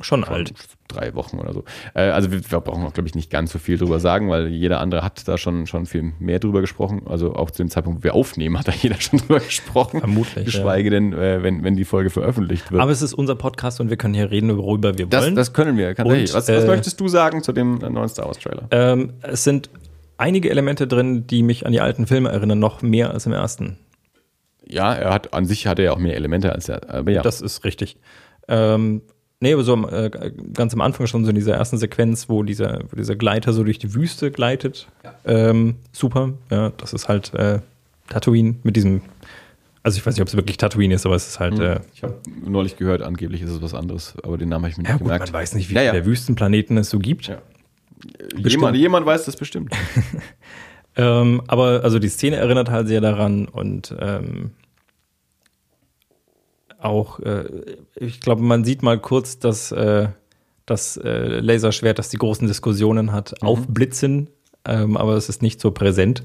Schon alt. drei Wochen oder so. Äh, also wir, wir brauchen auch, glaube ich, nicht ganz so viel drüber sagen, weil jeder andere hat da schon, schon viel mehr drüber gesprochen. Also auch zu dem Zeitpunkt, wo wir aufnehmen, hat da jeder schon drüber gesprochen. Vermutlich, Geschweige denn, äh, wenn, wenn die Folge veröffentlicht wird. Aber es ist unser Podcast und wir können hier reden, worüber wir das, wollen. das können wir. tatsächlich. Und, was, was äh, möchtest du sagen zu dem äh, neuen Star Wars Trailer? ähm, es sind einige Elemente drin, die mich an die alten Filme erinnern, noch mehr als im ersten. Ja, er hat an sich hat er ja auch mehr Elemente als er. Aber ja, Das ist richtig. Ähm, nee, aber so am, äh, ganz am Anfang schon so in dieser ersten Sequenz, wo dieser, wo dieser Gleiter so durch die Wüste gleitet. Ähm, super. Ja, das ist halt äh, Tatooine mit diesem. Also ich weiß nicht, ob es wirklich Tatooine ist, aber es ist halt. Äh, ich habe neulich gehört, angeblich ist es was anderes, aber den Namen habe ich mir ja, nicht gut, gemerkt. man weiß nicht, wie Ja, ja. viele Wüstenplaneten es so gibt. Ja. Jemand, jemand weiß das bestimmt. Ähm, aber also die Szene erinnert halt sehr daran und ähm, auch, äh, ich glaube, man sieht mal kurz, dass äh, das äh, Laserschwert, das die großen Diskussionen hat, aufblitzen, ähm, aber es ist nicht so präsent.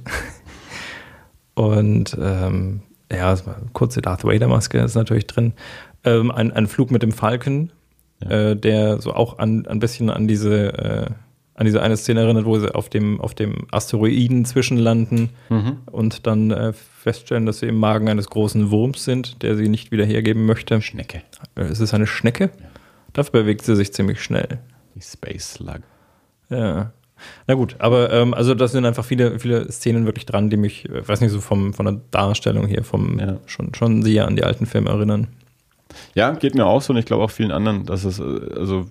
und ähm, ja, kurze Darth Vader-Maske ist natürlich drin. Ähm, ein, ein Flug mit dem Falcon, äh, der so auch an, ein bisschen an diese, äh, an diese eine Szene erinnert, wo sie auf dem, auf dem Asteroiden zwischenlanden und dann äh, feststellen, dass sie im Magen eines großen Wurms sind, der sie nicht wieder hergeben möchte. Schnecke. Äh, Es ist eine Schnecke. Dafür bewegt sie sich ziemlich schnell. Die Space Slug. Ja. Na gut, aber ähm, also das sind einfach viele, viele Szenen wirklich dran, die mich, äh, weiß nicht, so vom, von der Darstellung hier vom Ja. schon, schon sehr an die alten Filme erinnern. Ja, geht mir auch so und ich glaube auch vielen anderen, dass es, äh, also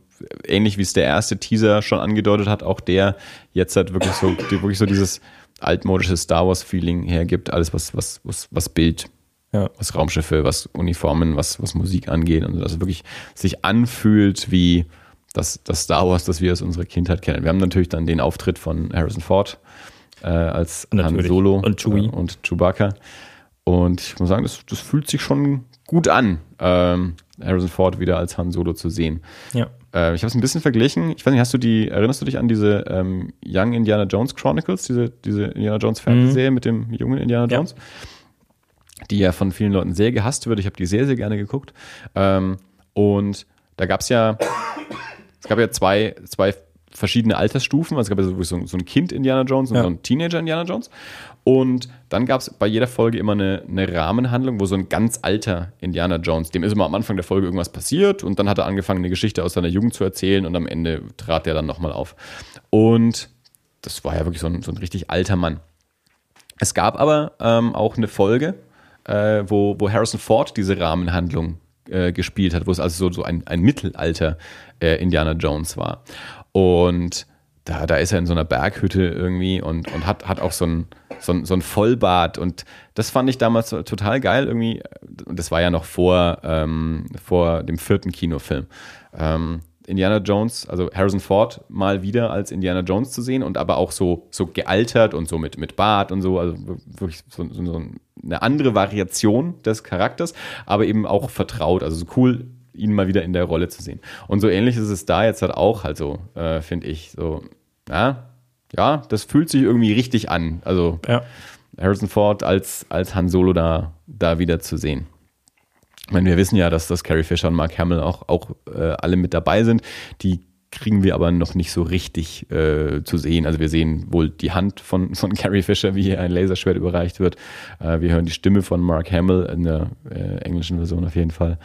ähnlich wie es der erste Teaser schon angedeutet hat, auch der jetzt halt wirklich so, wirklich so dieses altmodische Star Wars-Feeling hergibt, alles was, was, was, was Bild, Ja. was Raumschiffe, was Uniformen, was, was Musik angeht und dass es wirklich sich anfühlt wie das, das Star Wars, das wir aus unserer Kindheit kennen. Wir haben natürlich dann den Auftritt von Harrison Ford äh, als Han Natürlich. Solo Und Chewie. äh, und Chewbacca. Und ich muss sagen, das, das fühlt sich schon gut an, ähm, Harrison Ford wieder als Han Solo zu sehen. Ja. Äh, ich habe es ein bisschen verglichen. Ich weiß nicht, hast du die, erinnerst du dich an diese ähm, Young Indiana Jones Chronicles, diese, diese Indiana Jones Fernsehserie mit dem jungen Indiana Mhm. Ja. Jones? Die ja von vielen Leuten sehr gehasst wird. Ich habe die sehr, sehr gerne geguckt. Ähm, und da gab es ja, es gab ja zwei, zwei verschiedene Altersstufen. Also es gab ja so, so, ein Kind Indiana Jones und Ja. so ein Teenager Indiana Jones. Und dann gab es bei jeder Folge immer eine, eine Rahmenhandlung, wo so ein ganz alter Indiana Jones, dem ist immer am Anfang der Folge irgendwas passiert und dann hat er angefangen, eine Geschichte aus seiner Jugend zu erzählen und am Ende trat er dann nochmal auf. Und das war ja wirklich so ein, so ein richtig alter Mann. Es gab aber ähm, auch eine Folge, äh, wo, wo Harrison Ford diese Rahmenhandlung äh, gespielt hat, wo es also so, so ein, ein Mittelalter äh, Indiana Jones war. Und da, da ist er in so einer Berghütte irgendwie und, und hat, hat auch so ein, so, ein, so ein Vollbart. Und das fand ich damals total geil irgendwie. Und das war ja noch vor, ähm, vor dem vierten Kinofilm. Ähm, Indiana Jones, also Harrison Ford mal wieder als Indiana Jones zu sehen und aber auch so, so gealtert und so mit, mit Bart und so, also wirklich so, so eine andere Variation des Charakters, aber eben auch vertraut, also so cool, ihn mal wieder in der Rolle zu sehen. Und so ähnlich ist es da jetzt halt auch, halt so, äh, finde ich, so, ja, ja, das fühlt sich irgendwie richtig an, also Ja. Harrison Ford als, als Han Solo da, da wieder zu sehen. Ich meine, wir wissen ja, dass das Carrie Fisher und Mark Hamill auch, auch äh, alle mit dabei sind. Die kriegen wir aber noch nicht so richtig äh, zu sehen. Also wir sehen wohl die Hand von, von Carrie Fisher, wie hier ein Laserschwert überreicht wird. Äh, wir hören die Stimme von Mark Hamill in der äh, englischen Version auf jeden Fall.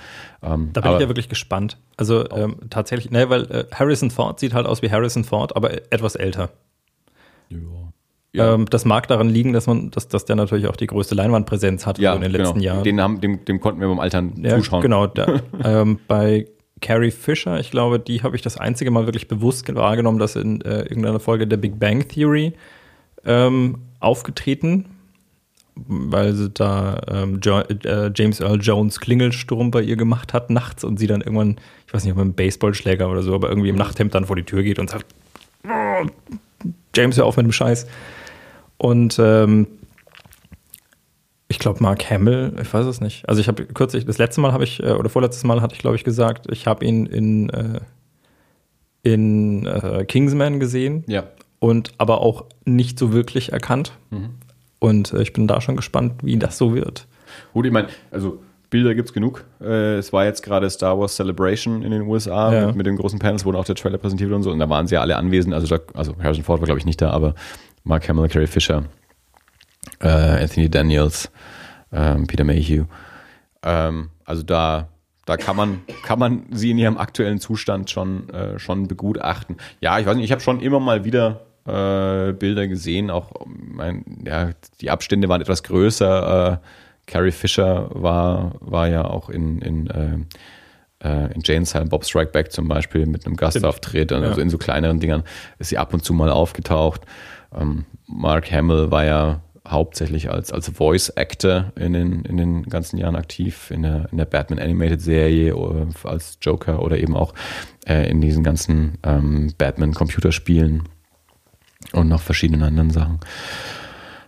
Ähm, Da bin ich ja wirklich gespannt. Also ähm, tatsächlich, ne, weil äh, Harrison Ford sieht halt aus wie Harrison Ford, aber etwas älter. Ja, Ja. Ähm, das mag daran liegen, dass man, dass, dass der natürlich auch die größte Leinwandpräsenz hat Ja, in den letzten genau. Jahren. Den haben, dem, dem konnten wir beim Altern zuschauen. Genau. Da, ähm, bei Carrie Fisher, ich glaube, die habe ich das einzige Mal wirklich bewusst wahrgenommen, dass in äh, irgendeiner Folge der Big Bang Theory ähm, aufgetreten, weil sie da ähm, jo äh, James Earl Jones Klingelsturm bei ihr gemacht hat nachts und sie dann irgendwann, ich weiß nicht, ob mit einem Baseballschläger oder so, aber irgendwie im Nachthemd dann vor die Tür geht und sagt, "Oh, James, hör auf mit dem Scheiß. Und ähm, ich glaube, Mark Hamill, ich weiß es nicht. Also ich habe kürzlich, das letzte Mal habe ich, äh, oder vorletztes Mal hatte ich, glaube ich, gesagt, ich habe ihn in, äh, in äh, Kingsman gesehen Ja. und aber auch nicht so wirklich erkannt. Und äh, ich bin da schon gespannt, wie das so wird. Gut, ich meine, also Bilder gibt es genug. Äh, es war jetzt gerade Star Wars Celebration in den USA Ja. mit, mit den großen Panels, wurde auch der Trailer präsentiert und so. Und da waren sie ja alle anwesend. Also, da, also Harrison Ford war, glaube ich, nicht da, aber Mark Hamill, Carrie Fisher, äh, Anthony Daniels, ähm, Peter Mayhew. Ähm, also da, da kann man, kann man sie in ihrem aktuellen Zustand schon, äh, schon begutachten. Ja, ich weiß nicht, ich habe schon immer mal wieder äh, Bilder gesehen, auch mein, ja, die Abstände waren etwas größer. Äh, Carrie Fisher war, war ja auch in, in, äh, äh, in Jane's Bob Strike Back zum Beispiel mit einem Gastauftritt, also Ja. in so kleineren Dingern ist sie ab und zu mal aufgetaucht. Ähm, Mark Hamill war ja hauptsächlich als, als Voice Actor in den, in den ganzen Jahren aktiv, in der, in der Batman Animated Serie oder als Joker oder eben auch äh, in diesen ganzen ähm, Batman Computerspielen und noch verschiedenen anderen Sachen.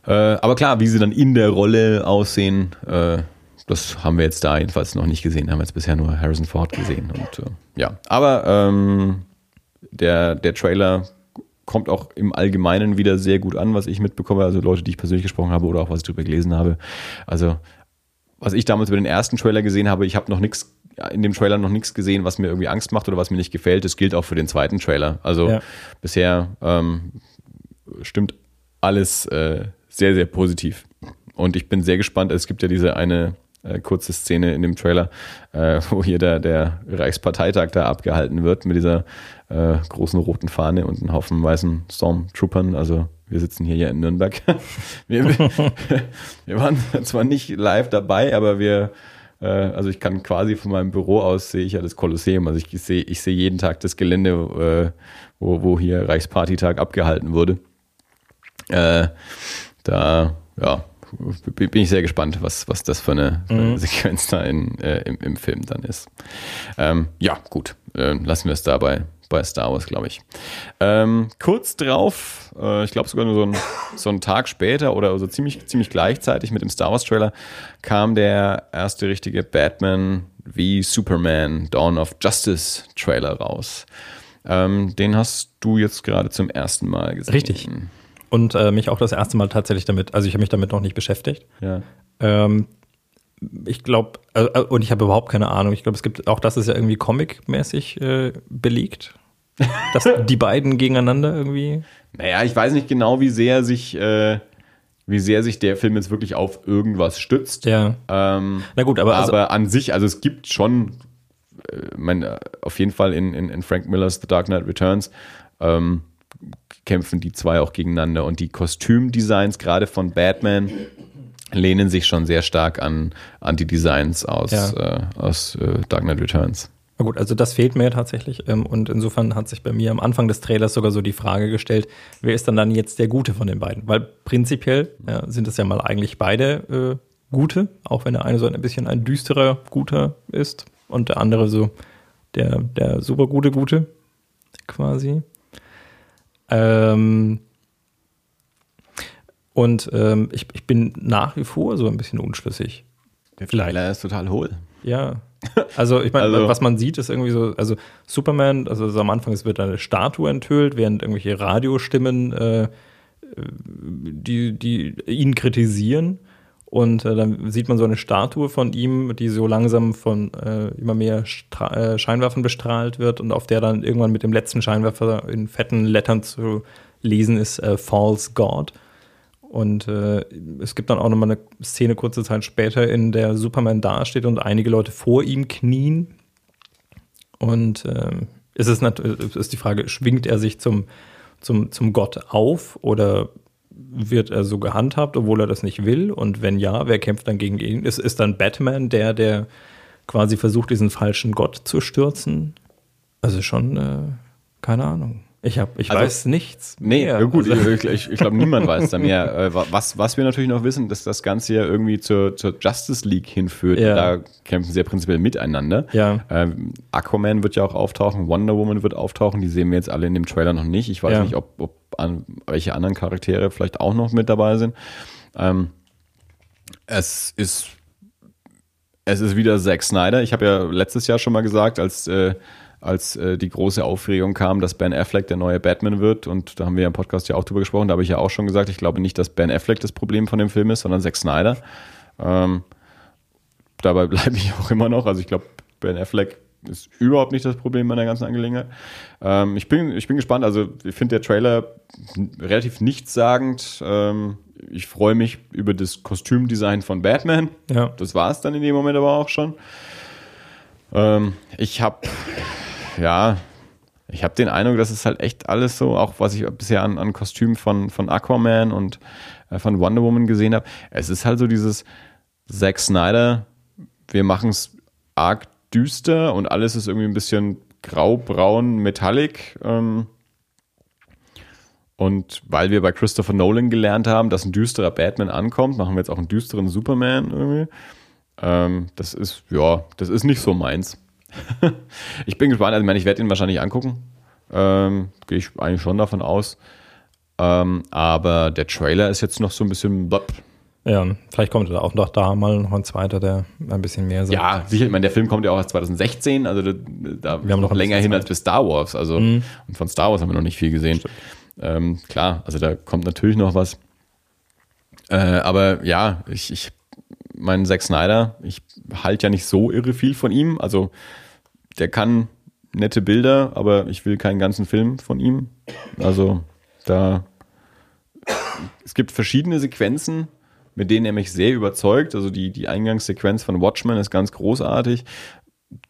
Äh, aber klar, wie sie dann in der Rolle aussehen, äh, das haben wir jetzt da jedenfalls noch nicht gesehen. Haben wir jetzt bisher nur Harrison Ford gesehen. Und äh, ja, aber ähm, der, der Trailer kommt auch im Allgemeinen wieder sehr gut an, was ich mitbekomme. Also Leute, die ich persönlich gesprochen habe oder auch was ich drüber gelesen habe. Also was ich damals über den ersten Trailer gesehen habe, ich habe noch nichts in dem Trailer noch nichts gesehen, was mir irgendwie Angst macht oder was mir nicht gefällt. Das gilt auch für den zweiten Trailer. Also Ja. bisher ähm, stimmt alles äh, sehr, sehr positiv. Und ich bin sehr gespannt. Es gibt ja diese eine äh, kurze Szene in dem Trailer, äh, wo hier der, der Reichsparteitag da abgehalten wird mit dieser äh, großen roten Fahne und einem Haufen weißen Stormtroopern. Also wir sitzen hier ja in Nürnberg. wir, wir waren zwar nicht live dabei, aber wir äh, also ich kann quasi von meinem Büro aus sehe ich ja das Kolosseum. Also ich sehe ich sehe jeden Tag das Gelände, äh, wo, wo hier Reichspartytag abgehalten wurde. Äh, da, ja, bin ich sehr gespannt, was, was das für eine, für eine Sequenz da in, äh, im, im Film dann ist. Ähm, ja, gut, äh, lassen wir es dabei bei Star Wars, glaube ich. Ähm, kurz drauf, äh, ich glaube sogar nur so ein, so einen Tag später oder so ziemlich, ziemlich gleichzeitig mit dem Star Wars Trailer kam der erste richtige Batman wie Superman Dawn of Justice Trailer raus. Ähm, den hast du jetzt gerade zum ersten Mal gesehen. Richtig. Und äh, mich auch das erste Mal tatsächlich damit, also ich habe mich damit noch nicht beschäftigt. Ja. Ähm, ich glaube, äh, äh, und ich habe überhaupt keine Ahnung. Ich glaube, es gibt, auch das ist ja irgendwie comic-mäßig äh, belegt. Dass die beiden gegeneinander irgendwie. Naja, ich weiß nicht genau, wie sehr sich, äh, wie sehr sich der Film jetzt wirklich auf irgendwas stützt. Ja. Ähm, Na gut, aber, also, aber an sich, also es gibt schon, äh, mein, äh, auf jeden Fall in, in, in Frank Millers The Dark Knight Returns ähm, kämpfen die zwei auch gegeneinander und die Kostümdesigns gerade von Batman lehnen sich schon sehr stark an, an die Designs aus, Ja. äh, aus äh, Dark Knight Returns. na gut, also das fehlt mir tatsächlich. Ähm, und insofern hat sich bei mir am Anfang des Trailers sogar so die Frage gestellt, wer ist dann dann jetzt der Gute von den beiden? Weil prinzipiell ja, sind es ja mal eigentlich beide äh, Gute, auch wenn der eine so ein bisschen ein düsterer Guter ist und der andere so der, der super gute Gute quasi. Ähm, und ähm, ich, ich bin nach wie vor so ein bisschen unschlüssig. Der Trailer ist total hohl. Ja. Also ich meine, Also- was man sieht, ist irgendwie so, also Superman, also so am Anfang es wird eine Statue enthüllt, während irgendwelche Radiostimmen äh, die, die ihn kritisieren. Und äh, dann sieht man so eine Statue von ihm, die so langsam von äh, immer mehr Stra äh, Scheinwerfern bestrahlt wird und auf der dann irgendwann mit dem letzten Scheinwerfer in fetten Lettern zu lesen ist äh, False God. Und äh, es gibt dann auch nochmal eine Szene kurze Zeit später, in der Superman dasteht und einige Leute vor ihm knien. Und ähm, es ist, ist die Frage, schwingt er sich zum, zum, zum Gott auf oder wird er so gehandhabt, obwohl er das nicht will? Und wenn ja, wer kämpft dann gegen ihn? Ist, ist dann Batman der, der quasi versucht, diesen falschen Gott zu stürzen? Also schon, äh, keine Ahnung. Ich, hab, ich Also- weiß nichts. Nee, mehr. ja, gut, Also, ich, ich, ich glaube, niemand weiß da mehr. Äh, wa- Was, was wir natürlich noch wissen, dass das Ganze ja irgendwie zur, zur Justice League hinführt. Ja. Da kämpfen sie ja prinzipiell miteinander. Ja. Ähm, Aquaman wird ja auch auftauchen, Wonder Woman wird auftauchen, die sehen wir jetzt alle in dem Trailer noch nicht. Ich weiß Ja. nicht, ob, ob an, welche anderen Charaktere vielleicht auch noch mit dabei sind. Ähm, es ist es ist wieder Zack Snyder. Ich habe ja letztes Jahr schon mal gesagt, als, äh, als äh, die große Aufregung kam, dass Ben Affleck der neue Batman wird, und da haben wir ja im Podcast ja auch drüber gesprochen, da habe ich ja auch schon gesagt, ich glaube nicht, dass Ben Affleck das Problem von dem Film ist, sondern Zack Snyder. Ähm, dabei bleibe ich auch immer noch. Also ich glaube, Ben Affleck ist überhaupt nicht das Problem bei der ganzen Angelegenheit. Ähm, ich, bin, ich bin gespannt. Also ich finde der Trailer relativ nichtssagend. Ähm, ich freue mich über das Kostümdesign von Batman. Ja. Das war es dann in dem Moment aber auch schon. Ähm, ich habe, ja, ich habe den Eindruck, dass es halt echt alles so, auch was ich bisher an, an Kostümen von, von Aquaman und äh, von Wonder Woman gesehen habe, es ist halt so dieses Zack Snyder, wir machen es arg düster und alles ist irgendwie ein bisschen grau, braun, metallic. Ähm, und weil wir bei Christopher Nolan gelernt haben, dass ein düsterer Batman ankommt, machen wir jetzt auch einen düsteren Superman irgendwie. Ähm, das ist, ja, das ist nicht so meins. ich bin gespannt, also ich meine, ich werde ihn wahrscheinlich angucken. Ähm, Gehe ich eigentlich schon davon aus. Ähm, aber der Trailer ist jetzt noch so ein bisschen. blapp. ja, vielleicht kommt da auch noch da mal noch ein zweiter, der ein bisschen mehr sagt. Ja, sicher, ich meine, der Film kommt ja auch erst 2016, also da, da Wir haben noch länger hin als bis Star Wars. Also und von Star Wars haben wir noch nicht viel gesehen. Ähm, klar, also da kommt natürlich noch was. Äh, aber ja, ich, ich mein Zack Snyder, ich halte ja nicht so irre viel von ihm. Also der kann nette Bilder, aber ich will keinen ganzen Film von ihm. Also da es gibt verschiedene Sequenzen, mit denen er mich sehr überzeugt. Also die, die Eingangssequenz von Watchmen ist ganz großartig.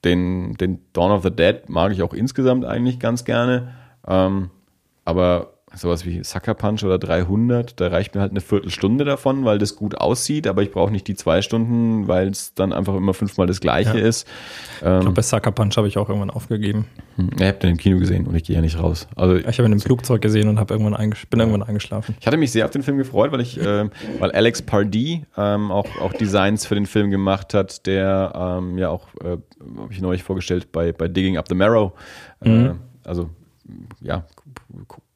Den, den Dawn of the Dead mag ich auch insgesamt eigentlich ganz gerne. Ähm, aber sowas wie Sucker Punch oder 300, da reicht mir halt eine Viertelstunde davon, weil das gut aussieht, aber ich brauche nicht die zwei Stunden, weil es dann einfach immer fünfmal das Gleiche Ja. ist. Ich glaube, bei Sucker Punch habe ich auch irgendwann aufgegeben. Hm, Ihr habt den im Kino gesehen und ich gehe ja nicht raus. Also Ich habe ihn im Flugzeug gesehen und habe irgendwann bin irgendwann eingeschlafen. Ich hatte mich sehr auf den Film gefreut, weil ich, ähm, weil Alex Pardee ähm, auch, auch Designs für den Film gemacht hat, der ähm, ja auch, äh, habe ich neulich vorgestellt, bei, bei Digging Up the Marrow, äh, also ja,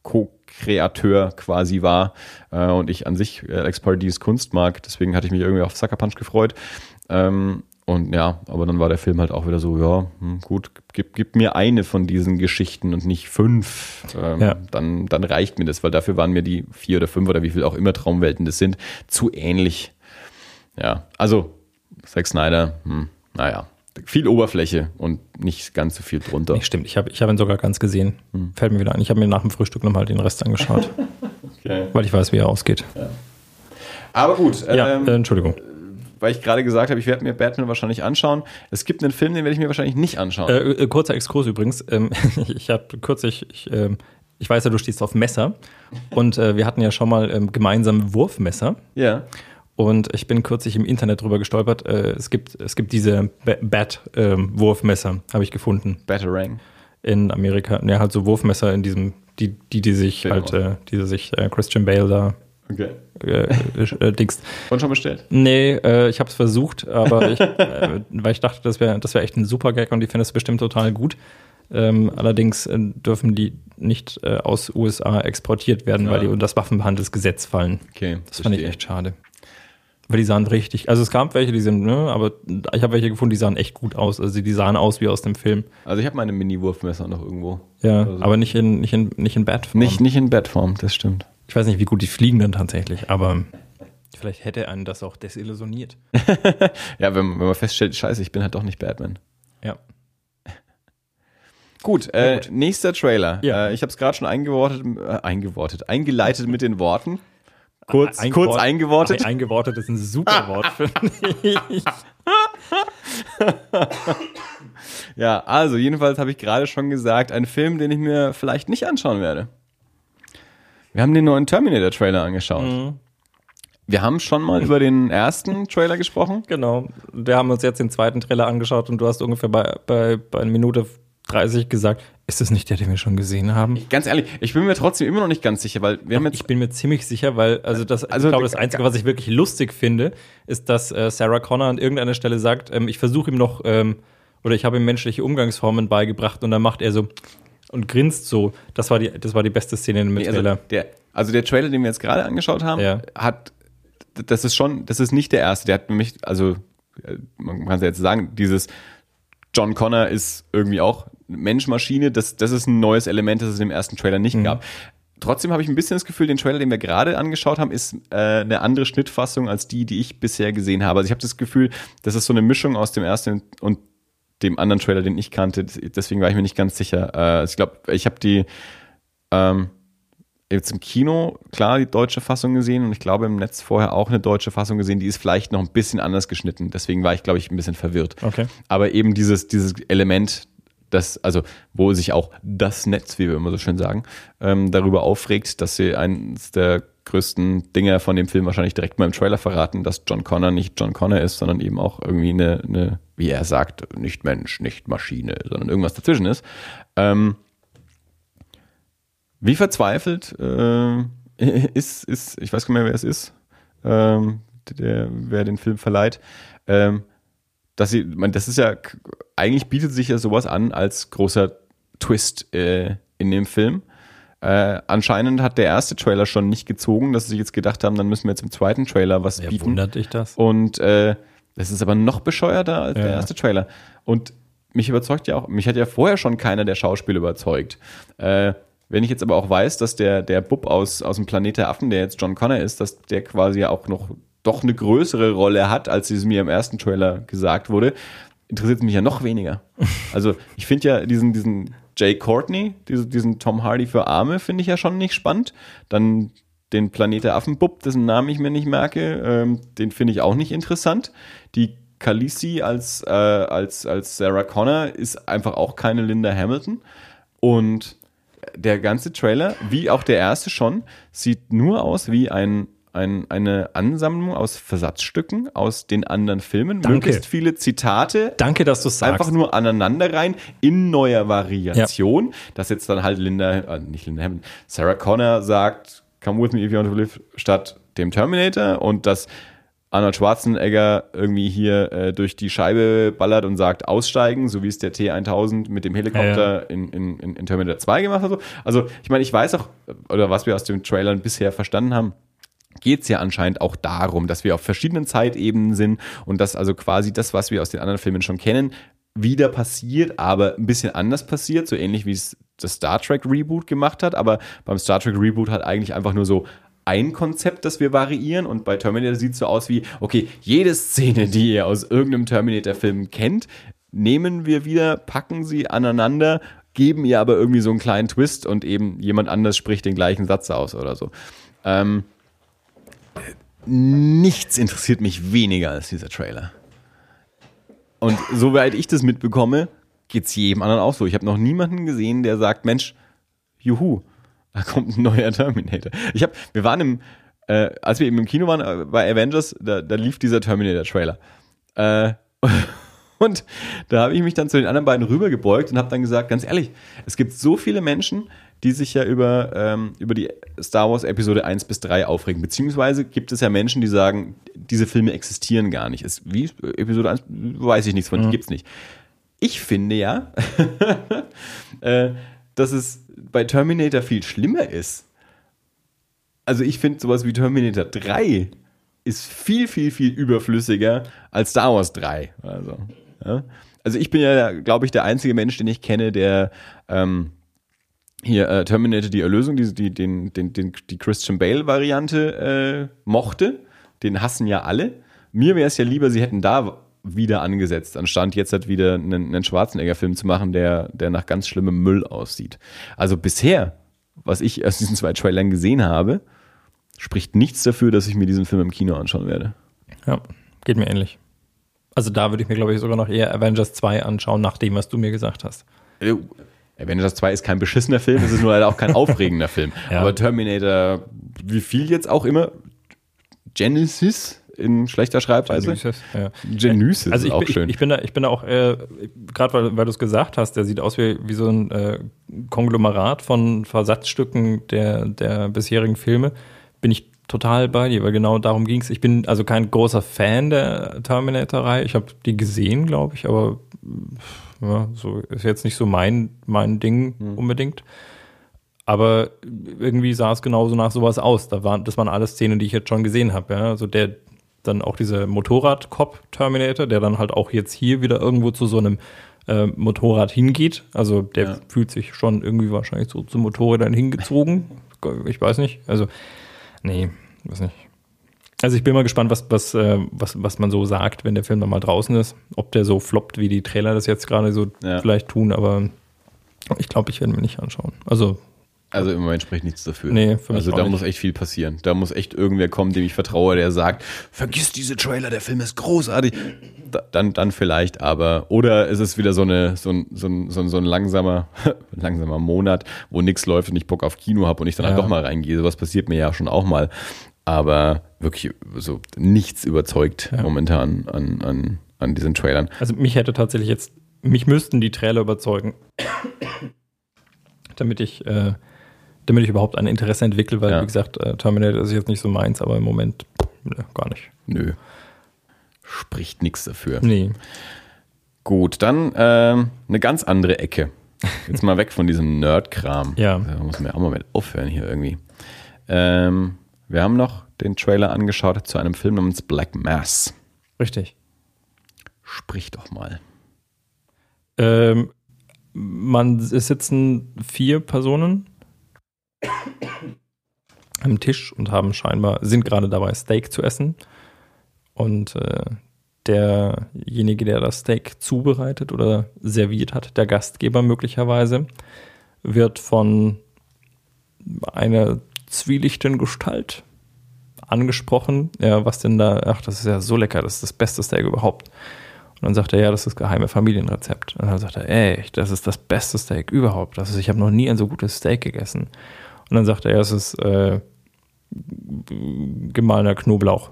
Co- Co-Kreateur quasi war äh, und ich an sich äh, Alex Pardees Kunst mag, deswegen hatte ich mich irgendwie auf Sucker Punch gefreut. Ähm, und ja, aber dann war der Film halt auch wieder so, ja, hm, gut, gib, gib mir eine von diesen Geschichten und nicht fünf. Ähm, Ja. dann, dann reicht mir das, weil dafür waren mir die vier oder fünf oder wie viel auch immer Traumwelten das sind, zu ähnlich. Ja, also Zack Snyder, hm, naja, viel Oberfläche und nicht ganz so viel drunter. Nee, stimmt, ich habe ich hab ihn sogar ganz gesehen. Hm. Fällt mir wieder ein. Ich habe mir nach dem Frühstück nochmal den Rest angeschaut, Okay. weil ich weiß, wie er ausgeht. Aber gut, Ja, ähm, äh, Entschuldigung. weil ich gerade gesagt habe, ich werde mir Batman wahrscheinlich anschauen. Es gibt einen Film, den werde ich mir wahrscheinlich nicht anschauen. Äh, äh, kurzer Exkurs übrigens. Ähm, ich habe kürzlich, ich, ähm, ich weiß ja, du stehst auf Messer. Und äh, wir hatten ja schon mal ähm, gemeinsam Wurfmesser. ja. Und ich bin kürzlich im Internet drüber gestolpert. Äh, es, gibt, es gibt diese Ba- Bat-Wurfmesser, habe ich gefunden. Batarang. In Amerika. Ja, halt so Wurfmesser in diesem, die, die, die sich Film halt, äh, die sich äh, Christian Bale da Okay. äh, äh, dingst. Und schon bestellt? Nee, äh, ich habe es versucht, aber ich, äh, weil ich dachte, das wäre das wär echt ein super Gag und die fänden es bestimmt total gut. Ähm, allerdings äh, dürfen die nicht äh, aus USA exportiert werden, Ja. weil die unter das Waffenhandelsgesetz fallen. Okay. Das fand ich echt schade. Weil die sahen richtig, also es gab welche, die sind, ne, aber ich habe welche gefunden, die sahen echt gut aus. Also die sahen aus wie aus dem Film. Also ich habe meine Mini-Wurfmesser noch irgendwo. Ja, Also- aber nicht in, nicht in, nicht in Batform. Nicht, nicht in Bettform, das stimmt. Ich weiß nicht, wie gut die fliegen dann tatsächlich, aber vielleicht hätte einen das auch desillusioniert. Ja, wenn, wenn man feststellt, scheiße, ich bin halt doch nicht Batman. Ja. Gut, äh, nächster Trailer. Ja. Äh, ich habe es gerade schon eingewortet, äh, eingewortet, eingeleitet mit den Worten. Kurz, Eingewort- kurz eingewortet. Ein- Eingewortet ist ein super Wort, finde ich. Ja, also jedenfalls habe ich gerade schon gesagt, ein Film, den ich mir vielleicht nicht anschauen werde. Wir haben den neuen Terminator-Trailer angeschaut. Mhm. Wir haben schon mal über den ersten Trailer gesprochen. Genau. Wir haben uns jetzt den zweiten Trailer angeschaut und du hast ungefähr bei, bei, bei einer Minute 30 gesagt, ist das nicht der, den wir schon gesehen haben? Ganz ehrlich, ich bin mir trotzdem immer noch nicht ganz sicher, weil wir haben jetzt Ich bin mir ziemlich sicher, weil, also das, Also, ich glaube, das Einzige, was ich wirklich lustig finde, ist, dass äh, Sarah Connor an irgendeiner Stelle sagt, ähm, ich versuche ihm noch, ähm, oder ich habe ihm menschliche Umgangsformen beigebracht und dann macht er so und grinst so. Das war die, das war die beste Szene im Nee, also, Trailer. der, also der Trailer, den wir jetzt gerade angeschaut haben, Ja. hat, das ist schon, das ist nicht der erste. Der hat nämlich, also äh, man kann es ja jetzt sagen, dieses John Connor ist irgendwie auch Mensch-Maschine. Das, das ist ein neues Element, das es im ersten Trailer nicht gab. Trotzdem habe ich ein bisschen das Gefühl, den Trailer, den wir gerade angeschaut haben, ist äh, eine andere Schnittfassung als die, die ich bisher gesehen habe. Also ich habe das Gefühl, das ist so eine Mischung aus dem ersten und dem anderen Trailer, den ich kannte. Deswegen war ich mir nicht ganz sicher. Äh, ich glaube, ich habe die ähm, jetzt im Kino klar die deutsche Fassung gesehen und ich glaube im Netz vorher auch eine deutsche Fassung gesehen, die ist vielleicht noch ein bisschen anders geschnitten. Deswegen war ich, glaube ich, ein bisschen verwirrt. Okay. Aber eben dieses, dieses Element, das, also wo sich auch das Netz, wie wir immer so schön sagen, ähm, darüber aufregt, dass sie eines der größten Dinger von dem Film wahrscheinlich direkt mal im Trailer verraten, dass John Connor nicht John Connor ist, sondern eben auch irgendwie eine, eine wie er sagt, nicht Mensch, nicht Maschine, sondern irgendwas dazwischen ist. Ähm, wie verzweifelt äh, ist, ist, ich weiß gar nicht mehr, wer es ist, ähm, der, wer den Film verleiht, ähm, dass sie, man, das ist ja, eigentlich bietet sich ja sowas an als großer Twist äh, in dem Film. Äh, anscheinend hat der erste Trailer schon nicht gezogen, dass sie sich jetzt gedacht haben, dann müssen wir jetzt im zweiten Trailer was Wer bieten. wundert dich das? Und äh, das ist aber noch bescheuerter als der Ja. erste Trailer. Und mich überzeugt ja auch, mich hat ja vorher schon keiner der Schauspieler überzeugt. Äh, wenn ich jetzt aber auch weiß, dass der, der Bub aus, aus dem Planet der Affen, der jetzt John Connor ist, dass der quasi ja auch noch doch eine größere Rolle hat, als es mir im ersten Trailer gesagt wurde, interessiert es mich ja noch weniger. Also ich finde ja diesen, diesen Jay Courtney, diesen, diesen Tom Hardy für Arme, finde ich ja schon nicht spannend. Dann den Planet der Affen-Bub, dessen Namen ich mir nicht merke, ähm, den finde ich auch nicht interessant. Die Khaleesi als, äh, als, als Sarah Connor ist einfach auch keine Linda Hamilton. Und der ganze Trailer, wie auch der erste schon, sieht nur aus wie ein, ein, eine Ansammlung aus Versatzstücken aus den anderen Filmen. Danke. Möglichst viele Zitate. Danke, dass du sagst. Einfach nur aneinander rein in neuer Variation. Dass jetzt dann halt Linda, äh, nicht Linda Hamilton, Sarah Connor sagt, come with me if you want to live, statt dem Terminator und dass Arnold Schwarzenegger irgendwie hier äh, durch die Scheibe ballert und sagt, aussteigen, so wie es der T1000 mit dem Helikopter Ja, In, in, in, in Terminator 2 gemacht hat. So. Also ich meine, ich weiß auch, oder was wir aus den Trailern bisher verstanden haben, geht es ja anscheinend auch darum, dass wir auf verschiedenen Zeitebenen sind und dass also quasi das, was wir aus den anderen Filmen schon kennen, wieder passiert, aber ein bisschen anders passiert, so ähnlich wie es das Star Trek Reboot gemacht hat. Aber beim Star Trek Reboot hat eigentlich einfach nur so ein Konzept, das wir variieren und bei Terminator sieht es so aus wie, okay, jede Szene, die ihr aus irgendeinem Terminator-Film kennt, nehmen wir wieder, packen sie aneinander, geben ihr aber irgendwie so einen kleinen Twist und eben jemand anders spricht den gleichen Satz aus oder so. Ähm, nichts interessiert mich weniger als dieser Trailer. Und soweit ich das mitbekomme, geht es jedem anderen auch so. Ich habe noch niemanden gesehen, der sagt, Mensch, juhu, da kommt ein neuer Terminator. Ich habe, wir waren im, äh, als wir eben im Kino waren äh, bei Avengers, da, da lief dieser Terminator-Trailer. Äh, und da habe ich mich dann zu den anderen beiden rübergebeugt und habe dann gesagt, ganz ehrlich, es gibt so viele Menschen, die sich ja über, ähm, über die Star Wars Episode 1 bis 3 aufregen. Beziehungsweise gibt es ja Menschen, die sagen, diese Filme existieren gar nicht. Es, wie Episode 1 weiß ich nichts von, die gibt's nicht. Ich finde ja, äh, dass es bei Terminator viel schlimmer ist. Also ich finde sowas wie Terminator 3 ist viel, viel, viel überflüssiger als Star Wars 3. Also, ja. also ich bin ja, glaube ich, der einzige Mensch, den ich kenne, der ähm, hier äh, Terminator die Erlösung, die, die, den, den, den, die Christian Bale-Variante äh, mochte. Den hassen ja alle. Mir wäre es ja lieber, sie hätten da wieder angesetzt, anstatt jetzt halt wieder einen, einen Schwarzenegger-Film zu machen, der, der nach ganz schlimmem Müll aussieht. Also bisher, was ich aus diesen zwei Trailern gesehen habe, spricht nichts dafür, dass ich mir diesen Film im Kino anschauen werde. Ja, geht mir ähnlich. Also da würde ich mir, glaube ich, sogar noch eher Avengers 2 anschauen, nach dem, was du mir gesagt hast. Avengers 2 ist kein beschissener Film, es ist nur leider auch kein aufregender Film. Ja. Aber Terminator, wie viel jetzt auch immer, Genesis in schlechter Schreibweise. Genesis, ja. Genesis Also ist ich, auch bin- schön. Ich, ich bin da, ich bin da auch, äh, gerade weil, weil du es gesagt hast, der sieht aus wie, wie so ein äh, Konglomerat von Versatzstücken der, der bisherigen Filme. Bin ich total bei dir, weil genau darum ging es. Ich bin also kein großer Fan der Terminator-Reihe. Ich habe die gesehen, glaube ich, aber ja, so ist jetzt nicht so mein, mein Ding Hm. unbedingt. Aber irgendwie sah es genauso nach sowas aus. Da waren, das waren alles Szenen, die ich jetzt schon gesehen habe. Ja? Also der, dann auch dieser Motorrad-Cop-Terminator, der dann halt auch jetzt hier wieder irgendwo zu so einem äh, Motorrad hingeht. Also der Ja. fühlt sich schon irgendwie wahrscheinlich so zum Motorrädern hingezogen. Ich weiß nicht. Also, nee, weiß nicht. Also ich bin mal gespannt, was, was, äh, was, was man so sagt, wenn der Film dann mal draußen ist. Ob der so floppt, wie die Trailer das jetzt gerade so Ja. vielleicht tun, aber ich glaube, ich werde mir nicht anschauen. Also, Also im Moment spricht nichts dafür. Nee, für mich Also da nicht. muss echt viel passieren. Da muss echt irgendwer kommen, dem ich vertraue, der sagt, vergiss diese Trailer, der Film ist großartig. Da, dann, dann vielleicht, aber oder ist es wieder so eine so ein, so ein, so ein, so ein langsamer langsamer Monat, wo nichts läuft und ich Bock auf Kino habe und ich dann halt Ja. doch mal reingehe. Sowas passiert mir ja schon auch mal. Aber wirklich so nichts überzeugt Ja. momentan an, an, an diesen Trailern. also mich hätte tatsächlich jetzt, mich müssten die Trailer überzeugen, damit ich, äh, damit ich überhaupt ein Interesse entwickle, weil, Ja. wie gesagt, äh, Terminator ist jetzt nicht so meins, aber im Moment ne, gar nicht. Nö. Spricht nichts dafür. Nee. Gut, dann ähm, eine ganz andere Ecke. Jetzt mal weg von diesem Nerd-Kram. Ja. Da muss man ja auch mal mit aufhören hier irgendwie. Ähm, wir haben noch den Trailer angeschaut zu einem Film namens Black Mass. Richtig. Sprich doch mal. Ähm, man es sitzen vier Personen am Tisch und haben scheinbar, sind gerade dabei, Steak zu essen. Und äh, derjenige, der das Steak zubereitet oder serviert hat, der Gastgeber möglicherweise, wird von einer zwielichten Gestalt angesprochen. Ja, was denn da? Ach, das ist ja so lecker, das ist das beste Steak überhaupt. Und dann sagt er, ja, das ist das geheime Familienrezept. Und dann sagt er, echt, das ist das beste Steak überhaupt. Das ist, ich habe noch nie ein so gutes Steak gegessen. Und dann sagt er, ja, es ist äh, gemahlener Knoblauch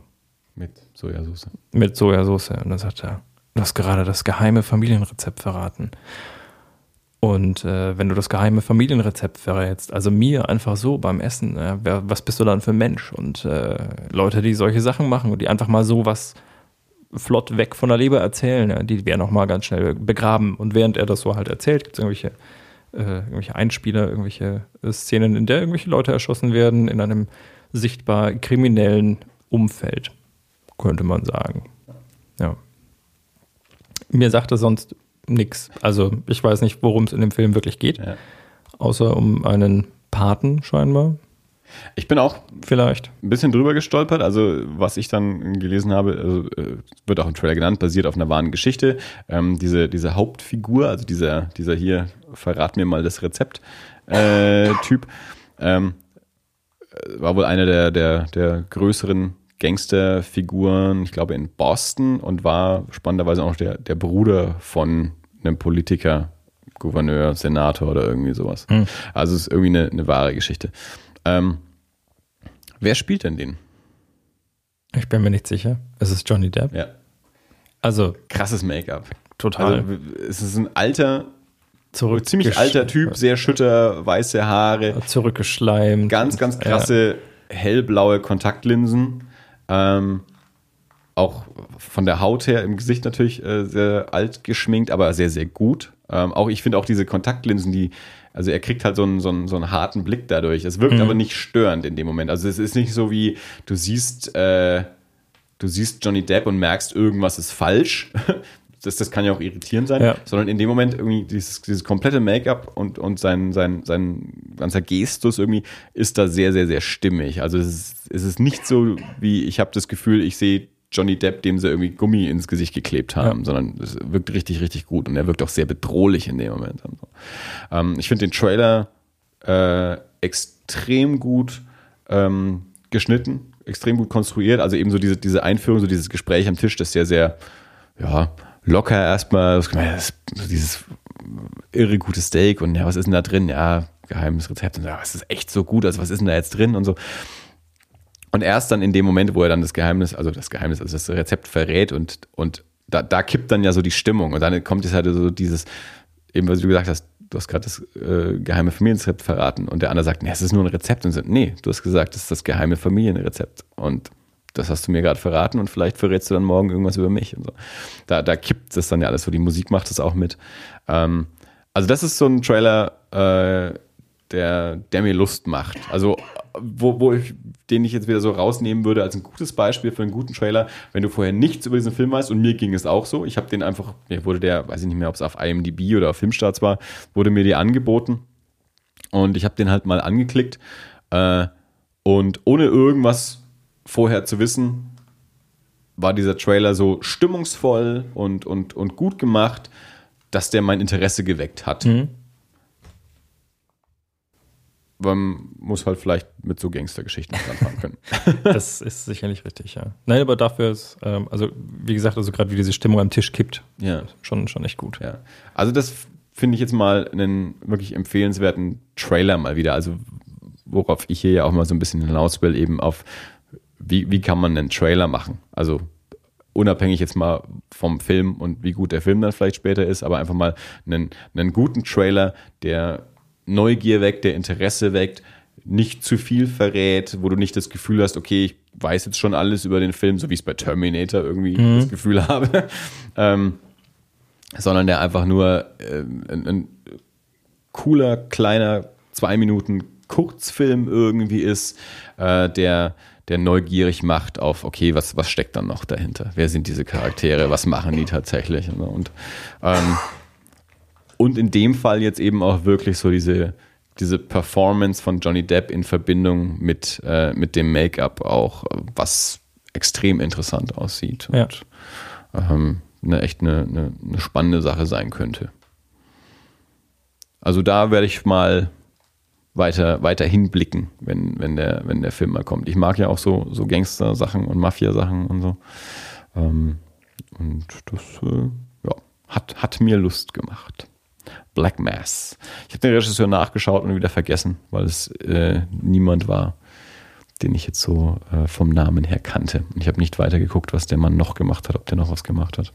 Mit Sojasauce. mit Sojasauce. Und dann sagt er, du hast gerade das geheime Familienrezept verraten. Und äh, wenn du das geheime Familienrezept verrätst, also mir einfach so beim Essen, äh, wer, was bist du dann für ein Mensch? Und äh, Leute, die solche Sachen machen und die einfach mal so was flott weg von der Leber erzählen, ja, die werden auch mal ganz schnell begraben. Und während er das so halt erzählt, gibt es irgendwelche, äh, irgendwelche Einspieler, irgendwelche äh, Szenen, in der irgendwelche Leute erschossen werden in einem sichtbar kriminellen Umfeld, könnte man sagen. Ja. Mir sagt er sonst nichts. Also ich weiß nicht, worum es in dem Film wirklich geht, Ja. außer um einen Paten scheinbar, Ich bin auch vielleicht. ein bisschen drüber gestolpert. Also, was ich dann gelesen habe, also, äh, wird auch im Trailer genannt, basiert auf einer wahren Geschichte. Ähm, diese, diese Hauptfigur, also dieser, dieser hier, verrat mir mal das Rezept, äh, Typ, ähm, äh, war wohl einer der, der, der größeren Gangsterfiguren, ich glaube, in Boston und war spannenderweise auch der, der Bruder von einem Politiker, Gouverneur, Senator oder irgendwie sowas. Hm. Also, es ist irgendwie eine, eine wahre Geschichte. Ähm, wer spielt denn den? Ich bin mir nicht sicher. Es ist Johnny Depp. Ja. Also Krasses Make-up. total Also, es ist ein alter, zurück ziemlich alter Typ, sehr schütter, weiße Haare, zurückgeschleimt. ganz, ganz krasse hellblaue Kontaktlinsen. Ähm, auch von der Haut her im Gesicht natürlich äh, sehr alt geschminkt, aber sehr, sehr gut. Ähm, auch ich finde auch diese Kontaktlinsen, die, also er kriegt halt so einen, so einen, so einen harten Blick dadurch. Es wirkt Mhm. aber nicht störend in dem Moment. Also es ist nicht so wie, du siehst, äh, du siehst Johnny Depp und merkst, irgendwas ist falsch. Das, das kann ja auch irritierend sein, Ja. sondern in dem Moment irgendwie dieses, dieses komplette Make-up und, und sein, sein, sein ganzer Gestus irgendwie ist da sehr, sehr, sehr stimmig. Also es ist, es ist nicht so wie, ich habe das Gefühl, ich sehe Johnny Depp, dem sie irgendwie Gummi ins Gesicht geklebt haben, Ja. sondern es wirkt richtig, richtig gut und er wirkt auch sehr bedrohlich in dem Moment. Ähm, ich finde den Trailer äh, extrem gut ähm, geschnitten, extrem gut konstruiert. Also eben so diese, diese Einführung, so dieses Gespräch am Tisch, das sehr, sehr, ja, locker erstmal, dieses irre gutes Steak und ja, was ist denn da drin? Ja, geheimes Rezept. Und ja, es ist echt so gut, also was ist denn da jetzt drin und so. Und erst dann in dem Moment, wo er dann das Geheimnis, also das Geheimnis, also das Rezept verrät und, und da, da kippt dann ja so die Stimmung und dann kommt es halt so dieses, eben was du gesagt hast, du hast gerade das äh, geheime Familienrezept verraten und der andere sagt, nee, es ist nur ein Rezept und so, nee, du hast gesagt, es ist das geheime Familienrezept und das hast du mir gerade verraten und vielleicht verrätst du dann morgen irgendwas über mich und so. Da, da kippt es dann ja alles so, die Musik macht es auch mit. Ähm, also das ist so ein Trailer, äh, der, der mir Lust macht. Also wo, wo ich, den ich jetzt wieder so rausnehmen würde als ein gutes Beispiel für einen guten Trailer, wenn du vorher nichts über diesen Film weißt und mir ging es auch so. Ich habe den einfach, mir wurde der, weiß ich nicht mehr, ob es auf IMDb oder auf Filmstarts war, wurde mir die angeboten und ich habe den halt mal angeklickt äh, und ohne irgendwas vorher zu wissen, war dieser Trailer so stimmungsvoll und, und, und gut gemacht, dass der mein Interesse geweckt hat. Mhm. Man muss halt vielleicht mit so Gangstergeschichten anfangen können. das ist sicherlich richtig, ja. Nein, aber dafür ist, ähm, also wie gesagt, also gerade wie diese Stimmung am Tisch kippt, ja. schon, schon echt gut. Ja. Also das finde ich jetzt mal einen wirklich empfehlenswerten Trailer mal wieder. Also worauf ich hier ja auch mal so ein bisschen hinaus will, eben auf wie, wie kann man einen Trailer machen? Also unabhängig jetzt mal vom Film und wie gut der Film dann vielleicht später ist, aber einfach mal einen, einen guten Trailer, der Neugier weckt, der Interesse weckt, nicht zu viel verrät, wo du nicht das Gefühl hast, okay, ich weiß jetzt schon alles über den Film, so wie ich es bei Terminator irgendwie mhm. das Gefühl habe, ähm, sondern der einfach nur äh, ein, ein cooler, kleiner, zwei Minuten Kurzfilm irgendwie ist, äh, der der neugierig macht auf, okay, was, was steckt dann noch dahinter? Wer sind diese Charaktere? Was machen die tatsächlich? Und, ähm, und in dem Fall jetzt eben auch wirklich so diese, diese Performance von Johnny Depp in Verbindung mit, äh, mit dem Make-up auch, was extrem interessant aussieht ja. und ähm, eine echt eine, eine, eine spannende Sache sein könnte. Also da werde ich mal weiter, weiter hinblicken, wenn, wenn, der, wenn der Film mal kommt. Ich mag ja auch so, so Gangster-Sachen und Mafia-Sachen und so. Ähm, und das äh, ja, hat, hat mir Lust gemacht. Black Mass. Ich habe den Regisseur nachgeschaut und wieder vergessen, weil es äh, niemand war, den ich jetzt so äh, vom Namen her kannte. Und ich habe nicht weiter geguckt, was der Mann noch gemacht hat, ob der noch was gemacht hat.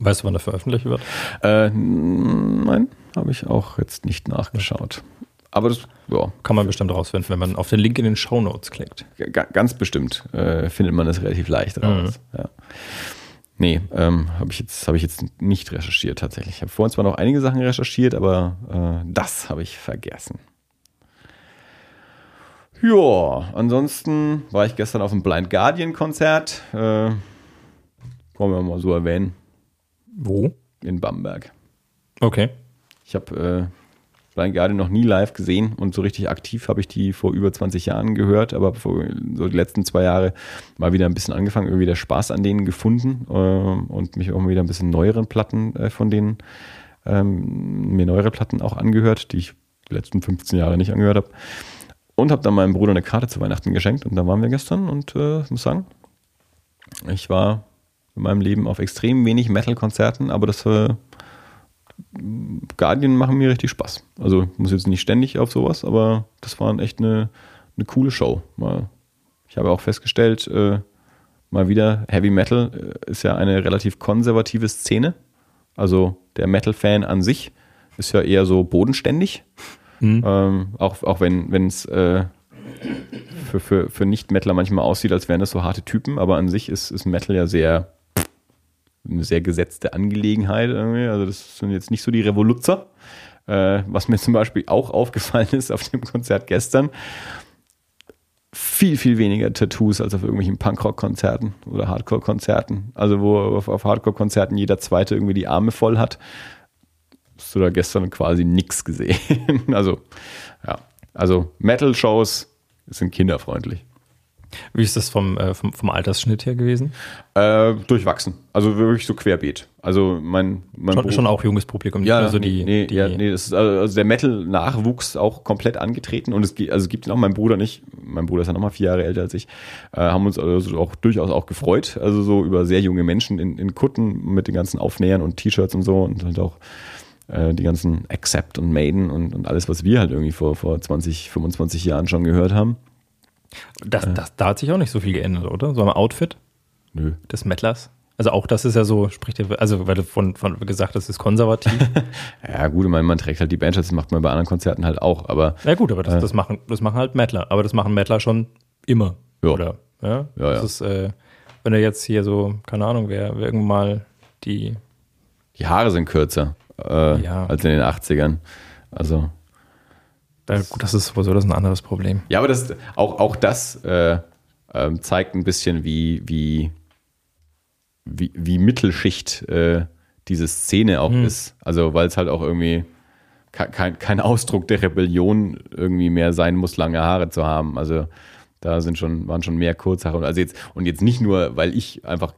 Weißt du, wann er veröffentlicht wird? Äh, nein, habe ich auch jetzt nicht nachgeschaut. Aber das ja. kann man bestimmt rausfinden, wenn man auf den Link in den Show Notes klickt. Ganz bestimmt äh, findet man das relativ leicht raus. Mhm. Ja. Nee, ähm, habe ich, jetzt, hab ich jetzt nicht recherchiert tatsächlich. Ich habe vorhin zwar noch einige Sachen recherchiert, aber äh, das habe ich vergessen. Ja, ansonsten war ich gestern auf einem Blind Guardian Konzert. Äh, wollen wir mal so erwähnen. Wo? In Bamberg. Okay. Ich habe äh, Blind Guardian noch nie live gesehen und so richtig aktiv habe ich die vor über 20 Jahren gehört, aber vor, so die letzten zwei Jahre mal wieder ein bisschen angefangen, irgendwie der Spaß an denen gefunden äh, und mich auch mal wieder ein bisschen neueren Platten äh, von denen, ähm, mir neuere Platten auch angehört, die ich die letzten 15 Jahre nicht angehört habe. Und habe dann meinem Bruder eine Karte zu Weihnachten geschenkt und da waren wir gestern und äh, muss sagen, ich war in meinem Leben auf extrem wenig Metal-Konzerten, aber das äh, Guardian machen mir richtig Spaß. Also ich muss jetzt nicht ständig auf sowas, aber das war echt eine, eine coole Show. Mal, ich habe auch festgestellt, äh, mal wieder, Heavy Metal äh, ist ja eine relativ konservative Szene. Also der Metal-Fan an sich ist ja eher so bodenständig. Mhm. Ähm, auch, auch wenn es äh, für, für, für Nicht-Metaler manchmal aussieht, als wären das so harte Typen, aber an sich ist, ist Metal ja sehr eine sehr gesetzte Angelegenheit. Irgendwie. Also das sind jetzt nicht so die Revoluzer. Äh, was mir zum Beispiel auch aufgefallen ist auf dem Konzert gestern, viel, viel weniger Tattoos als auf irgendwelchen Punkrock-Konzerten oder Hardcore-Konzerten. Also wo auf, auf Hardcore-Konzerten jeder Zweite irgendwie die Arme voll hat. Hast du da gestern quasi nichts gesehen. also, ja. Also Metal-Shows sind kinderfreundlich. Wie ist das vom, äh, vom, vom, Altersschnitt her gewesen? Äh, durchwachsen. Also wirklich so querbeet. Also mein, mein schon, schon, auch junges Publikum. Ja, also die, nee, die, ja, nee, das ist also der Metal-Nachwuchs auch komplett angetreten und es, also gibt ihn auch mein Bruder nicht. mein Bruder ist ja nochmal vier Jahre älter als ich, äh, haben uns also auch durchaus auch gefreut. Also so über sehr junge Menschen in, in Kutten mit den ganzen Aufnähern und T-Shirts und so und halt auch äh, die ganzen Accept und Maiden und, und alles, was wir halt irgendwie vor, vor 20, 25 Jahren schon gehört haben. Das, das, da hat sich auch nicht so viel geändert, oder? So am Outfit Nö. des Mettlers. Also auch das ist ja so, spricht ja, also weil du von, von gesagt hast, das ist konservativ. Ja, gut, ich meine, man trägt halt die Bandshirts, das macht man bei anderen Konzerten halt auch, aber ja gut, aber das, das, machen, das machen halt Mettler. Aber das machen Mettler schon immer. Ja. Oder? Ja, Ja, das ja. ist, äh, wenn er jetzt hier so, keine Ahnung, wer, wer irgendwann mal die, die Haare sind kürzer äh, Ja. als in den 80ern. Also, äh, gut, das ist sowieso das ist ein anderes Problem. ja, aber das, auch, auch das äh, ähm, zeigt ein bisschen, wie, wie, wie, wie Mittelschicht äh, diese Szene auch ist. Also, weil es halt auch irgendwie ke- kein, kein Ausdruck der Rebellion irgendwie mehr sein muss, lange Haare zu haben. Also, da sind schon, waren schon mehr Kurzhaare. Also jetzt, und jetzt nicht nur, weil ich einfach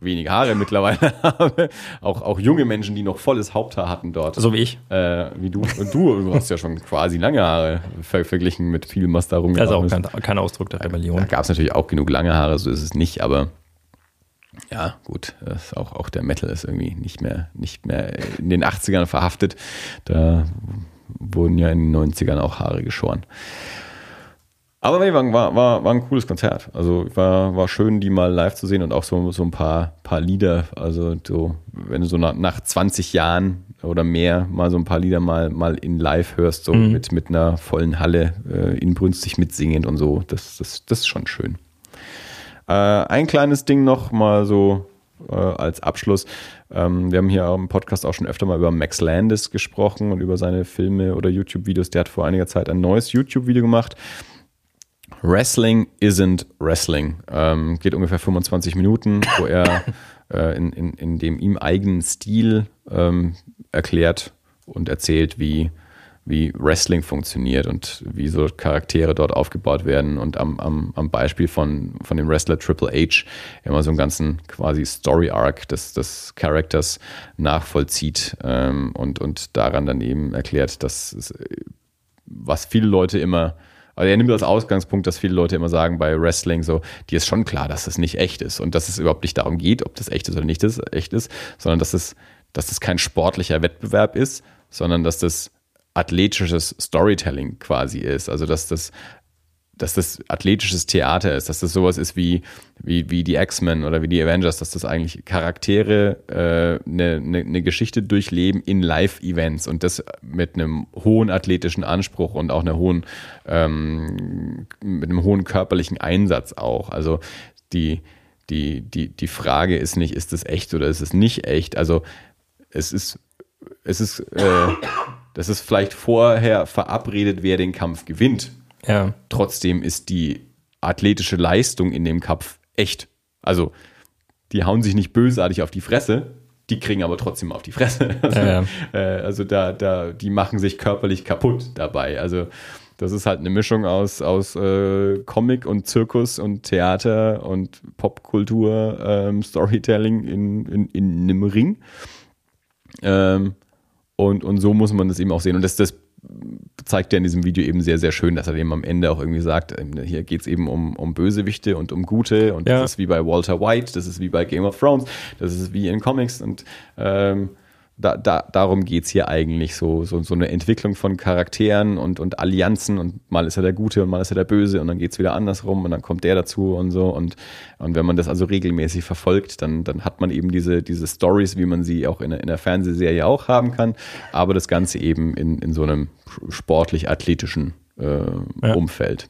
wenig Haare mittlerweile habe, auch, auch junge Menschen, die noch volles Haupthaar hatten dort. So wie ich. äh, wie du. Und du, du hast ja schon quasi lange Haare ver verglichen mit vielem, was da Das ist rumgelaufen auch ist. kein, kein Ausdruck der Da Rebellion. gab es natürlich auch genug lange Haare, so ist es nicht, aber ja, gut, das ist auch, auch der Metal ist irgendwie nicht mehr, nicht mehr in den 80ern verhaftet. Da wurden ja in den 90ern auch Haare geschoren. Aber nee, war, war, war, war ein cooles Konzert. Also war, war schön, die mal live zu sehen und auch so, so ein paar, paar Lieder. Also so, wenn du so nach, nach 20 Jahren oder mehr mal so ein paar Lieder mal, mal in live hörst, so mit, mit einer vollen Halle, äh, inbrünstig mitsingend und so, das, das, das ist schon schön. Äh, ein kleines Ding noch mal so äh, als Abschluss. Ähm, wir haben hier im Podcast auch schon öfter mal über Max Landis gesprochen und über seine Filme oder YouTube-Videos. Der hat vor einiger Zeit ein neues YouTube-Video gemacht. Wrestling isn't Wrestling. Ähm, geht ungefähr 25 Minuten, wo er äh, in, in, in dem ihm eigenen Stil ähm, erklärt und erzählt, wie, wie Wrestling funktioniert und wie so Charaktere dort aufgebaut werden und am, am, am Beispiel von, von dem Wrestler Triple H immer so einen ganzen quasi Story-Arc des, des Charakters nachvollzieht ähm, und, und daran dann eben erklärt, dass es, was viele Leute immer, also er nimmt als Ausgangspunkt, dass viele Leute immer sagen bei Wrestling so, dir ist schon klar, dass das nicht echt ist und dass es überhaupt nicht darum geht, ob das echt ist oder nicht ist, echt ist, sondern dass es, dass das kein sportlicher Wettbewerb ist, sondern dass das athletisches Storytelling quasi ist. Also dass das dass das athletisches Theater ist, dass das sowas ist wie, wie, wie die X-Men oder wie die Avengers, dass das eigentlich Charaktere äh, eine, eine, eine Geschichte durchleben in Live-Events und das mit einem hohen athletischen Anspruch und auch einer hohen, ähm, mit einem hohen körperlichen Einsatz auch. Also die, die, die, die Frage ist nicht, ist es echt oder ist es nicht echt? Also es ist, es ist, äh, das ist vielleicht vorher verabredet, wer den Kampf gewinnt Ja. trotzdem ist die athletische Leistung in dem Kampf echt. Also, die hauen sich nicht bösartig auf die Fresse, die kriegen aber trotzdem auf die Fresse. Also, Ja, äh, also da, da, die machen sich körperlich kaputt dabei. Also, das ist halt eine Mischung aus, aus äh, Comic und Zirkus und Theater und Popkultur, ähm, Storytelling in, in, in einem Ring. Ähm, und, und so muss man das eben auch sehen. Und das, das zeigt er in diesem Video eben sehr, sehr schön, dass er eben am Ende auch irgendwie sagt, ähm, hier geht es eben um, um Bösewichte und um Gute und Ja. das ist wie bei Walter White, das ist wie bei Game of Thrones, das ist wie in Comics und ähm, da, da, darum geht es hier eigentlich so, so, so eine Entwicklung von Charakteren und, und Allianzen und mal ist er der Gute und mal ist er der Böse und dann geht es wieder andersrum und dann kommt der dazu und so und, und wenn man das also regelmäßig verfolgt, dann, dann hat man eben diese, diese Stories, wie man sie auch in, der- in der Fernsehserie auch haben kann, aber das Ganze eben in, in so einem sportlich-athletischen äh, Ja. Umfeld.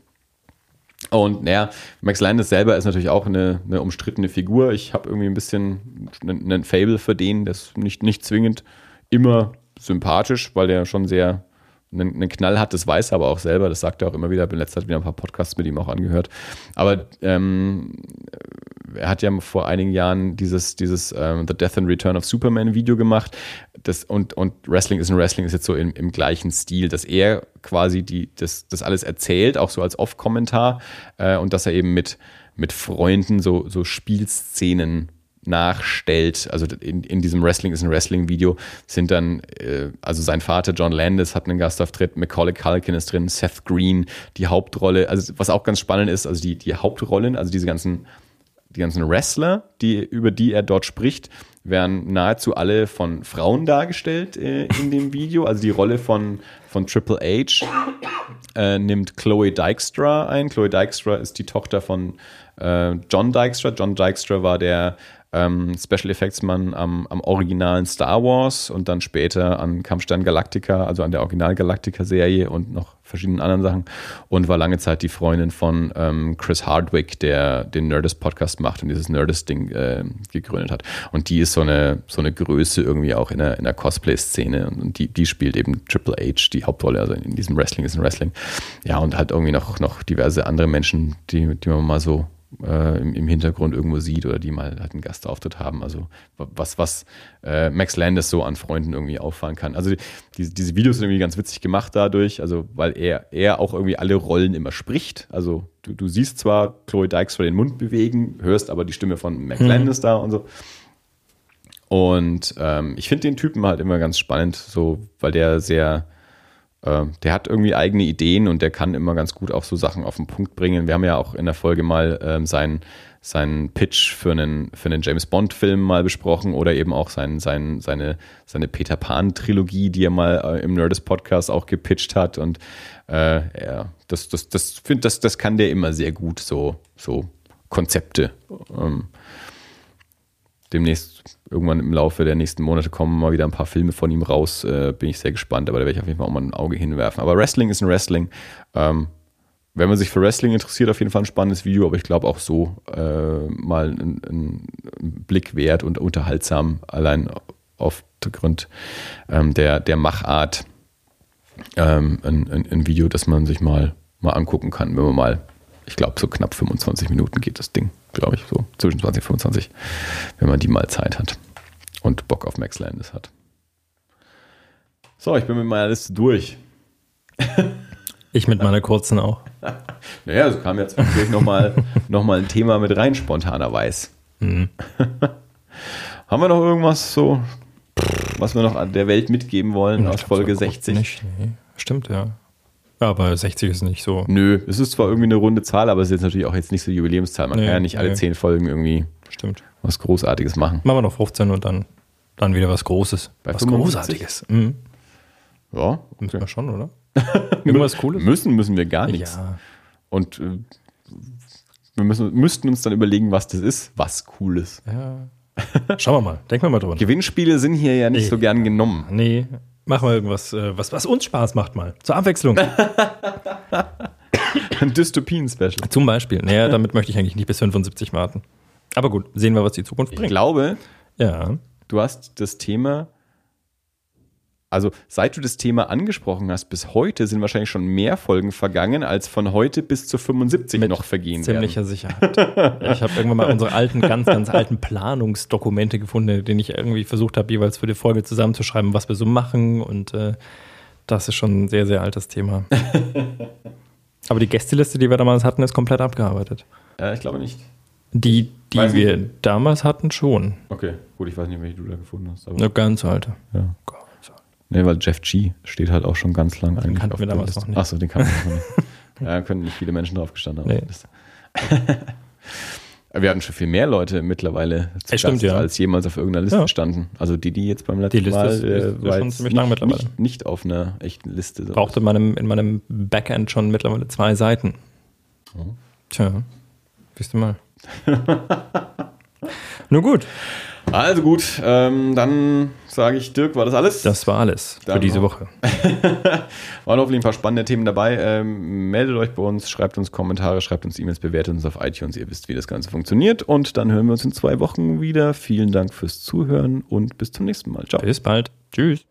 Und naja, Max Landis selber ist natürlich auch eine, eine umstrittene Figur. Ich habe irgendwie ein bisschen einen, Fable für den, ist nicht, nicht zwingend immer sympathisch, weil der schon sehr einen, einen Knall hat, das weiß er aber auch selber, das sagt er auch immer wieder. Ich habe in letzter Zeit wieder ein paar Podcasts mit ihm auch angehört. Aber ähm, er hat ja vor einigen Jahren dieses, dieses ähm, The Death and Return of Superman Video gemacht. Das, und, und Wrestling ist ein Wrestling ist jetzt so im, im gleichen Stil, dass er quasi die, das, das alles erzählt, auch so als Off-Kommentar, äh, und dass er eben mit, mit Freunden so, so Spielszenen nachstellt. Also in, in diesem Wrestling ist ein Wrestling-Video, sind dann, äh, also sein Vater John Landis hat einen Gastauftritt, Macaulay Culkin ist drin, Seth Green, die Hauptrolle, also was auch ganz spannend ist, also die, die Hauptrollen, also diese ganzen, die ganzen Wrestler, die, über die er dort spricht, werden nahezu alle von Frauen dargestellt äh, in dem Video. Also die Rolle von, von Triple H äh, nimmt Chloe Dykstra ein. Chloe Dykstra ist die Tochter von äh, John Dykstra. John Dykstra war der ähm, Special Effects Mann am, am originalen Star Wars und dann später an Kampfstern Galactica, also an der Original Galactica Serie und noch verschiedenen anderen Sachen und war lange Zeit die Freundin von ähm, Chris Hardwick, der den Nerdist Podcast macht und dieses Nerdist Ding äh, gegründet hat. Und die ist so eine, so eine Größe irgendwie auch in der, in der Cosplay-Szene und die, die spielt eben Triple H die Hauptrolle, also in diesem Wrestling ist ein Wrestling. Ja, und halt irgendwie noch, noch diverse andere Menschen, die, die man mal so äh, im, im, Hintergrund irgendwo sieht oder die mal halt einen Gastauftritt haben. Also was, was äh, Max Landis so an Freunden irgendwie auffahren kann. Also die, diese Videos sind irgendwie ganz witzig gemacht dadurch, also weil er, er auch irgendwie alle Rollen immer spricht. Also du, du siehst zwar Chloe Dykes vor den Mund bewegen, hörst aber die Stimme von Max mhm. Landis da und so. Und ähm, ich finde den Typen halt immer ganz spannend, so weil der sehr äh, der hat irgendwie eigene Ideen und der kann immer ganz gut auch so Sachen auf den Punkt bringen. Wir haben ja auch in der Folge mal ähm, seinen, seinen Pitch für einen, für einen James Bond-Film mal besprochen oder eben auch sein, sein, seine, seine Peter Pan-Trilogie, die er mal äh, im Nerdist-Podcast auch gepitcht hat. Und äh, ja, das, das, das, find, das, das kann der immer sehr gut, so, so Konzepte. Ähm, demnächst irgendwann im Laufe der nächsten Monate kommen mal wieder ein paar Filme von ihm raus. Äh, bin ich sehr gespannt, aber da werde ich auf jeden Fall auch mal ein Auge hinwerfen. Aber Wrestling ist ein Wrestling. Ähm, wenn man sich für Wrestling interessiert, auf jeden Fall ein spannendes Video, aber ich glaube auch so äh, mal ein, ein, Blick wert und unterhaltsam, allein aufgrund ähm, der, der Machart. Ähm, ein, ein, ein Video, das man sich mal, mal angucken kann, wenn man mal ich glaube, so knapp 25 Minuten geht das Ding, glaube ich, so zwischen 20 und 25, wenn man die mal Zeit hat und Bock auf Max Landis hat. So, ich bin mit meiner Liste durch. Ich mit meiner kurzen auch. naja, so kam jetzt natürlich nochmal noch mal ein Thema mit rein, spontanerweise. Mhm. Haben wir noch irgendwas so, was wir noch an der Welt mitgeben wollen ja, aus Folge 60? Nicht, nee. Stimmt, ja. Ja, aber 60 ist nicht so. Nö, es ist zwar irgendwie eine runde Zahl, aber es ist jetzt natürlich auch jetzt nicht so die Jubiläumszahl. Man nee, kann ja nicht alle nee. zehn Folgen irgendwie Stimmt. was Großartiges machen. Machen wir noch 15 und dann, dann wieder was Großes. Bei was 55? Großartiges. Mhm. Ja. Okay. Müssen wir schon, oder? Irgendwas Cooles? Müssen, müssen wir gar nichts. Ja. Und äh, wir müssen, müssten uns dann überlegen, was das ist, was Cooles. Ja. Schauen wir mal. Denken wir mal drüber. Gewinnspiele sind hier ja nicht nee. so gern genommen. Nee, Machen wir irgendwas, äh, was, was uns Spaß macht mal. Zur Abwechslung. Ein Dystopien-Special. Zum Beispiel. Naja, damit möchte ich eigentlich nicht bis 75 warten. Aber gut, sehen wir, was die Zukunft bringt. Ich glaube, ja. du hast das Thema also seit du das Thema angesprochen hast, bis heute sind wahrscheinlich schon mehr Folgen vergangen, als von heute bis zu 75 Mit noch vergehen ziemlicher werden. Sicherheit. ich habe irgendwann mal unsere alten, ganz, ganz alten Planungsdokumente gefunden, denen ich irgendwie versucht habe, jeweils für die Folge zusammenzuschreiben, was wir so machen. Und äh, das ist schon ein sehr, sehr altes Thema. Aber die Gästeliste, die wir damals hatten, ist komplett abgearbeitet. Äh, ich glaube nicht. Die, die wir nicht. damals hatten, schon. Okay, gut, ich weiß nicht, welche du da gefunden hast. Eine ganz alte. Ja. Gott. Ne, weil Jeff G steht halt auch schon ganz lang eigentlich. Den kannten wir damals noch nicht. Achso, den kannten wir noch nicht. ja, können nicht viele Menschen drauf gestanden haben. Nee. wir hatten schon viel mehr Leute mittlerweile stimmt, ja. als jemals auf irgendeiner Liste ja. standen. Also die, die jetzt beim letzten die Liste Mal ist, äh, war schon ziemlich lang mittlerweile. Nicht, nicht, auf einer echten Liste. Brauchte in meinem, in meinem Backend schon mittlerweile zwei Seiten. Oh. Tja, wisst ihr mal. Nur gut. Also gut, ähm, dann sage ich, Dirk, war das alles? Das war alles dann für diese Woche. Waren hoffentlich ein paar spannende Themen dabei. Ähm, meldet euch bei uns, schreibt uns Kommentare, schreibt uns E-Mails, bewertet uns auf iTunes. Ihr wisst, wie das Ganze funktioniert. Und dann hören wir uns in zwei Wochen wieder. Vielen Dank fürs Zuhören und bis zum nächsten Mal. Ciao. Bis bald. Tschüss.